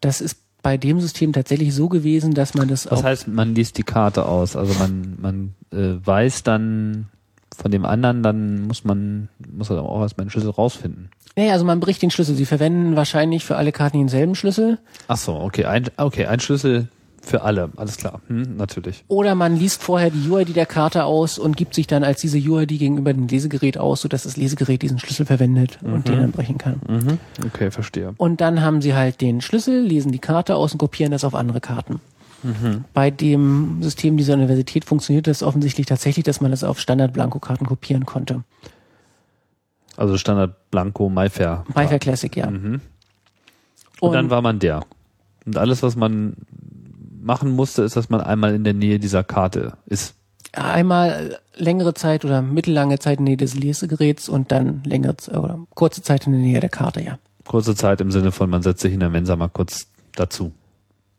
S4: Das ist bei dem System tatsächlich so gewesen, dass man das
S3: auch. heißt, man liest die Karte aus? Also man, man äh, weiß dann von dem anderen, dann muss man, muss er auch erstmal den Schlüssel rausfinden.
S4: Nee, also man bricht den Schlüssel. Sie verwenden wahrscheinlich für alle Karten denselben Schlüssel.
S3: Ach so, okay, ein, okay, ein Schlüssel für alle, alles klar, hm, natürlich.
S4: Oder man liest vorher die UID der Karte aus und gibt sich dann als diese UID gegenüber dem Lesegerät aus, sodass das Lesegerät diesen Schlüssel verwendet mhm. und den dann brechen kann.
S3: Mhm. Okay, verstehe.
S4: Und dann haben sie halt den Schlüssel, lesen die Karte aus und kopieren das auf andere Karten. Mhm. Bei dem System dieser Universität funktioniert das offensichtlich tatsächlich, dass man das auf Standard-Blanko-Karten kopieren konnte.
S3: Also Standard Blanco MyFair.
S4: MyFair Classic, ja.
S3: Mhm. Und, und dann war man der. Und alles, was man machen musste, ist, dass man einmal in der Nähe dieser Karte ist.
S4: Einmal längere Zeit oder mittellange Zeit in der Nähe des Lesegeräts und dann längere oder kurze Zeit in der Nähe der Karte, ja.
S3: Kurze Zeit im Sinne von, man setzt sich in der Mensa mal kurz dazu.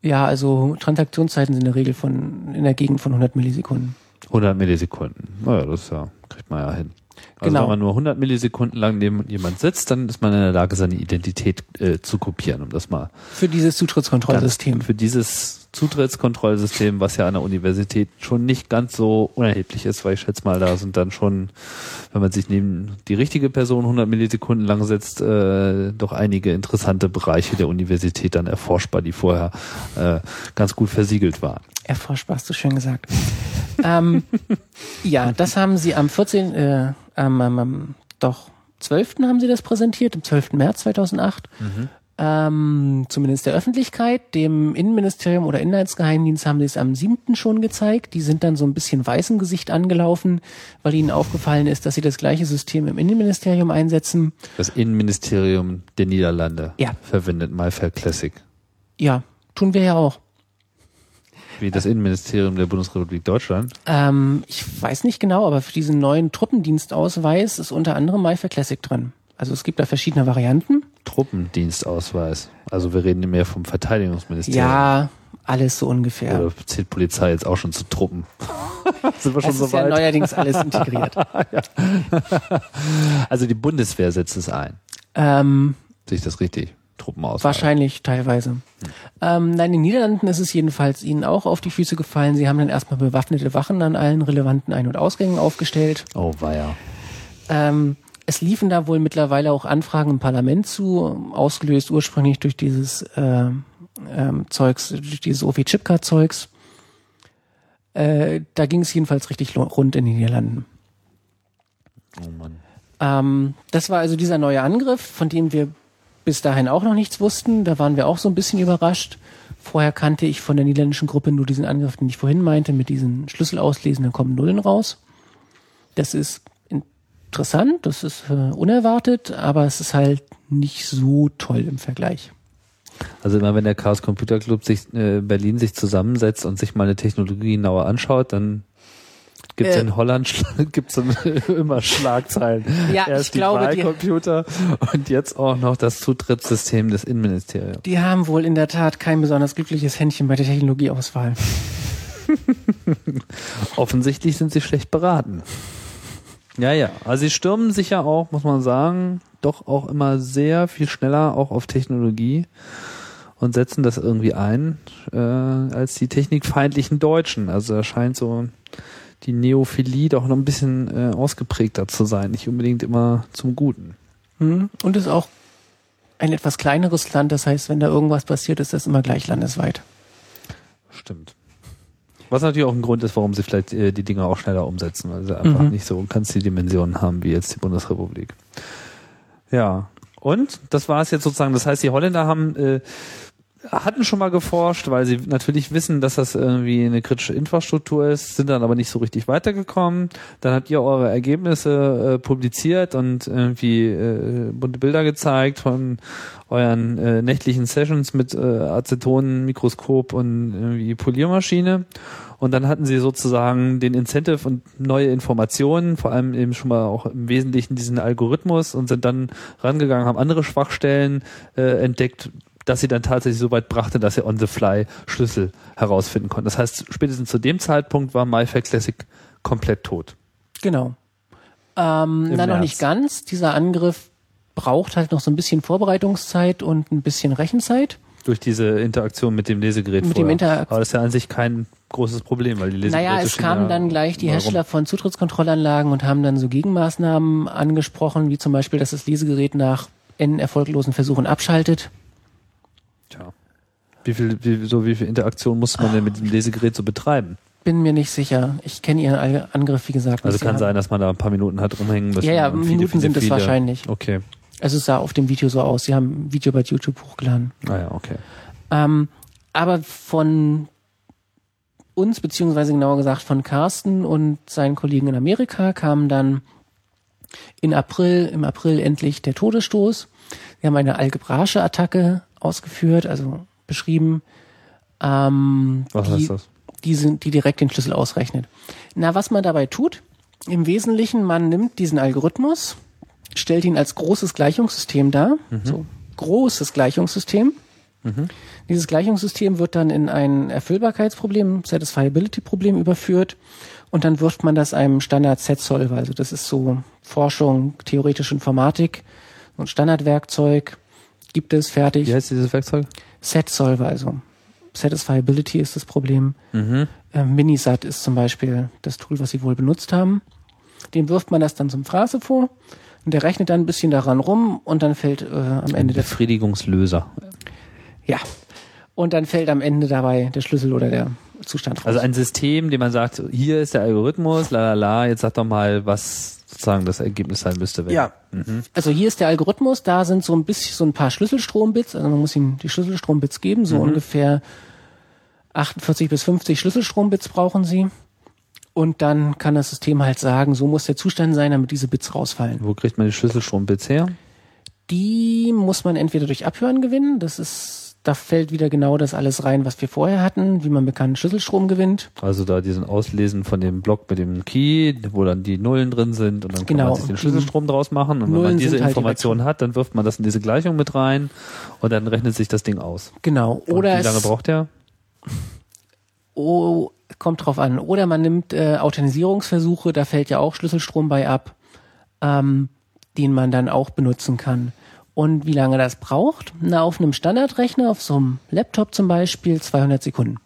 S4: Ja, also Transaktionszeiten sind in der Regel von in der Gegend von 100 Millisekunden.
S3: 100 Millisekunden. Naja, das ja, kriegt man ja hin. Also genau. wenn man nur 100 Millisekunden lang neben jemand sitzt, dann ist man in der Lage, seine Identität äh, zu kopieren, um das mal.
S4: Für dieses Zutrittskontrollsystem.
S3: Für dieses Zutrittskontrollsystem, was ja an der Universität schon nicht ganz so unerheblich ist, weil ich schätze mal, da sind dann schon, wenn man sich neben die richtige Person 100 Millisekunden lang setzt, äh, doch einige interessante Bereiche der Universität dann erforschbar, die vorher äh, ganz gut versiegelt waren.
S4: Erforschbar, hast du schön gesagt. ähm, ja, das haben sie am 14. Äh, ähm, ähm, doch 12. haben sie das präsentiert, am 12. März 2008. Mhm. Ähm, zumindest der Öffentlichkeit, dem Innenministerium oder Inlandsgeheimdienst haben sie es am 7. schon gezeigt. Die sind dann so ein bisschen weißem Gesicht angelaufen, weil ihnen aufgefallen ist, dass sie das gleiche System im Innenministerium einsetzen.
S3: Das Innenministerium der Niederlande ja. verwendet MyFair Classic.
S4: Ja, tun wir ja auch.
S3: Wie das Innenministerium der Bundesrepublik Deutschland?
S4: Ähm, ich weiß nicht genau, aber für diesen neuen Truppendienstausweis ist unter anderem MyFair Classic drin. Also es gibt da verschiedene Varianten.
S3: Truppendienstausweis. Also wir reden mehr vom Verteidigungsministerium.
S4: Ja, Alles so ungefähr.
S3: Oder zählt Polizei jetzt auch schon zu Truppen?
S4: Sind wir schon das so ist weit? ja neuerdings alles integriert.
S3: also die Bundeswehr setzt es ein.
S4: Ähm,
S3: Sehe ich das richtig? Truppen aus.
S4: Wahrscheinlich teilweise. Hm. Ähm, nein, in den Niederlanden ist es jedenfalls ihnen auch auf die Füße gefallen. Sie haben dann erstmal bewaffnete Wachen an allen relevanten Ein- und Ausgängen aufgestellt.
S3: Oh, war ja.
S4: Ähm, es liefen da wohl mittlerweile auch Anfragen im Parlament zu, ausgelöst ursprünglich durch dieses äh, ähm, Zeugs, durch dieses OV-Chipcard-Zeugs. Äh, da ging es jedenfalls richtig rund in den Niederlanden.
S3: Oh Mann.
S4: Ähm, das war also dieser neue Angriff, von dem wir bis dahin auch noch nichts wussten. Da waren wir auch so ein bisschen überrascht. Vorher kannte ich von der niederländischen Gruppe nur diesen Angriff, den ich vorhin meinte, mit diesen Schlüsselauslesen, dann kommen Nullen raus. Das ist interessant, das ist äh, unerwartet, aber es ist halt nicht so toll im Vergleich.
S3: Also immer wenn der Chaos Computer Club sich äh, Berlin sich zusammensetzt und sich mal eine Technologie genauer anschaut, dann gibt es äh, in Holland gibt's immer Schlagzeilen.
S4: Ja, Erst ich die glaube,
S3: Wahlcomputer und jetzt auch noch das Zutrittssystem des Innenministeriums.
S4: Die haben wohl in der Tat kein besonders glückliches Händchen bei der Technologieauswahl.
S3: Offensichtlich sind sie schlecht beraten. Ja, ja. Also sie stürmen sich ja auch, muss man sagen, doch auch immer sehr viel schneller auch auf Technologie und setzen das irgendwie ein äh, als die technikfeindlichen Deutschen. Also da scheint so die Neophilie doch noch ein bisschen äh, ausgeprägter zu sein, nicht unbedingt immer zum Guten.
S4: Mhm. Und ist auch ein etwas kleineres Land, das heißt, wenn da irgendwas passiert, ist das immer gleich landesweit.
S3: Stimmt. Was natürlich auch ein Grund ist, warum sie vielleicht äh, die Dinge auch schneller umsetzen, weil sie einfach mhm. nicht so ganz die Dimensionen haben wie jetzt die Bundesrepublik. Ja. Und das war es jetzt sozusagen. Das heißt, die Holländer haben äh, hatten schon mal geforscht, weil sie natürlich wissen, dass das irgendwie eine kritische Infrastruktur ist, sind dann aber nicht so richtig weitergekommen. Dann habt ihr eure Ergebnisse äh, publiziert und irgendwie äh, bunte Bilder gezeigt von euren äh, nächtlichen Sessions mit äh, Aceton, Mikroskop und irgendwie Poliermaschine. Und dann hatten sie sozusagen den Incentive und neue Informationen, vor allem eben schon mal auch im Wesentlichen diesen Algorithmus und sind dann rangegangen, haben andere Schwachstellen äh, entdeckt, dass sie dann tatsächlich so weit brachte, dass sie on the fly Schlüssel herausfinden konnten. Das heißt, spätestens zu dem Zeitpunkt war MyFair Classic komplett tot.
S4: Genau. Ähm, na, noch nicht ganz. Dieser Angriff braucht halt noch so ein bisschen Vorbereitungszeit und ein bisschen Rechenzeit.
S3: Durch diese Interaktion mit dem Lesegerät
S4: mit vorher. Dem Interak
S3: Aber das ist ja an sich kein großes Problem, weil die Lesegeräte
S4: Naja, es kamen dann gleich die Hersteller rum. von Zutrittskontrollanlagen und haben dann so Gegenmaßnahmen angesprochen, wie zum Beispiel, dass das Lesegerät nach n erfolglosen Versuchen abschaltet
S3: Tja. Wie viel, wie, so wie viel Interaktion muss man denn mit dem Lesegerät so betreiben?
S4: Bin mir nicht sicher. Ich kenne Ihren Angriff, wie gesagt.
S3: Also kann sein, dass man da ein paar Minuten hat rumhängen müssen.
S4: Ja, ja, Minuten viele, sind es wahrscheinlich.
S3: Okay.
S4: Also es sah auf dem Video so aus. Sie haben ein Video bei YouTube hochgeladen.
S3: Ah ja, okay.
S4: Ähm, aber von uns, beziehungsweise genauer gesagt von Carsten und seinen Kollegen in Amerika kam dann in April, im April endlich der Todesstoß. Wir haben eine algebraische Attacke ausgeführt, also beschrieben. Ähm,
S3: was
S4: die,
S3: heißt das?
S4: Die, sind, die direkt den Schlüssel ausrechnet. Na, was man dabei tut, im Wesentlichen, man nimmt diesen Algorithmus, stellt ihn als großes Gleichungssystem dar, mhm. so großes Gleichungssystem. Mhm. Dieses Gleichungssystem wird dann in ein Erfüllbarkeitsproblem, Satisfiability-Problem überführt und dann wirft man das einem Standard-Set-Solver. Also das ist so Forschung, theoretische Informatik, so ein Standardwerkzeug, gibt es fertig.
S3: Wie heißt dieses Werkzeug?
S4: Set-Solver, also Satisfiability ist das Problem. Mhm. Äh, Minisat ist zum Beispiel das Tool, was sie wohl benutzt haben. Dem wirft man das dann zum Phrase vor und der rechnet dann ein bisschen daran rum und dann fällt äh, am Ende
S3: der Befriedigungslöser.
S4: Ja. Und dann fällt am Ende dabei der Schlüssel oder der Zustand raus.
S3: Also ein System, dem man sagt, hier ist der Algorithmus, la la la, jetzt sag doch mal, was sozusagen das Ergebnis sein müsste.
S4: Wenn, ja. Mhm. Also hier ist der Algorithmus, da sind so ein bisschen so ein paar Schlüsselstrombits, also man muss ihm die Schlüsselstrombits geben, so mhm. ungefähr 48 bis 50 Schlüsselstrombits brauchen sie. Und dann kann das System halt sagen, so muss der Zustand sein, damit diese Bits rausfallen.
S3: Wo kriegt man die Schlüsselstrombits her?
S4: Die muss man entweder durch Abhören gewinnen, das ist da fällt wieder genau das alles rein, was wir vorher hatten, wie man bekannten Schlüsselstrom gewinnt.
S3: Also da diesen Auslesen von dem Block mit dem Key, wo dann die Nullen drin sind und dann genau. kann man sich den Schlüsselstrom draus machen. Und Nullen wenn man diese halt Information hat, dann wirft man das in diese Gleichung mit rein und dann rechnet sich das Ding aus.
S4: Genau.
S3: Oder und wie lange braucht der?
S4: Oh, kommt drauf an. Oder man nimmt äh, Authentisierungsversuche, da fällt ja auch Schlüsselstrom bei ab, ähm, den man dann auch benutzen kann. Und wie lange das braucht? Na, auf einem Standardrechner, auf so einem Laptop zum Beispiel, 200 Sekunden.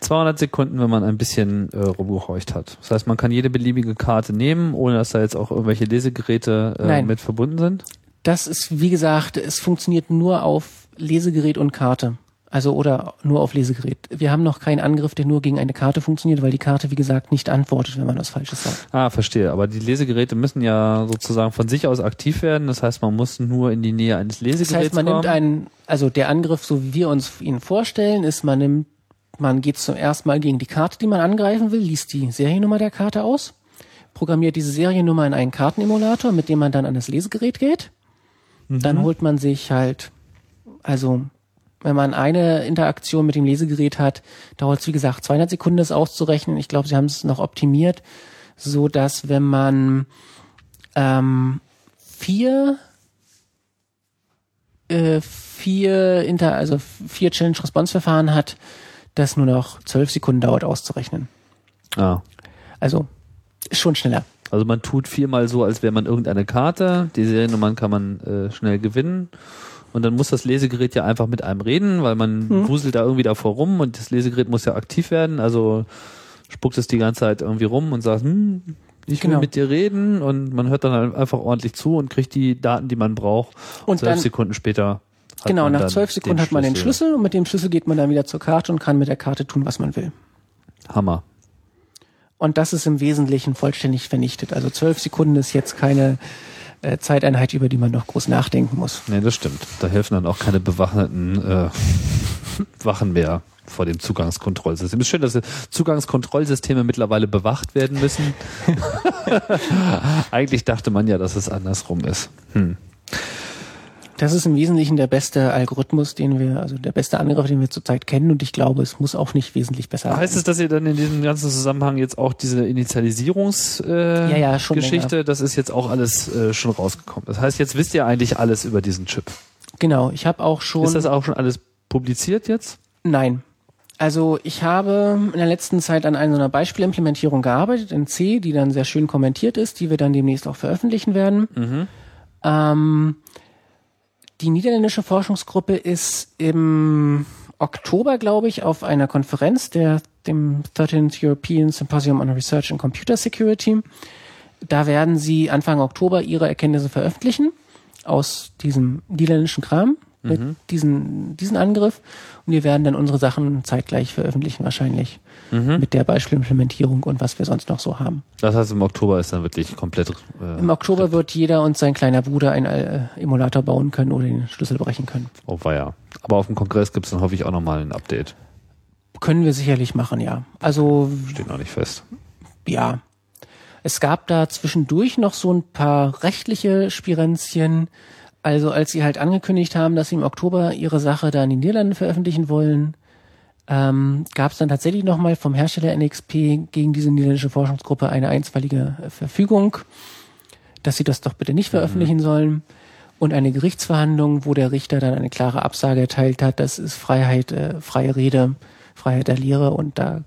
S3: 200 Sekunden, wenn man ein bisschen äh, rumgehorcht hat. Das heißt, man kann jede beliebige Karte nehmen, ohne dass da jetzt auch irgendwelche Lesegeräte äh, mit verbunden sind?
S4: Das ist, wie gesagt, es funktioniert nur auf Lesegerät und Karte. Also oder nur auf Lesegerät. Wir haben noch keinen Angriff, der nur gegen eine Karte funktioniert, weil die Karte, wie gesagt, nicht antwortet, wenn man was Falsches sagt.
S3: Ah, verstehe. Aber die Lesegeräte müssen ja sozusagen von sich aus aktiv werden. Das heißt, man muss nur in die Nähe eines Lesegeräts Das heißt,
S4: man
S3: kommen.
S4: nimmt einen, also der Angriff, so wie wir uns ihn vorstellen, ist, man nimmt, man geht zum ersten Mal gegen die Karte, die man angreifen will, liest die Seriennummer der Karte aus, programmiert diese Seriennummer in einen Kartenemulator, mit dem man dann an das Lesegerät geht. Mhm. Dann holt man sich halt, also wenn man eine Interaktion mit dem Lesegerät hat, dauert es wie gesagt 200 Sekunden, das auszurechnen. Ich glaube, sie haben es noch optimiert, so dass wenn man ähm, vier äh, vier Inter, also vier Challenge-Response-Verfahren hat, das nur noch zwölf Sekunden dauert auszurechnen.
S3: Ah.
S4: Also schon schneller.
S3: Also man tut viermal so, als wäre man irgendeine Karte. Die Seriennummern kann man äh, schnell gewinnen und dann muss das Lesegerät ja einfach mit einem reden, weil man hm. wuselt da irgendwie davor rum und das Lesegerät muss ja aktiv werden, also spuckt es die ganze Zeit irgendwie rum und sagt, hm, ich will genau. mit dir reden und man hört dann halt einfach ordentlich zu und kriegt die Daten, die man braucht. Und zwölf Sekunden später.
S4: genau, nach zwölf Sekunden hat man den Schlüssel und mit dem Schlüssel geht man dann wieder zur Karte und kann mit der Karte tun, was man will.
S3: Hammer.
S4: Und das ist im Wesentlichen vollständig vernichtet. Also zwölf Sekunden ist jetzt keine äh, Zeiteinheit, über die man noch groß nachdenken muss.
S3: Nee, das stimmt. Da helfen dann auch keine bewaffneten äh, Wachen mehr vor dem Zugangskontrollsystem. Es ist schön, dass Zugangskontrollsysteme mittlerweile bewacht werden müssen. Eigentlich dachte man ja, dass es andersrum ist. Hm.
S4: Das ist im Wesentlichen der beste Algorithmus, den wir, also der beste Angriff, den wir zurzeit kennen und ich glaube, es muss auch nicht wesentlich besser
S3: sein. Heißt es, dass ihr dann in diesem ganzen Zusammenhang jetzt auch diese Initialisierungsgeschichte, äh, ja, ja, Geschichte, das ist jetzt auch alles äh, schon rausgekommen. Das heißt, jetzt wisst ihr eigentlich alles über diesen Chip.
S4: Genau, ich habe auch schon.
S3: Ist das auch schon alles publiziert jetzt?
S4: Nein. Also ich habe in der letzten Zeit an einer Beispielimplementierung gearbeitet in C, die dann sehr schön kommentiert ist, die wir dann demnächst auch veröffentlichen werden. Mhm. Ähm, die niederländische Forschungsgruppe ist im Oktober, glaube ich, auf einer Konferenz, der, dem 13th European Symposium on Research in Computer Security. Da werden sie Anfang Oktober ihre Erkenntnisse veröffentlichen aus diesem niederländischen Kram mit mhm. diesen, diesen Angriff. Und wir werden dann unsere Sachen zeitgleich veröffentlichen wahrscheinlich. Mhm. Mit der Beispielimplementierung und was wir sonst noch so haben.
S3: Das heißt, im Oktober ist dann wirklich komplett.
S4: Äh, Im Oktober wird jeder und sein kleiner Bruder einen äh, Emulator bauen können oder den Schlüssel brechen können.
S3: Oh ja. Aber auf dem Kongress gibt es dann hoffe ich auch nochmal ein Update.
S4: Können wir sicherlich machen, ja. Also.
S3: Steht noch nicht fest.
S4: Ja. Es gab da zwischendurch noch so ein paar rechtliche Spirenzchen. Also als sie halt angekündigt haben, dass sie im Oktober ihre Sache da in den Niederlanden veröffentlichen wollen, ähm, gab es dann tatsächlich nochmal vom Hersteller NXP gegen diese niederländische Forschungsgruppe eine einstweilige äh, Verfügung, dass sie das doch bitte nicht mhm. veröffentlichen mhm. sollen. Und eine Gerichtsverhandlung, wo der Richter dann eine klare Absage erteilt hat, das ist Freiheit, äh, freie Rede, Freiheit der Lehre und da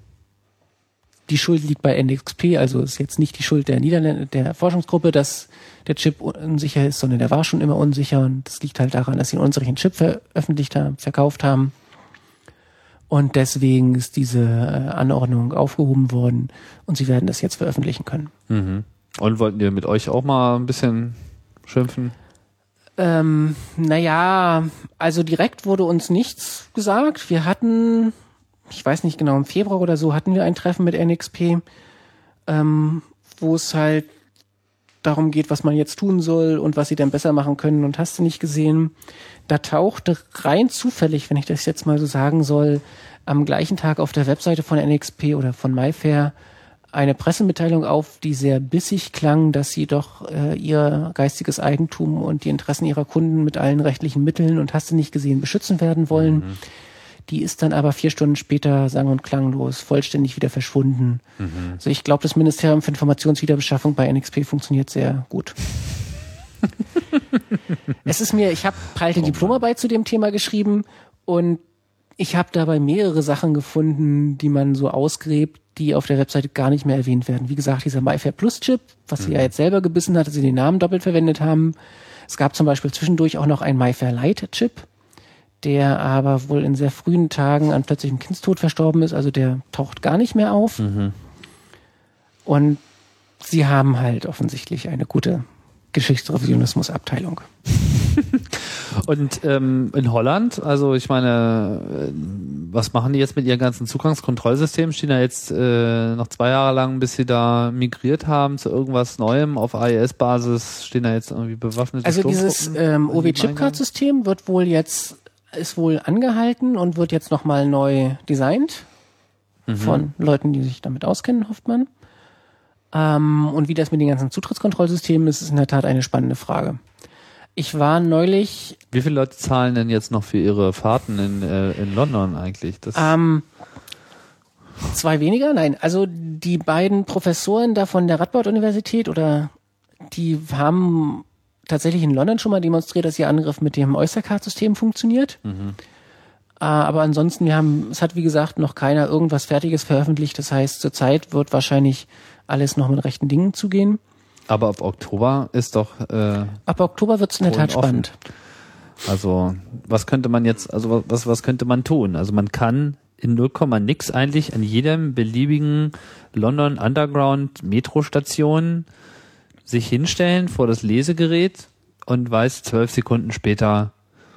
S4: die Schuld liegt bei NXP, also ist jetzt nicht die Schuld der Niederländer, der Forschungsgruppe, dass der Chip unsicher ist, sondern der war schon immer unsicher und das liegt halt daran, dass sie einen unsicheren Chip veröffentlicht haben, verkauft haben. Und deswegen ist diese äh, Anordnung aufgehoben worden und sie werden das jetzt veröffentlichen können.
S3: Mhm. Und wollten wir mit euch auch mal ein bisschen schimpfen?
S4: Ähm, naja, also direkt wurde uns nichts gesagt. Wir hatten, ich weiß nicht genau, im Februar oder so hatten wir ein Treffen mit NXP, ähm, wo es halt darum geht, was man jetzt tun soll und was sie denn besser machen können und hast du nicht gesehen. Da tauchte rein zufällig, wenn ich das jetzt mal so sagen soll, am gleichen Tag auf der Webseite von NXP oder von MyFair eine Pressemitteilung auf, die sehr bissig klang, dass sie doch äh, ihr geistiges Eigentum und die Interessen ihrer Kunden mit allen rechtlichen Mitteln und hast du nicht gesehen beschützen werden wollen. Mhm. Die ist dann aber vier Stunden später sang- und klanglos vollständig wieder verschwunden. Mhm. Also ich glaube, das Ministerium für Informationswiederbeschaffung bei NXP funktioniert sehr gut. es ist mir, ich habe eine oh Diplomarbeit zu dem Thema geschrieben und ich habe dabei mehrere Sachen gefunden, die man so ausgräbt, die auf der Webseite gar nicht mehr erwähnt werden. Wie gesagt, dieser MyFair Plus Chip, was mhm. sie ja jetzt selber gebissen hat, dass sie den Namen doppelt verwendet haben. Es gab zum Beispiel zwischendurch auch noch einen MyFair Lite Chip, der aber wohl in sehr frühen Tagen an plötzlichem Kindstod verstorben ist, also der taucht gar nicht mehr auf. Mhm. Und sie haben halt offensichtlich eine gute Geschichtsrevisionismusabteilung.
S3: Und ähm, in Holland, also ich meine, äh, was machen die jetzt mit ihren ganzen Zugangskontrollsystemen? Stehen da jetzt äh, noch zwei Jahre lang, bis sie da migriert haben zu irgendwas Neuem auf AES-Basis, stehen da jetzt irgendwie bewaffnete
S4: Also dieses ähm, OW-Chipcard-System wird wohl jetzt, ist wohl angehalten und wird jetzt nochmal neu designt mhm. von Leuten, die sich damit auskennen, hofft man. Ähm, und wie das mit den ganzen Zutrittskontrollsystemen ist, ist in der Tat eine spannende Frage. Ich war neulich.
S3: Wie viele Leute zahlen denn jetzt noch für ihre Fahrten in, äh, in London eigentlich?
S4: Das ähm, zwei weniger? Nein. Also die beiden Professoren da von der Radboud-Universität oder die haben tatsächlich in London schon mal demonstriert, dass ihr Angriff mit dem Oystercard-System funktioniert. Mhm. Äh, aber ansonsten, wir haben, es hat wie gesagt noch keiner irgendwas Fertiges veröffentlicht. Das heißt, zurzeit wird wahrscheinlich alles noch mit rechten Dingen zugehen.
S3: Aber ab Oktober ist doch. Äh,
S4: ab Oktober wird es in der Tat spannend.
S3: Also was könnte man jetzt, also was was könnte man tun? Also man kann in 0, nix eigentlich an jedem beliebigen London Underground Metrostation sich hinstellen vor das Lesegerät und weiß zwölf Sekunden später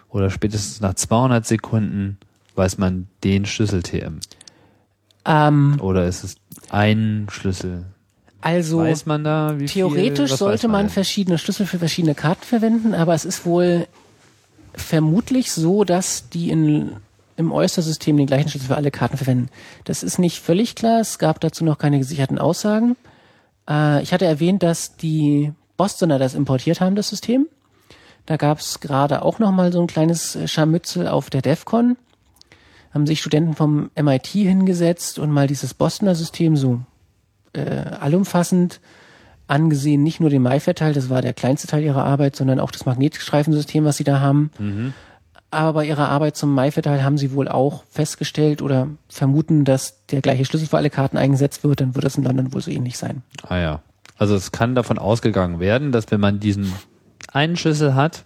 S3: oder spätestens nach 200 Sekunden weiß man den Schlüssel TM. Ähm, oder ist es ein Schlüssel?
S4: Also
S3: weiß man da,
S4: theoretisch viel, sollte man, man verschiedene Schlüssel für verschiedene Karten verwenden, aber es ist wohl vermutlich so, dass die in, im Oyster-System den gleichen Schlüssel für alle Karten verwenden. Das ist nicht völlig klar. Es gab dazu noch keine gesicherten Aussagen. Äh, ich hatte erwähnt, dass die Bostoner das importiert haben, das System. Da gab es gerade auch noch mal so ein kleines Scharmützel auf der DEFCON. Haben sich Studenten vom MIT hingesetzt und mal dieses Bostoner System so äh, allumfassend angesehen, nicht nur den Maifert-Teil, das war der kleinste Teil ihrer Arbeit, sondern auch das Magnetstreifensystem, was sie da haben. Mhm. Aber bei ihrer Arbeit zum Maifert-Teil haben sie wohl auch festgestellt oder vermuten, dass der gleiche Schlüssel für alle Karten eingesetzt wird, dann wird das in London wohl so ähnlich sein.
S3: Ah ja. Also es kann davon ausgegangen werden, dass wenn man diesen einen Schlüssel hat,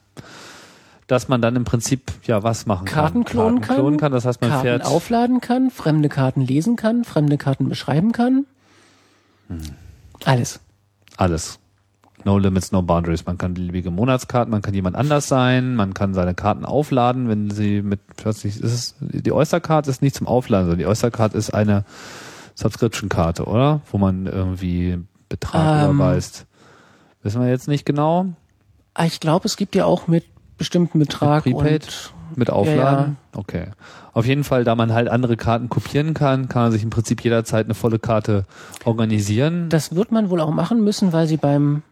S3: dass man dann im Prinzip ja was machen
S4: Karten kann. Klonen Karten klonen kann.
S3: Das heißt, man
S4: Karten
S3: fährt
S4: aufladen kann, fremde Karten lesen kann, fremde Karten beschreiben kann. Alles.
S3: Alles. No Limits, No Boundaries. Man kann beliebige Monatskarten, man kann jemand anders sein, man kann seine Karten aufladen, wenn sie mit, plötzlich ist es, die Oyster-Card ist nicht zum Aufladen, sondern die Oyster-Card ist eine Subscription-Karte, oder? Wo man irgendwie Betrag ähm, überweist. Wissen wir jetzt nicht genau?
S4: Ah, ich glaube, es gibt ja auch mit bestimmten Betrag
S3: mit Prepaid, und mit Aufladen. Ja, ja. Okay. Auf jeden Fall, da man halt andere Karten kopieren kann, kann man sich im Prinzip jederzeit eine volle Karte organisieren.
S4: Das wird man wohl auch machen müssen, weil sie beim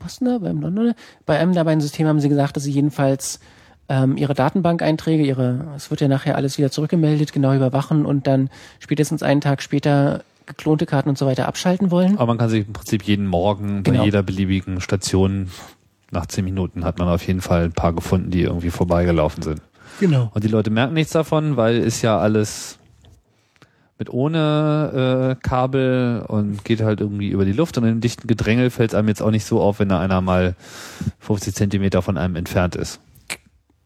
S4: was denn da, beim Londoner, bei einem der beiden Systeme haben sie gesagt, dass sie jedenfalls ähm, ihre Datenbank-Einträge, ihre, es wird ja nachher alles wieder zurückgemeldet, genau überwachen und dann spätestens einen Tag später geklonte Karten und so weiter abschalten wollen.
S3: Aber man kann sich im Prinzip jeden Morgen genau. bei jeder beliebigen Station nach zehn Minuten hat man auf jeden Fall ein paar gefunden, die irgendwie vorbeigelaufen sind.
S4: Genau.
S3: Und die Leute merken nichts davon, weil ist ja alles mit ohne äh, Kabel und geht halt irgendwie über die Luft und im dichten Gedrängel fällt es einem jetzt auch nicht so auf, wenn da einer mal 50 Zentimeter von einem entfernt ist.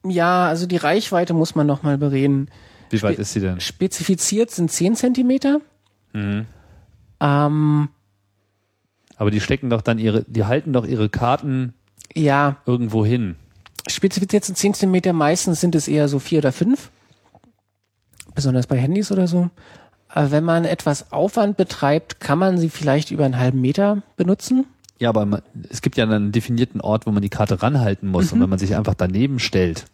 S4: Ja, also die Reichweite muss man nochmal bereden.
S3: Wie weit Spe ist sie denn?
S4: Spezifiziert sind 10 Zentimeter. Mhm. Ähm,
S3: Aber die stecken doch dann ihre, die halten doch ihre Karten
S4: ja.
S3: irgendwo hin.
S4: Spezifiziert sind 10 Zentimeter, meistens sind es eher so vier oder fünf. Besonders bei Handys oder so. Aber wenn man etwas Aufwand betreibt, kann man sie vielleicht über einen halben Meter benutzen.
S3: Ja, aber es gibt ja einen definierten Ort, wo man die Karte ranhalten muss. Mhm. Und wenn man sich einfach daneben stellt,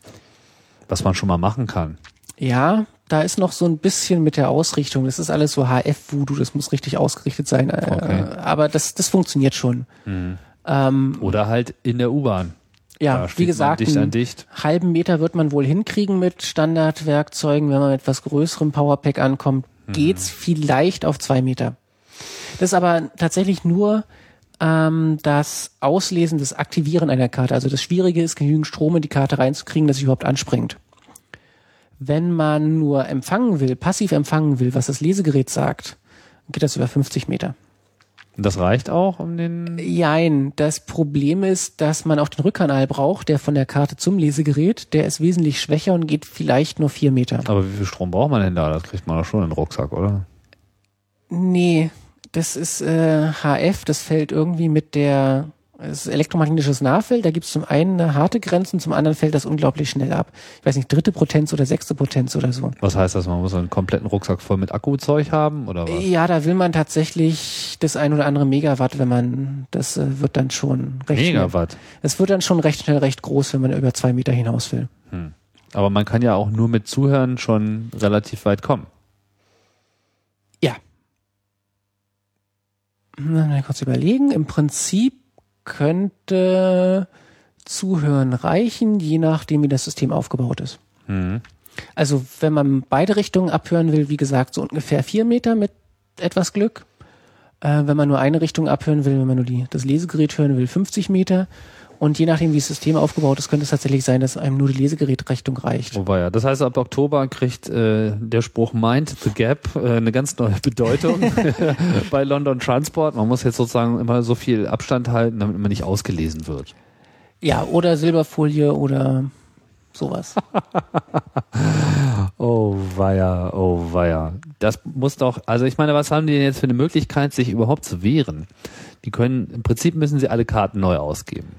S3: was man schon mal machen kann.
S4: Ja, da ist noch so ein bisschen mit der Ausrichtung. Das ist alles so HF-Voodoo, das muss richtig ausgerichtet sein. Äh, okay. Aber das, das funktioniert schon. Mhm.
S3: Ähm, Oder halt in der U-Bahn.
S4: Ja, wie gesagt,
S3: dicht an dicht.
S4: halben Meter wird man wohl hinkriegen mit Standardwerkzeugen. Wenn man mit etwas größerem Powerpack ankommt, geht's vielleicht auf zwei Meter. Das ist aber tatsächlich nur ähm, das Auslesen, das Aktivieren einer Karte. Also das Schwierige ist, genügend Strom in die Karte reinzukriegen, dass sie überhaupt anspringt. Wenn man nur empfangen will, passiv empfangen will, was das Lesegerät sagt, geht das über 50 Meter.
S3: Das reicht auch um den.
S4: Jein. Das Problem ist, dass man auch den Rückkanal braucht, der von der Karte zum Lesegerät. Der ist wesentlich schwächer und geht vielleicht nur vier Meter.
S3: Aber wie viel Strom braucht man denn da? Das kriegt man doch schon in den Rucksack, oder?
S4: Nee, das ist äh, HF. Das fällt irgendwie mit der es ist elektromagnetisches Nahfeld, da gibt es zum einen eine harte Grenze und zum anderen fällt das unglaublich schnell ab. Ich weiß nicht, dritte Potenz oder sechste Potenz oder so.
S3: Was heißt das? Man muss einen kompletten Rucksack voll mit Akkuzeug haben oder was?
S4: Ja, da will man tatsächlich das ein oder andere Megawatt, wenn man, das äh, wird dann schon recht
S3: Megawatt?
S4: Es wird dann schon recht schnell recht groß, wenn man über zwei Meter hinaus will. Hm.
S3: Aber man kann ja auch nur mit Zuhören schon relativ weit kommen.
S4: Ja. Mal kurz überlegen. Im Prinzip könnte Zuhören reichen, je nachdem, wie das System aufgebaut ist. Mhm. Also wenn man beide Richtungen abhören will, wie gesagt, so ungefähr vier Meter mit etwas Glück. Äh, wenn man nur eine Richtung abhören will, wenn man nur die, das Lesegerät hören will, 50 Meter. Und je nachdem, wie das System aufgebaut ist, könnte es tatsächlich sein, dass einem nur die Lesegerätrichtung reicht.
S3: Wobei ja. Das heißt, ab Oktober kriegt äh, der Spruch Mind the Gap äh, eine ganz neue Bedeutung bei London Transport. Man muss jetzt sozusagen immer so viel Abstand halten, damit man nicht ausgelesen wird.
S4: Ja, oder Silberfolie oder sowas.
S3: oh weia, oh weia. Das muss doch, also ich meine, was haben die denn jetzt für eine Möglichkeit, sich überhaupt zu wehren? Die können, im Prinzip müssen sie alle Karten neu ausgeben.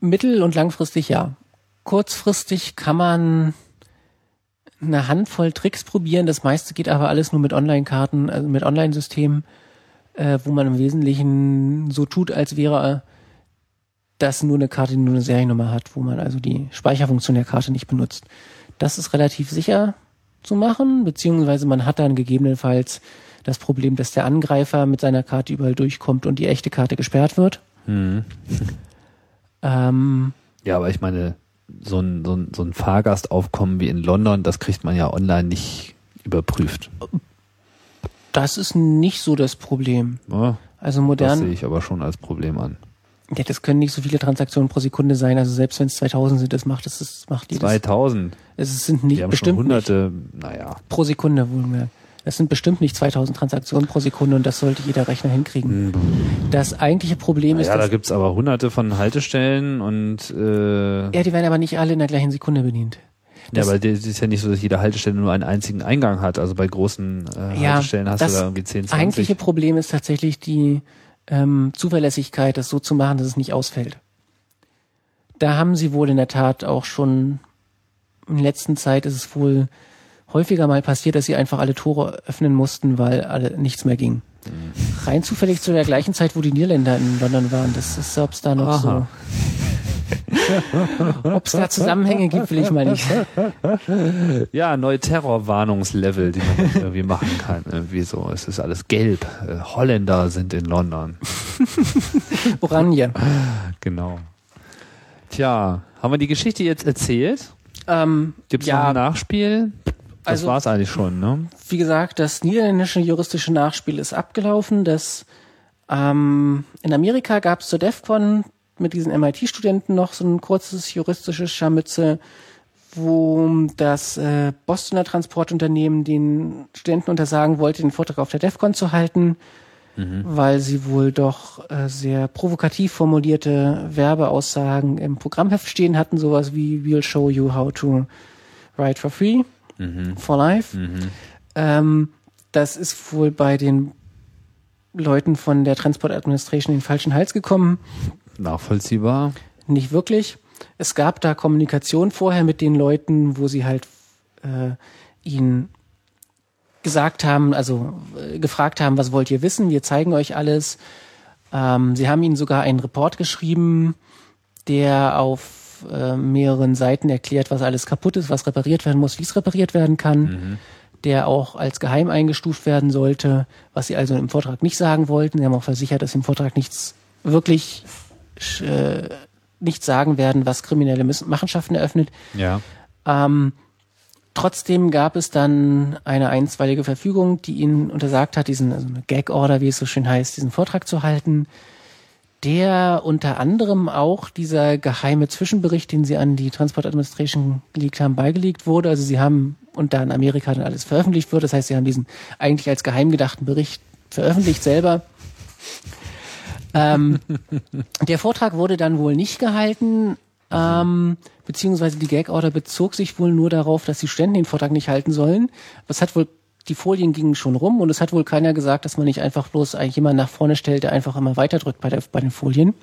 S4: Mittel- und langfristig ja. Kurzfristig kann man eine Handvoll Tricks probieren. Das meiste geht aber alles nur mit Online-Karten, also mit Online-Systemen, äh, wo man im Wesentlichen so tut, als wäre das nur eine Karte, die nur eine Seriennummer hat, wo man also die Speicherfunktion der Karte nicht benutzt. Das ist relativ sicher zu machen, beziehungsweise man hat dann gegebenenfalls das Problem, dass der Angreifer mit seiner Karte überall durchkommt und die echte Karte gesperrt wird. Mhm.
S3: Ähm, ja, aber ich meine, so ein, so, ein, so ein Fahrgastaufkommen wie in London, das kriegt man ja online nicht überprüft.
S4: Das ist nicht so das Problem. Ja, also modern. Das
S3: sehe ich aber schon als Problem an.
S4: Ja, das können nicht so viele Transaktionen pro Sekunde sein. Also selbst wenn es 2000 sind, das macht das, das macht
S3: die 2000.
S4: Es sind nicht bestimmt
S3: hunderte, nicht. naja.
S4: Pro Sekunde wohlgemerkt. Das sind bestimmt nicht 2000 Transaktionen pro Sekunde und das sollte jeder Rechner hinkriegen. Mhm. Das eigentliche Problem ist.
S3: Ja, da gibt's aber hunderte von Haltestellen und äh
S4: Ja, die werden aber nicht alle in der gleichen Sekunde bedient.
S3: Das ja, aber es ist ja nicht so, dass jede Haltestelle nur einen einzigen Eingang hat. Also bei großen äh, ja, Haltestellen hast du da irgendwie 10, 20. Das
S4: eigentliche Problem ist tatsächlich die ähm, Zuverlässigkeit, das so zu machen, dass es nicht ausfällt. Da haben sie wohl in der Tat auch schon in letzter Zeit ist es wohl häufiger mal passiert, dass sie einfach alle Tore öffnen mussten, weil alle, nichts mehr ging. Mhm. Rein zufällig zu der gleichen Zeit, wo die Niederländer in London waren. Das ist, ob es da noch Aha. so. ob es da Zusammenhänge gibt, will ich mal nicht.
S3: Ja, neue Terrorwarnungslevel, die man irgendwie machen kann. Irgendwie so. Es ist alles gelb. Äh, Holländer sind in London.
S4: Oranje.
S3: Genau. Tja, haben wir die Geschichte jetzt erzählt?
S4: Ähm,
S3: Gibt es ja, noch ein Nachspiel? Das also, war es eigentlich schon, ne?
S4: Wie gesagt, das niederländische juristische Nachspiel ist abgelaufen. Das ähm, in Amerika gab es zur DEFCON mit diesen MIT-Studenten noch so ein kurzes juristisches Scharmütze, wo das äh, Bostoner Transportunternehmen den Studenten untersagen wollte, den Vortrag auf der DEFCON zu halten, mhm. weil sie wohl doch äh, sehr provokativ formulierte Werbeaussagen im Programmheft stehen hatten, sowas wie We'll show you how to write for free mhm. for Life. Mhm. Ähm, das ist wohl bei den Leuten von der Transport Administration in den falschen Hals gekommen.
S3: Nachvollziehbar.
S4: Nicht wirklich. Es gab da Kommunikation vorher mit den Leuten, wo sie halt äh, ihnen gesagt haben, also äh, gefragt haben, was wollt ihr wissen? Wir zeigen euch alles. Ähm, sie haben ihnen sogar einen Report geschrieben, der auf äh, mehreren Seiten erklärt, was alles kaputt ist, was repariert werden muss, wie es repariert werden kann, mhm. der auch als geheim eingestuft werden sollte, was sie also im Vortrag nicht sagen wollten. Sie haben auch versichert, dass sie im Vortrag nichts wirklich äh, nichts sagen werden, was kriminelle Machenschaften eröffnet.
S3: Ja.
S4: Ähm, trotzdem gab es dann eine einstweilige Verfügung, die ihnen untersagt hat, diesen also eine Gag Order, wie es so schön heißt, diesen Vortrag zu halten der unter anderem auch dieser geheime Zwischenbericht, den sie an die Transport Administration gelegt haben, beigelegt wurde. Also sie haben und da in Amerika dann alles veröffentlicht wird. Das heißt, sie haben diesen eigentlich als geheim gedachten Bericht veröffentlicht selber. ähm, der Vortrag wurde dann wohl nicht gehalten, ähm, beziehungsweise die Gag-Order bezog sich wohl nur darauf, dass die Studenten den Vortrag nicht halten sollen. Was hat wohl die Folien gingen schon rum und es hat wohl keiner gesagt, dass man nicht einfach bloß eigentlich jemand nach vorne stellt, der einfach immer weiterdrückt bei, der, bei den Folien.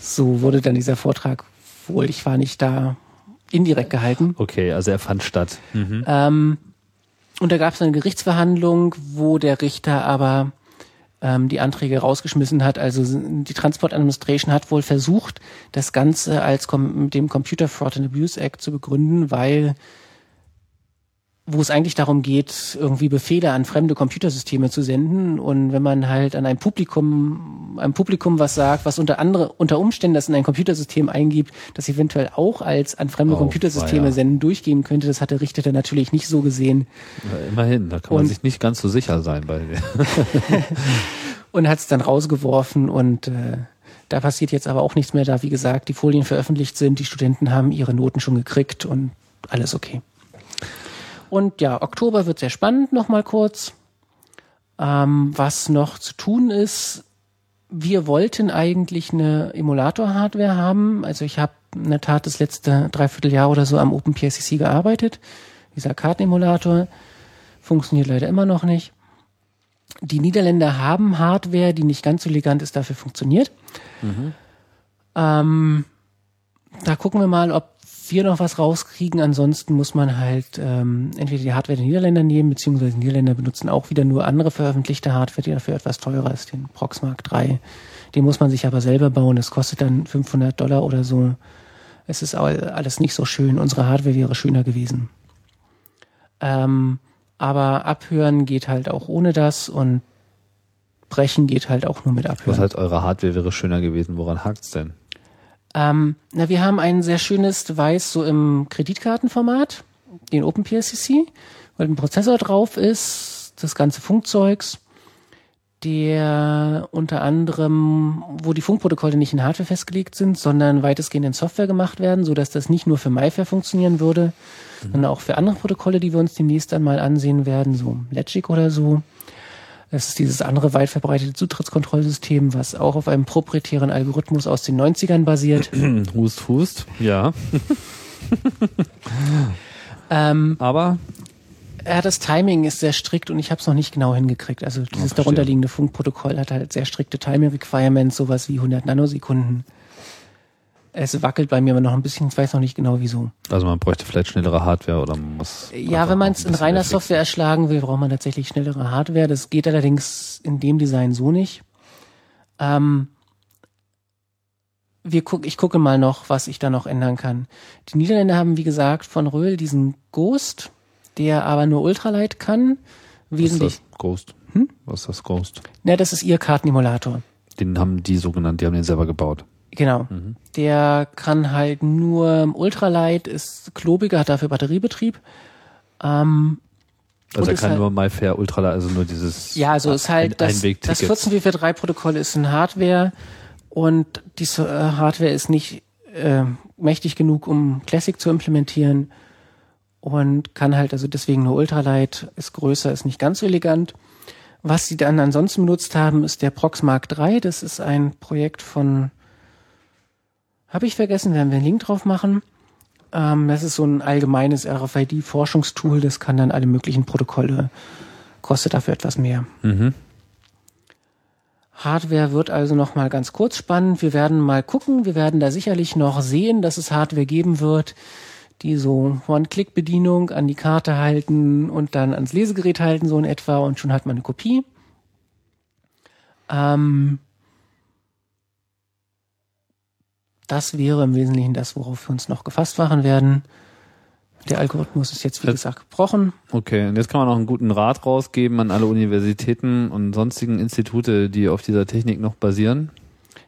S4: So wurde dann dieser Vortrag wohl, ich war nicht da, indirekt gehalten.
S3: Okay, also er fand statt.
S4: Mhm. Ähm, und da gab es eine Gerichtsverhandlung, wo der Richter aber ähm, die Anträge rausgeschmissen hat. Also die Transport Administration hat wohl versucht, das Ganze als mit dem Computer Fraud and Abuse Act zu begründen, weil wo es eigentlich darum geht, irgendwie Befehle an fremde Computersysteme zu senden. Und wenn man halt an ein Publikum, einem Publikum was sagt, was unter andere, unter Umständen das in ein Computersystem eingibt, das eventuell auch als an fremde oh, Computersysteme ja. senden durchgehen könnte, das hat der Richter dann natürlich nicht so gesehen.
S3: Ja, immerhin, da kann man und, sich nicht ganz so sicher sein bei
S4: Und hat es dann rausgeworfen und äh, da passiert jetzt aber auch nichts mehr, da wie gesagt die Folien veröffentlicht sind, die Studenten haben ihre Noten schon gekriegt und alles okay. Und ja, Oktober wird sehr spannend, nochmal kurz. Ähm, was noch zu tun ist, wir wollten eigentlich eine Emulator-Hardware haben. Also ich habe in der Tat das letzte Dreivierteljahr oder so am OpenPSCC gearbeitet. Dieser Kartenemulator funktioniert leider immer noch nicht. Die Niederländer haben Hardware, die nicht ganz so elegant ist, dafür funktioniert. Mhm. Ähm, da gucken wir mal, ob wir noch was rauskriegen. Ansonsten muss man halt ähm, entweder die Hardware der Niederländer nehmen, beziehungsweise die Niederländer benutzen auch wieder nur andere veröffentlichte Hardware, die dafür etwas teurer ist, den Proxmark 3. Den muss man sich aber selber bauen. Das kostet dann 500 Dollar oder so. Es ist alles nicht so schön. Unsere Hardware wäre schöner gewesen. Ähm, aber abhören geht halt auch ohne das und brechen geht halt auch nur mit abhören.
S3: Was heißt, eure Hardware wäre schöner gewesen? Woran hakt's denn?
S4: Ähm, na, wir haben ein sehr schönes Device so im Kreditkartenformat, den OpenPSCC, weil ein Prozessor drauf ist, das ganze Funkzeugs, der unter anderem, wo die Funkprotokolle nicht in Hardware festgelegt sind, sondern weitestgehend in Software gemacht werden, so dass das nicht nur für MyFair funktionieren würde, mhm. sondern auch für andere Protokolle, die wir uns demnächst einmal ansehen werden, so Legic oder so. Das ist dieses andere weit verbreitete Zutrittskontrollsystem, was auch auf einem proprietären Algorithmus aus den 90ern basiert.
S3: hust, hust, ja.
S4: ähm,
S3: Aber
S4: ja, das Timing ist sehr strikt und ich habe es noch nicht genau hingekriegt. Also dieses darunterliegende Funkprotokoll hat halt sehr strikte Timing Requirements, sowas wie 100 Nanosekunden. Es wackelt bei mir aber noch ein bisschen, ich weiß noch nicht genau wieso.
S3: Also man bräuchte vielleicht schnellere Hardware oder man muss.
S4: Ja, wenn man es in reiner Software erschlagen will, braucht man tatsächlich schnellere Hardware. Das geht allerdings in dem Design so nicht. Ähm, wir guck, ich gucke mal noch, was ich da noch ändern kann. Die Niederländer haben, wie gesagt, von Röhl diesen Ghost, der aber nur Ultralight kann. Wesentlich.
S3: Was ist das Ghost? Hm? Was ist das Ghost?
S4: Na, das ist ihr Kartenemulator.
S3: Den haben die so genannt, die haben den selber gebaut.
S4: Genau. Mhm. Der kann halt nur Ultralight, ist klobiger, hat dafür Batteriebetrieb. Ähm,
S3: also er kann halt, nur MyFair Ultralight, also nur dieses
S4: Ja, also ist halt das, das 14443 Protokoll ist ein Hardware und diese äh, Hardware ist nicht äh, mächtig genug, um Classic zu implementieren und kann halt also deswegen nur Ultralight, ist größer, ist nicht ganz so elegant. Was sie dann ansonsten benutzt haben, ist der Proxmark 3. Das ist ein Projekt von habe ich vergessen, werden wir einen Link drauf machen. Ähm, das ist so ein allgemeines RFID-Forschungstool, das kann dann alle möglichen Protokolle, kostet dafür etwas mehr. Mhm. Hardware wird also noch mal ganz kurz spannend. Wir werden mal gucken. Wir werden da sicherlich noch sehen, dass es Hardware geben wird, die so One-Click-Bedienung an die Karte halten und dann ans Lesegerät halten, so in etwa, und schon hat man eine Kopie. Ähm, Das wäre im Wesentlichen das, worauf wir uns noch gefasst machen werden. Der Algorithmus ist jetzt, wie gesagt, gebrochen.
S3: Okay, und jetzt kann man noch einen guten Rat rausgeben an alle Universitäten und sonstigen Institute, die auf dieser Technik noch basieren.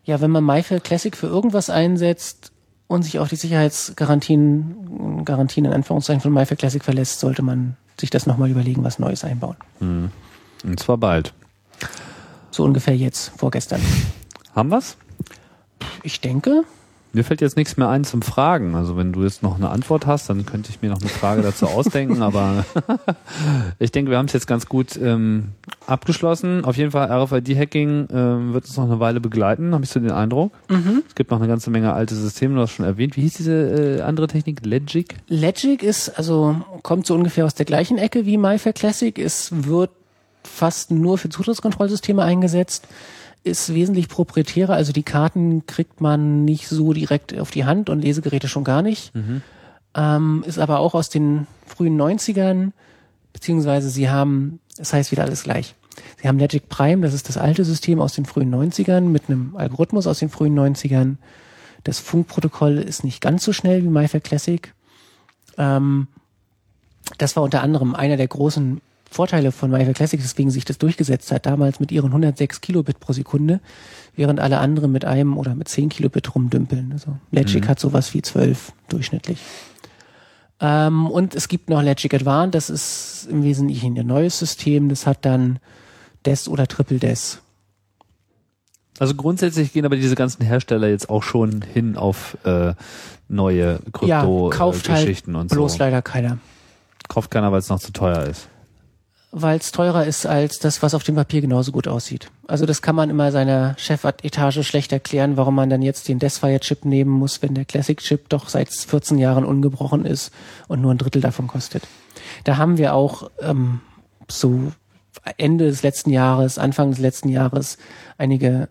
S4: Ja, wenn man MyFair Classic für irgendwas einsetzt und sich auf die Sicherheitsgarantien, Garantien in Anführungszeichen von MyFair Classic verlässt, sollte man sich das nochmal überlegen, was Neues einbauen.
S3: Hm. Und zwar bald.
S4: So ungefähr jetzt, vorgestern.
S3: Haben wir's?
S4: Ich denke.
S3: Mir fällt jetzt nichts mehr ein zum Fragen. Also wenn du jetzt noch eine Antwort hast, dann könnte ich mir noch eine Frage dazu ausdenken. Aber ich denke, wir haben es jetzt ganz gut ähm, abgeschlossen. Auf jeden Fall RFID-Hacking ähm, wird uns noch eine Weile begleiten, habe ich so den Eindruck. Mhm. Es gibt noch eine ganze Menge alte Systeme, du hast schon erwähnt. Wie hieß diese äh, andere Technik? Legic?
S4: Legic ist, also kommt so ungefähr aus der gleichen Ecke wie MyFair Classic. Es wird fast nur für Zutrittskontrollsysteme eingesetzt ist wesentlich proprietärer, also die Karten kriegt man nicht so direkt auf die Hand und Lesegeräte schon gar nicht. Mhm. Ähm, ist aber auch aus den frühen 90ern, beziehungsweise sie haben, das heißt wieder alles gleich. Sie haben Logic Prime, das ist das alte System aus den frühen 90ern mit einem Algorithmus aus den frühen 90ern. Das Funkprotokoll ist nicht ganz so schnell wie MyFair Classic. Ähm, das war unter anderem einer der großen Vorteile von MyFair Classic, weswegen sich das durchgesetzt hat, damals mit ihren 106 Kilobit pro Sekunde, während alle anderen mit einem oder mit 10 Kilobit rumdümpeln. Also Logic mhm. hat sowas wie 12 durchschnittlich. Ähm, und es gibt noch Logic Advanced, das ist im Wesentlichen ein neues System, das hat dann DES oder Triple DES.
S3: Also grundsätzlich gehen aber diese ganzen Hersteller jetzt auch schon hin auf äh, neue Krypto-Geschichten
S4: ja,
S3: halt
S4: und so. Bloß leider keiner.
S3: Kauft keiner, weil es noch zu teuer ist
S4: weil es teurer ist als das, was auf dem Papier genauso gut aussieht. Also das kann man immer seiner Chefetage schlecht erklären, warum man dann jetzt den Desfire-Chip nehmen muss, wenn der Classic-Chip doch seit 14 Jahren ungebrochen ist und nur ein Drittel davon kostet. Da haben wir auch ähm, so Ende des letzten Jahres, Anfang des letzten Jahres einige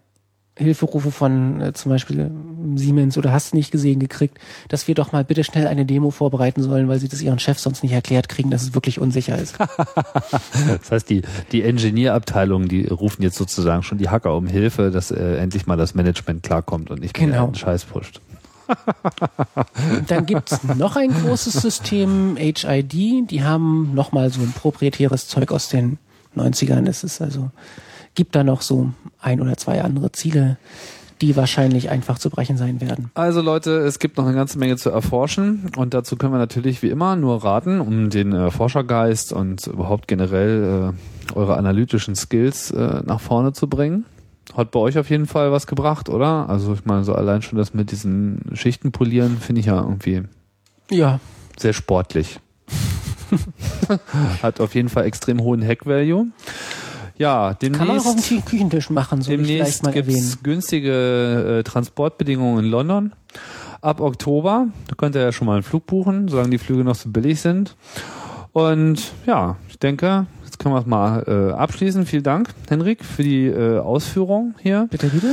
S4: Hilferufe von äh, zum Beispiel Siemens oder hast nicht gesehen gekriegt, dass wir doch mal bitte schnell eine Demo vorbereiten sollen, weil sie das ihren Chefs sonst nicht erklärt kriegen, dass es wirklich unsicher ist.
S3: das heißt, die, die Engineer-Abteilung, die rufen jetzt sozusagen schon die Hacker um Hilfe, dass äh, endlich mal das Management klarkommt und nicht genau. mehr einen Scheiß pusht.
S4: Dann gibt's noch ein großes System, HID, die haben nochmal so ein proprietäres Zeug aus den 90ern. Es ist also gibt da noch so ein oder zwei andere Ziele, die wahrscheinlich einfach zu brechen sein werden.
S3: Also Leute, es gibt noch eine ganze Menge zu erforschen und dazu können wir natürlich wie immer nur raten, um den äh, Forschergeist und überhaupt generell äh, eure analytischen Skills äh, nach vorne zu bringen. Hat bei euch auf jeden Fall was gebracht, oder? Also ich meine, so allein schon das mit diesen Schichten polieren finde ich ja irgendwie
S4: ja.
S3: sehr sportlich. Hat auf jeden Fall extrem hohen Hack-Value. Ja, demnächst.
S4: Kann man auch auf dem Küchentisch machen, so
S3: demnächst gibt's erwähnen. günstige äh, Transportbedingungen in London. Ab Oktober, da könnt ihr ja schon mal einen Flug buchen, solange die Flüge noch so billig sind. Und ja, ich denke, jetzt können wir es mal äh, abschließen. Vielen Dank, Henrik, für die äh, Ausführung hier.
S4: Bitte, bitte.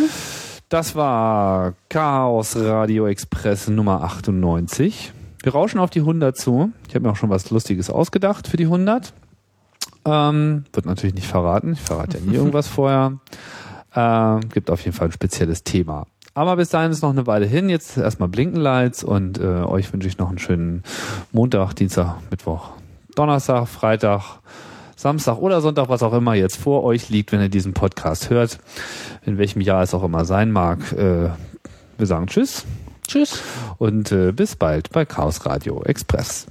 S3: Das war Chaos Radio Express Nummer 98. Wir rauschen auf die 100 zu. Ich habe mir auch schon was Lustiges ausgedacht für die 100. Ähm, wird natürlich nicht verraten. Ich verrate ja nie irgendwas vorher. Äh, gibt auf jeden Fall ein spezielles Thema. Aber bis dahin ist noch eine Weile hin. Jetzt erstmal Blinkenlights und äh, euch wünsche ich noch einen schönen Montag, Dienstag, Mittwoch, Donnerstag, Freitag, Samstag oder Sonntag, was auch immer jetzt vor euch liegt, wenn ihr diesen Podcast hört. In welchem Jahr es auch immer sein mag. Äh, wir sagen Tschüss.
S4: Tschüss.
S3: Und äh, bis bald bei Chaos Radio Express.